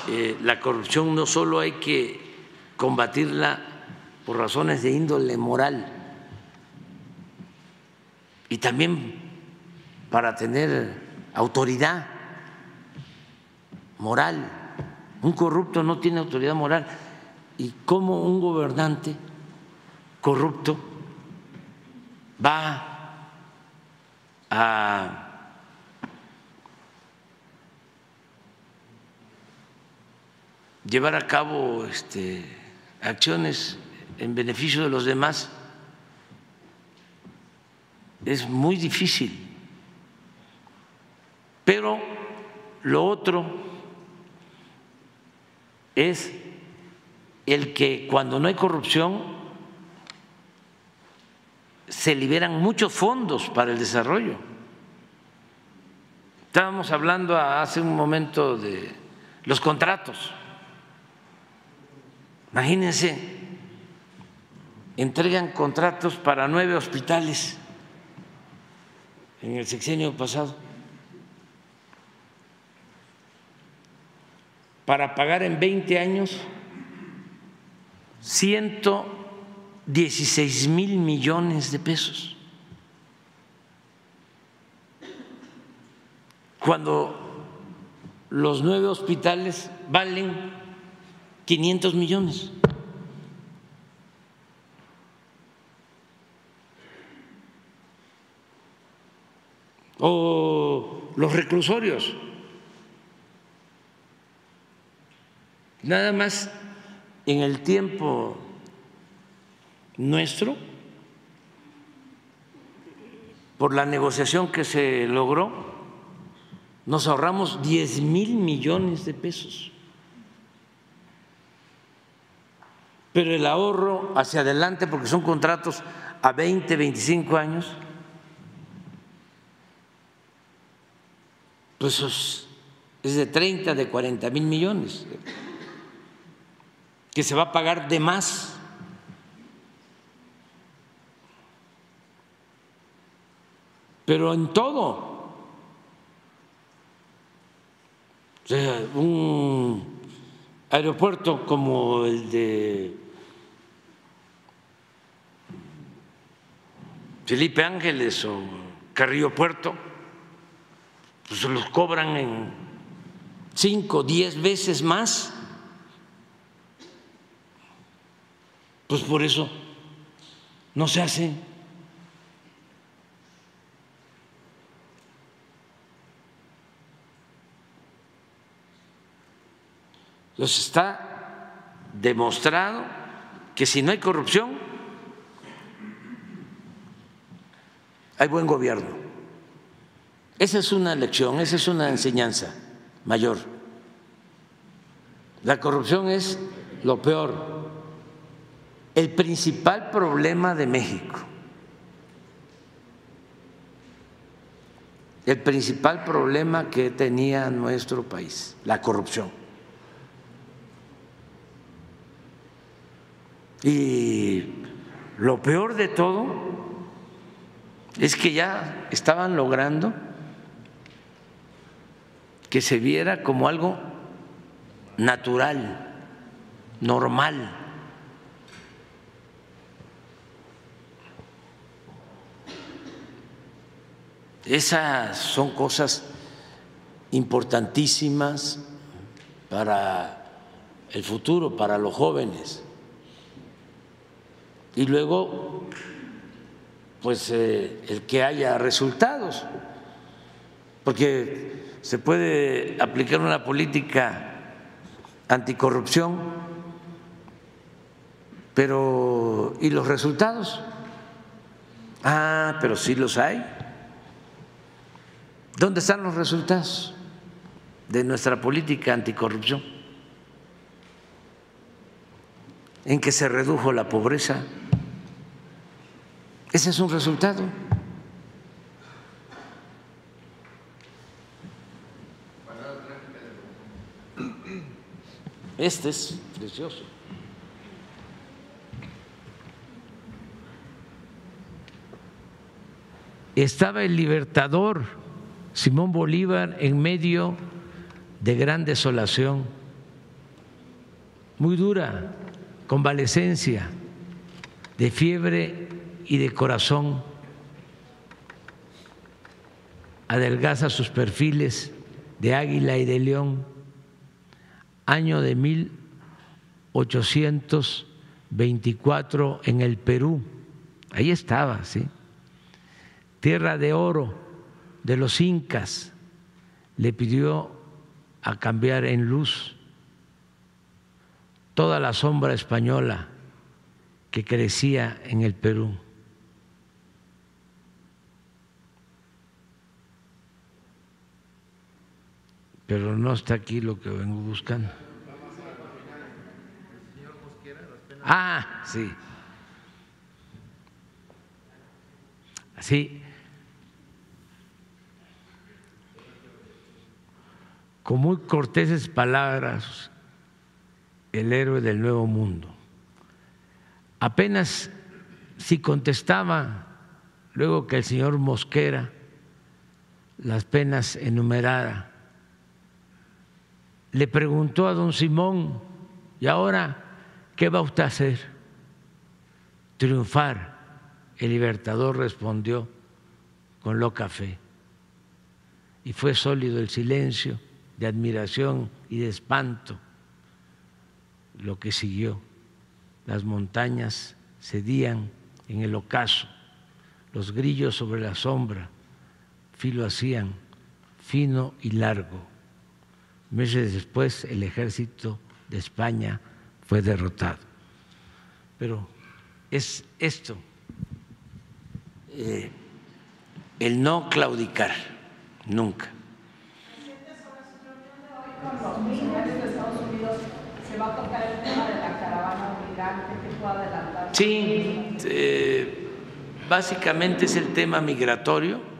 eh, la corrupción no solo hay que combatirla por razones de índole moral, y también para tener autoridad moral. Un corrupto no tiene autoridad moral. ¿Y cómo un gobernante corrupto va a llevar a cabo este, acciones en beneficio de los demás? Es muy difícil. Pero lo otro es el que cuando no hay corrupción se liberan muchos fondos para el desarrollo. Estábamos hablando hace un momento de los contratos. Imagínense, entregan contratos para nueve hospitales en el sexenio pasado para pagar en 20 años 116 mil millones de pesos. Cuando los nueve hospitales valen 500 millones. O los reclusorios. Nada más en el tiempo nuestro, por la negociación que se logró, nos ahorramos 10 mil millones de pesos. Pero el ahorro hacia adelante, porque son contratos a 20, 25 años, pues es de 30, de 40 mil millones que se va a pagar de más. Pero en todo. O sea, un aeropuerto como el de Felipe Ángeles o Carrillo Puerto, pues los cobran en cinco, diez veces más Pues por eso no se hace. Entonces está demostrado que si no hay corrupción, hay buen gobierno. Esa es una lección, esa es una enseñanza mayor. La corrupción es lo peor el principal problema de México, el principal problema que tenía nuestro país, la corrupción. Y lo peor de todo es que ya estaban logrando que se viera como algo natural, normal Esas son cosas importantísimas para el futuro, para los jóvenes. Y luego, pues eh, el que haya resultados, porque se puede aplicar una política anticorrupción, pero ¿y los resultados? Ah, pero sí los hay. ¿Dónde están los resultados de nuestra política anticorrupción? En que se redujo la pobreza. Ese es un resultado. Este es precioso. estaba el libertador Simón Bolívar en medio de gran desolación, muy dura, convalecencia, de fiebre y de corazón. Adelgaza sus perfiles de águila y de león. Año de 1824 en el Perú. Ahí estaba, ¿sí? Tierra de oro de los incas. Le pidió a cambiar en luz toda la sombra española que crecía en el Perú. Pero no está aquí lo que vengo buscando. Ah, sí. Así. Con muy corteses palabras, el héroe del nuevo mundo. Apenas si contestaba, luego que el señor Mosquera las penas enumerara, le preguntó a don Simón, ¿y ahora qué va usted a hacer? Triunfar. El libertador respondió con loca fe. Y fue sólido el silencio de admiración y de espanto lo que siguió. Las montañas cedían en el ocaso, los grillos sobre la sombra filo hacían fino y largo. Meses después el ejército de España fue derrotado. Pero es esto, eh, el no claudicar, nunca. Sí, eh, básicamente es el tema migratorio.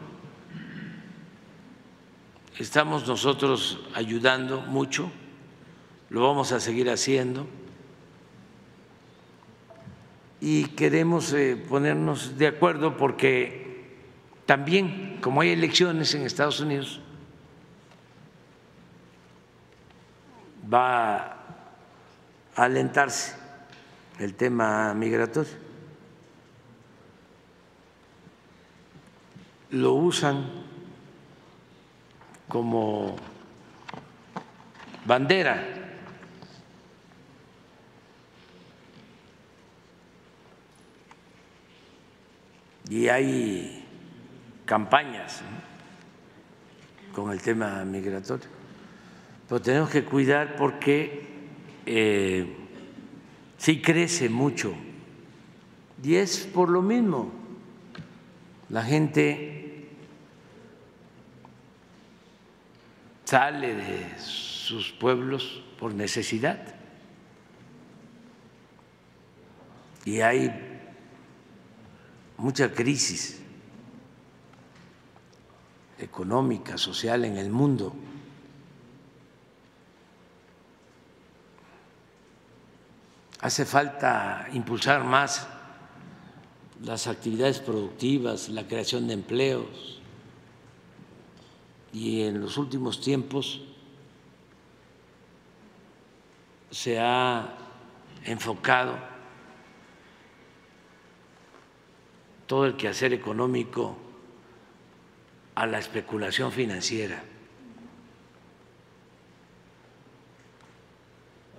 Estamos nosotros ayudando mucho, lo vamos a seguir haciendo y queremos eh, ponernos de acuerdo porque también, como hay elecciones en Estados Unidos, va a alentarse el tema migratorio. Lo usan como bandera. Y hay campañas con el tema migratorio. Pero tenemos que cuidar porque eh, sí crece mucho. Y es por lo mismo. La gente sale de sus pueblos por necesidad. Y hay mucha crisis económica, social en el mundo. Hace falta impulsar más las actividades productivas, la creación de empleos. Y en los últimos tiempos se ha enfocado todo el quehacer económico a la especulación financiera,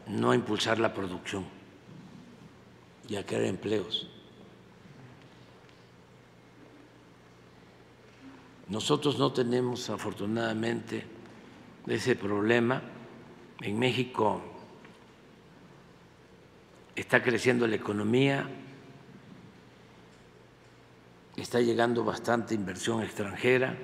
no a impulsar la producción y a crear empleos. Nosotros no tenemos afortunadamente ese problema. En México está creciendo la economía, está llegando bastante inversión extranjera.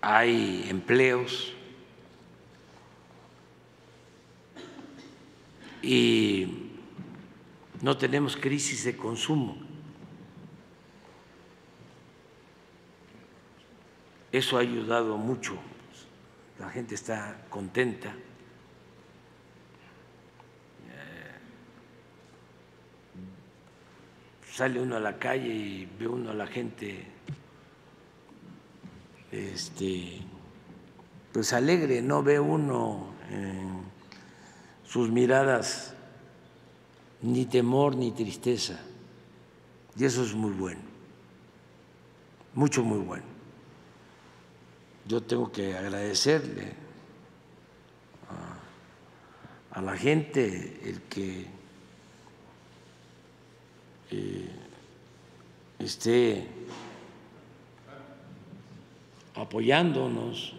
Hay empleos y no tenemos crisis de consumo. Eso ha ayudado mucho, la gente está contenta. Eh, sale uno a la calle y ve uno a la gente este, pues alegre, no ve uno en sus miradas ni temor ni tristeza. Y eso es muy bueno, mucho, muy bueno. Yo tengo que agradecerle a, la gente el que eh, esté apoyándonos,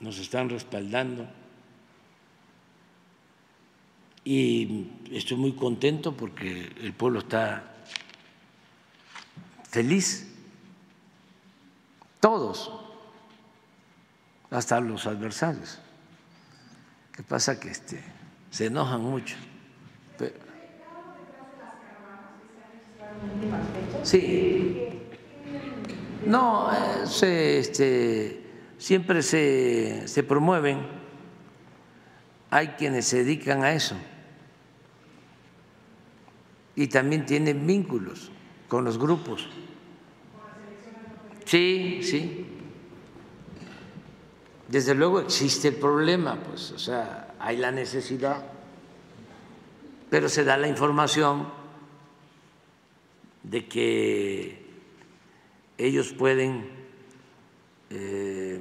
nos están respaldando y estoy muy contento porque el pueblo está feliz, todos, hasta los adversarios. ¿Qué pasa? Que este, se enojan mucho. Sí, no, se, este, siempre se, se promueven, hay quienes se dedican a eso y también tienen vínculos con los grupos. Sí, sí. Desde luego existe el problema, pues, o sea, hay la necesidad, pero se da la información de que ellos pueden eh,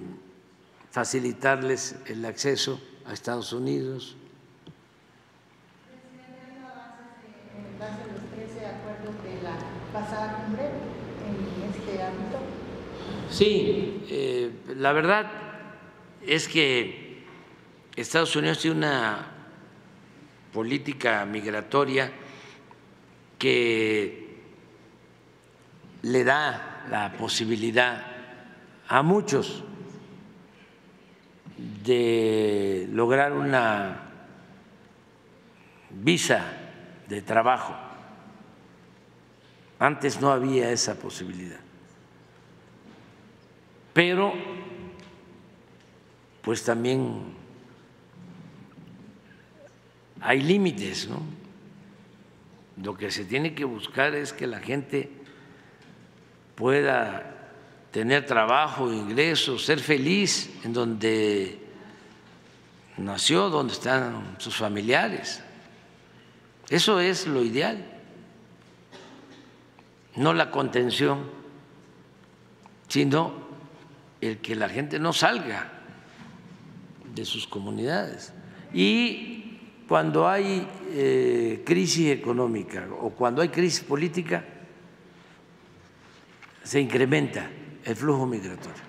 facilitarles el acceso a Estados Unidos. Sí, eh, la verdad es que Estados Unidos tiene una política migratoria que le da la posibilidad a muchos de lograr una visa de trabajo. Antes no había esa posibilidad. Pero, pues también hay límites, ¿no? Lo que se tiene que buscar es que la gente pueda tener trabajo, ingresos, ser feliz en donde nació, donde están sus familiares. Eso es lo ideal, no la contención, sino el que la gente no salga de sus comunidades. Y cuando hay eh, crisis económica o cuando hay crisis política, se incrementa el flujo migratorio.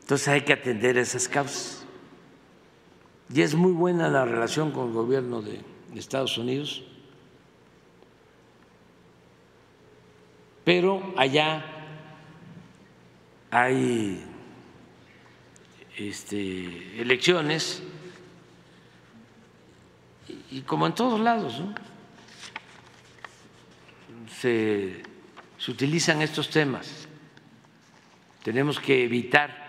Entonces hay que atender esas causas. Y es muy buena la relación con el gobierno de Estados Unidos, pero allá hay este, elecciones y, como en todos lados, se se utilizan estos temas. Tenemos que evitar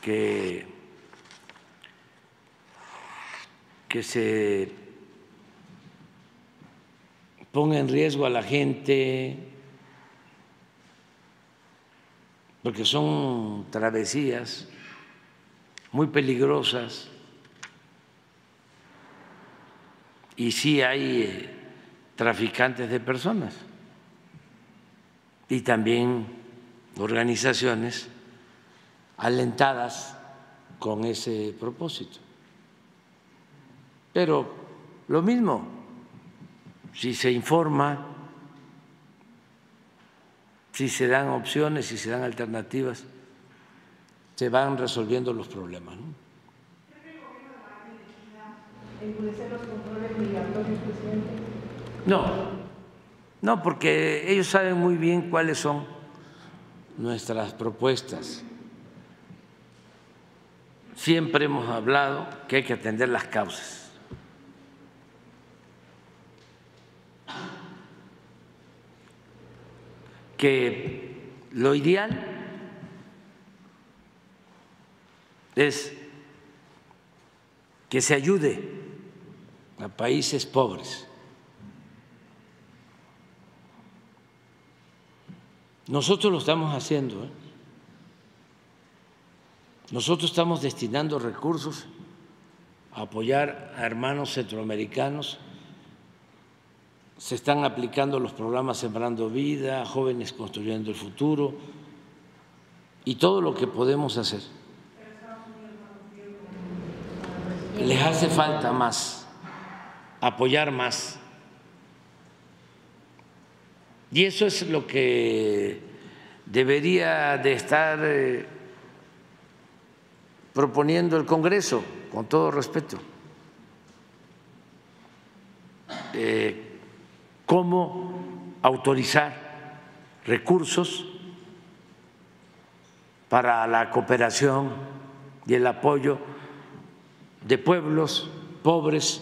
que, que se ponga en riesgo a la gente, porque son travesías muy peligrosas y sí hay eh, traficantes de personas y también organizaciones alentadas con ese propósito. Pero lo mismo, si se informa, si se dan opciones, si se dan alternativas, se van resolviendo los problemas. ¿no? No, no, porque ellos saben muy bien cuáles son nuestras propuestas. Siempre hemos hablado que hay que atender las causas. Que lo ideal es que se ayude a países pobres. Nosotros lo estamos haciendo. ¿eh? Nosotros estamos destinando recursos a apoyar a hermanos centroamericanos. Se están aplicando los programas Sembrando Vida, Jóvenes Construyendo el Futuro y todo lo que podemos hacer. Les hace falta más, apoyar más. Y eso es lo que debería de estar eh, proponiendo el Congreso, con todo respeto. Eh, cómo autorizar recursos para la cooperación y el apoyo de pueblos pobres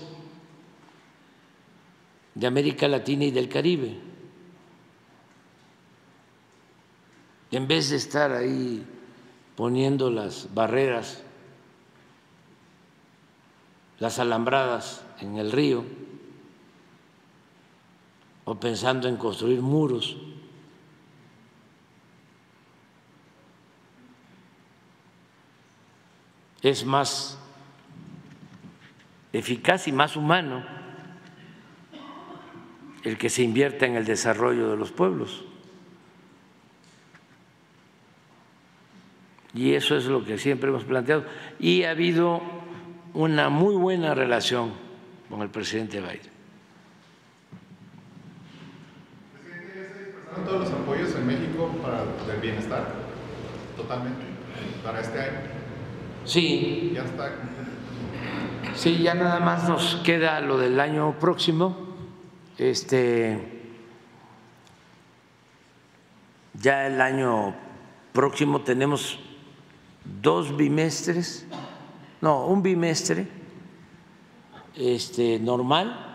de América Latina y del Caribe. en vez de estar ahí poniendo las barreras, las alambradas en el río, o pensando en construir muros, es más eficaz y más humano el que se invierta en el desarrollo de los pueblos. Y eso es lo que siempre hemos planteado. Y ha habido una muy buena relación con el presidente Biden. Presidente, ¿ya se dispersaron todos los apoyos en México para el bienestar? Totalmente. Para este año. Sí. Ya está. Sí, ya nada más nos queda lo del año próximo. Este, ya el año próximo tenemos dos bimestres, no, un bimestre este, normal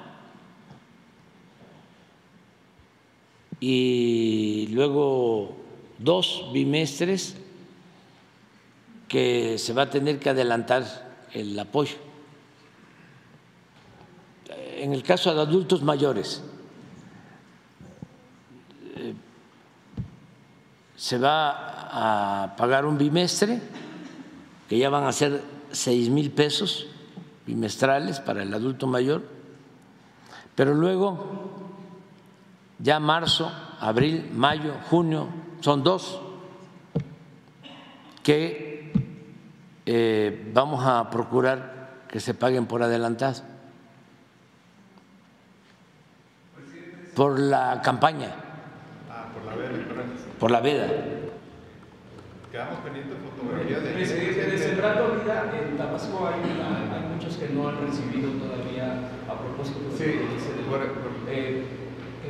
y luego dos bimestres que se va a tener que adelantar el apoyo. En el caso de adultos mayores, eh, se va a pagar un bimestre que ya van a ser seis mil pesos bimestrales para el adulto mayor, pero luego ya marzo, abril, mayo, junio, son dos que eh, vamos a procurar que se paguen por adelantado, por la campaña, Ah, por la veda, correcto. por la veda. Quedamos pendientes de fotografía de. Presidente, de Sembrando Vida, en Tabasco hay, hay muchos que no han recibido todavía, a propósito de Sí, lo que dice de- por- por- eh,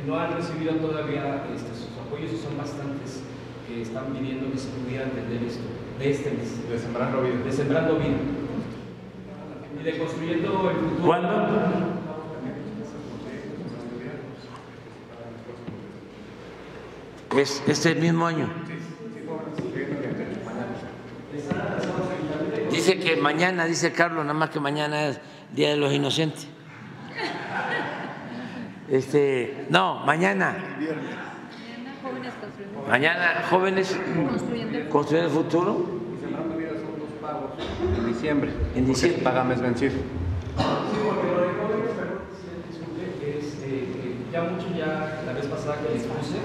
no han recibido todavía este, sus apoyos y son bastantes que están pidiendo que se pudiera atender esto, de este mes. De Sembrando Vida. De Sembrando Vida. Y de Construyendo el Futuro. ¿Cuándo? Es este mismo año. Dice que mañana, dice Carlos, nada más que mañana es Día de los Inocentes. Este, no, mañana. Mañana, jóvenes construyendo el futuro. En diciembre. En diciembre. Paga mes vencido. Sí, porque lo de jóvenes, perdón, disculpe, es eh, que ya mucho ya la vez pasada que les puse,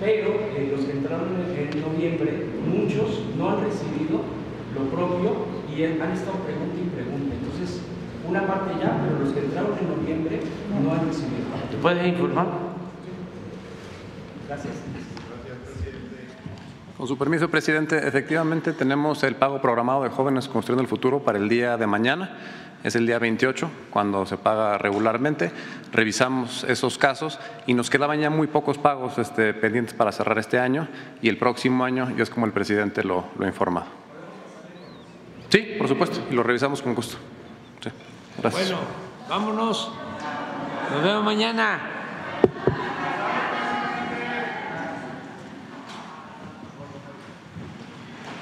pero eh, los que entraron en, en noviembre, muchos no han recibido lo propio y han estado pregunta y pregunta. Entonces, una parte ya, pero los que entraron en noviembre no han recibido. ¿Te puedes informar? Gracias. Con su permiso, presidente, efectivamente tenemos el pago programado de jóvenes construyendo el futuro para el día de mañana. Es el día 28, cuando se paga regularmente. Revisamos esos casos y nos quedaban ya muy pocos pagos este, pendientes para cerrar este año y el próximo año, y es como el presidente lo, lo ha informado. Sí, por supuesto, y lo revisamos con gusto. Bueno, vámonos. Nos vemos mañana.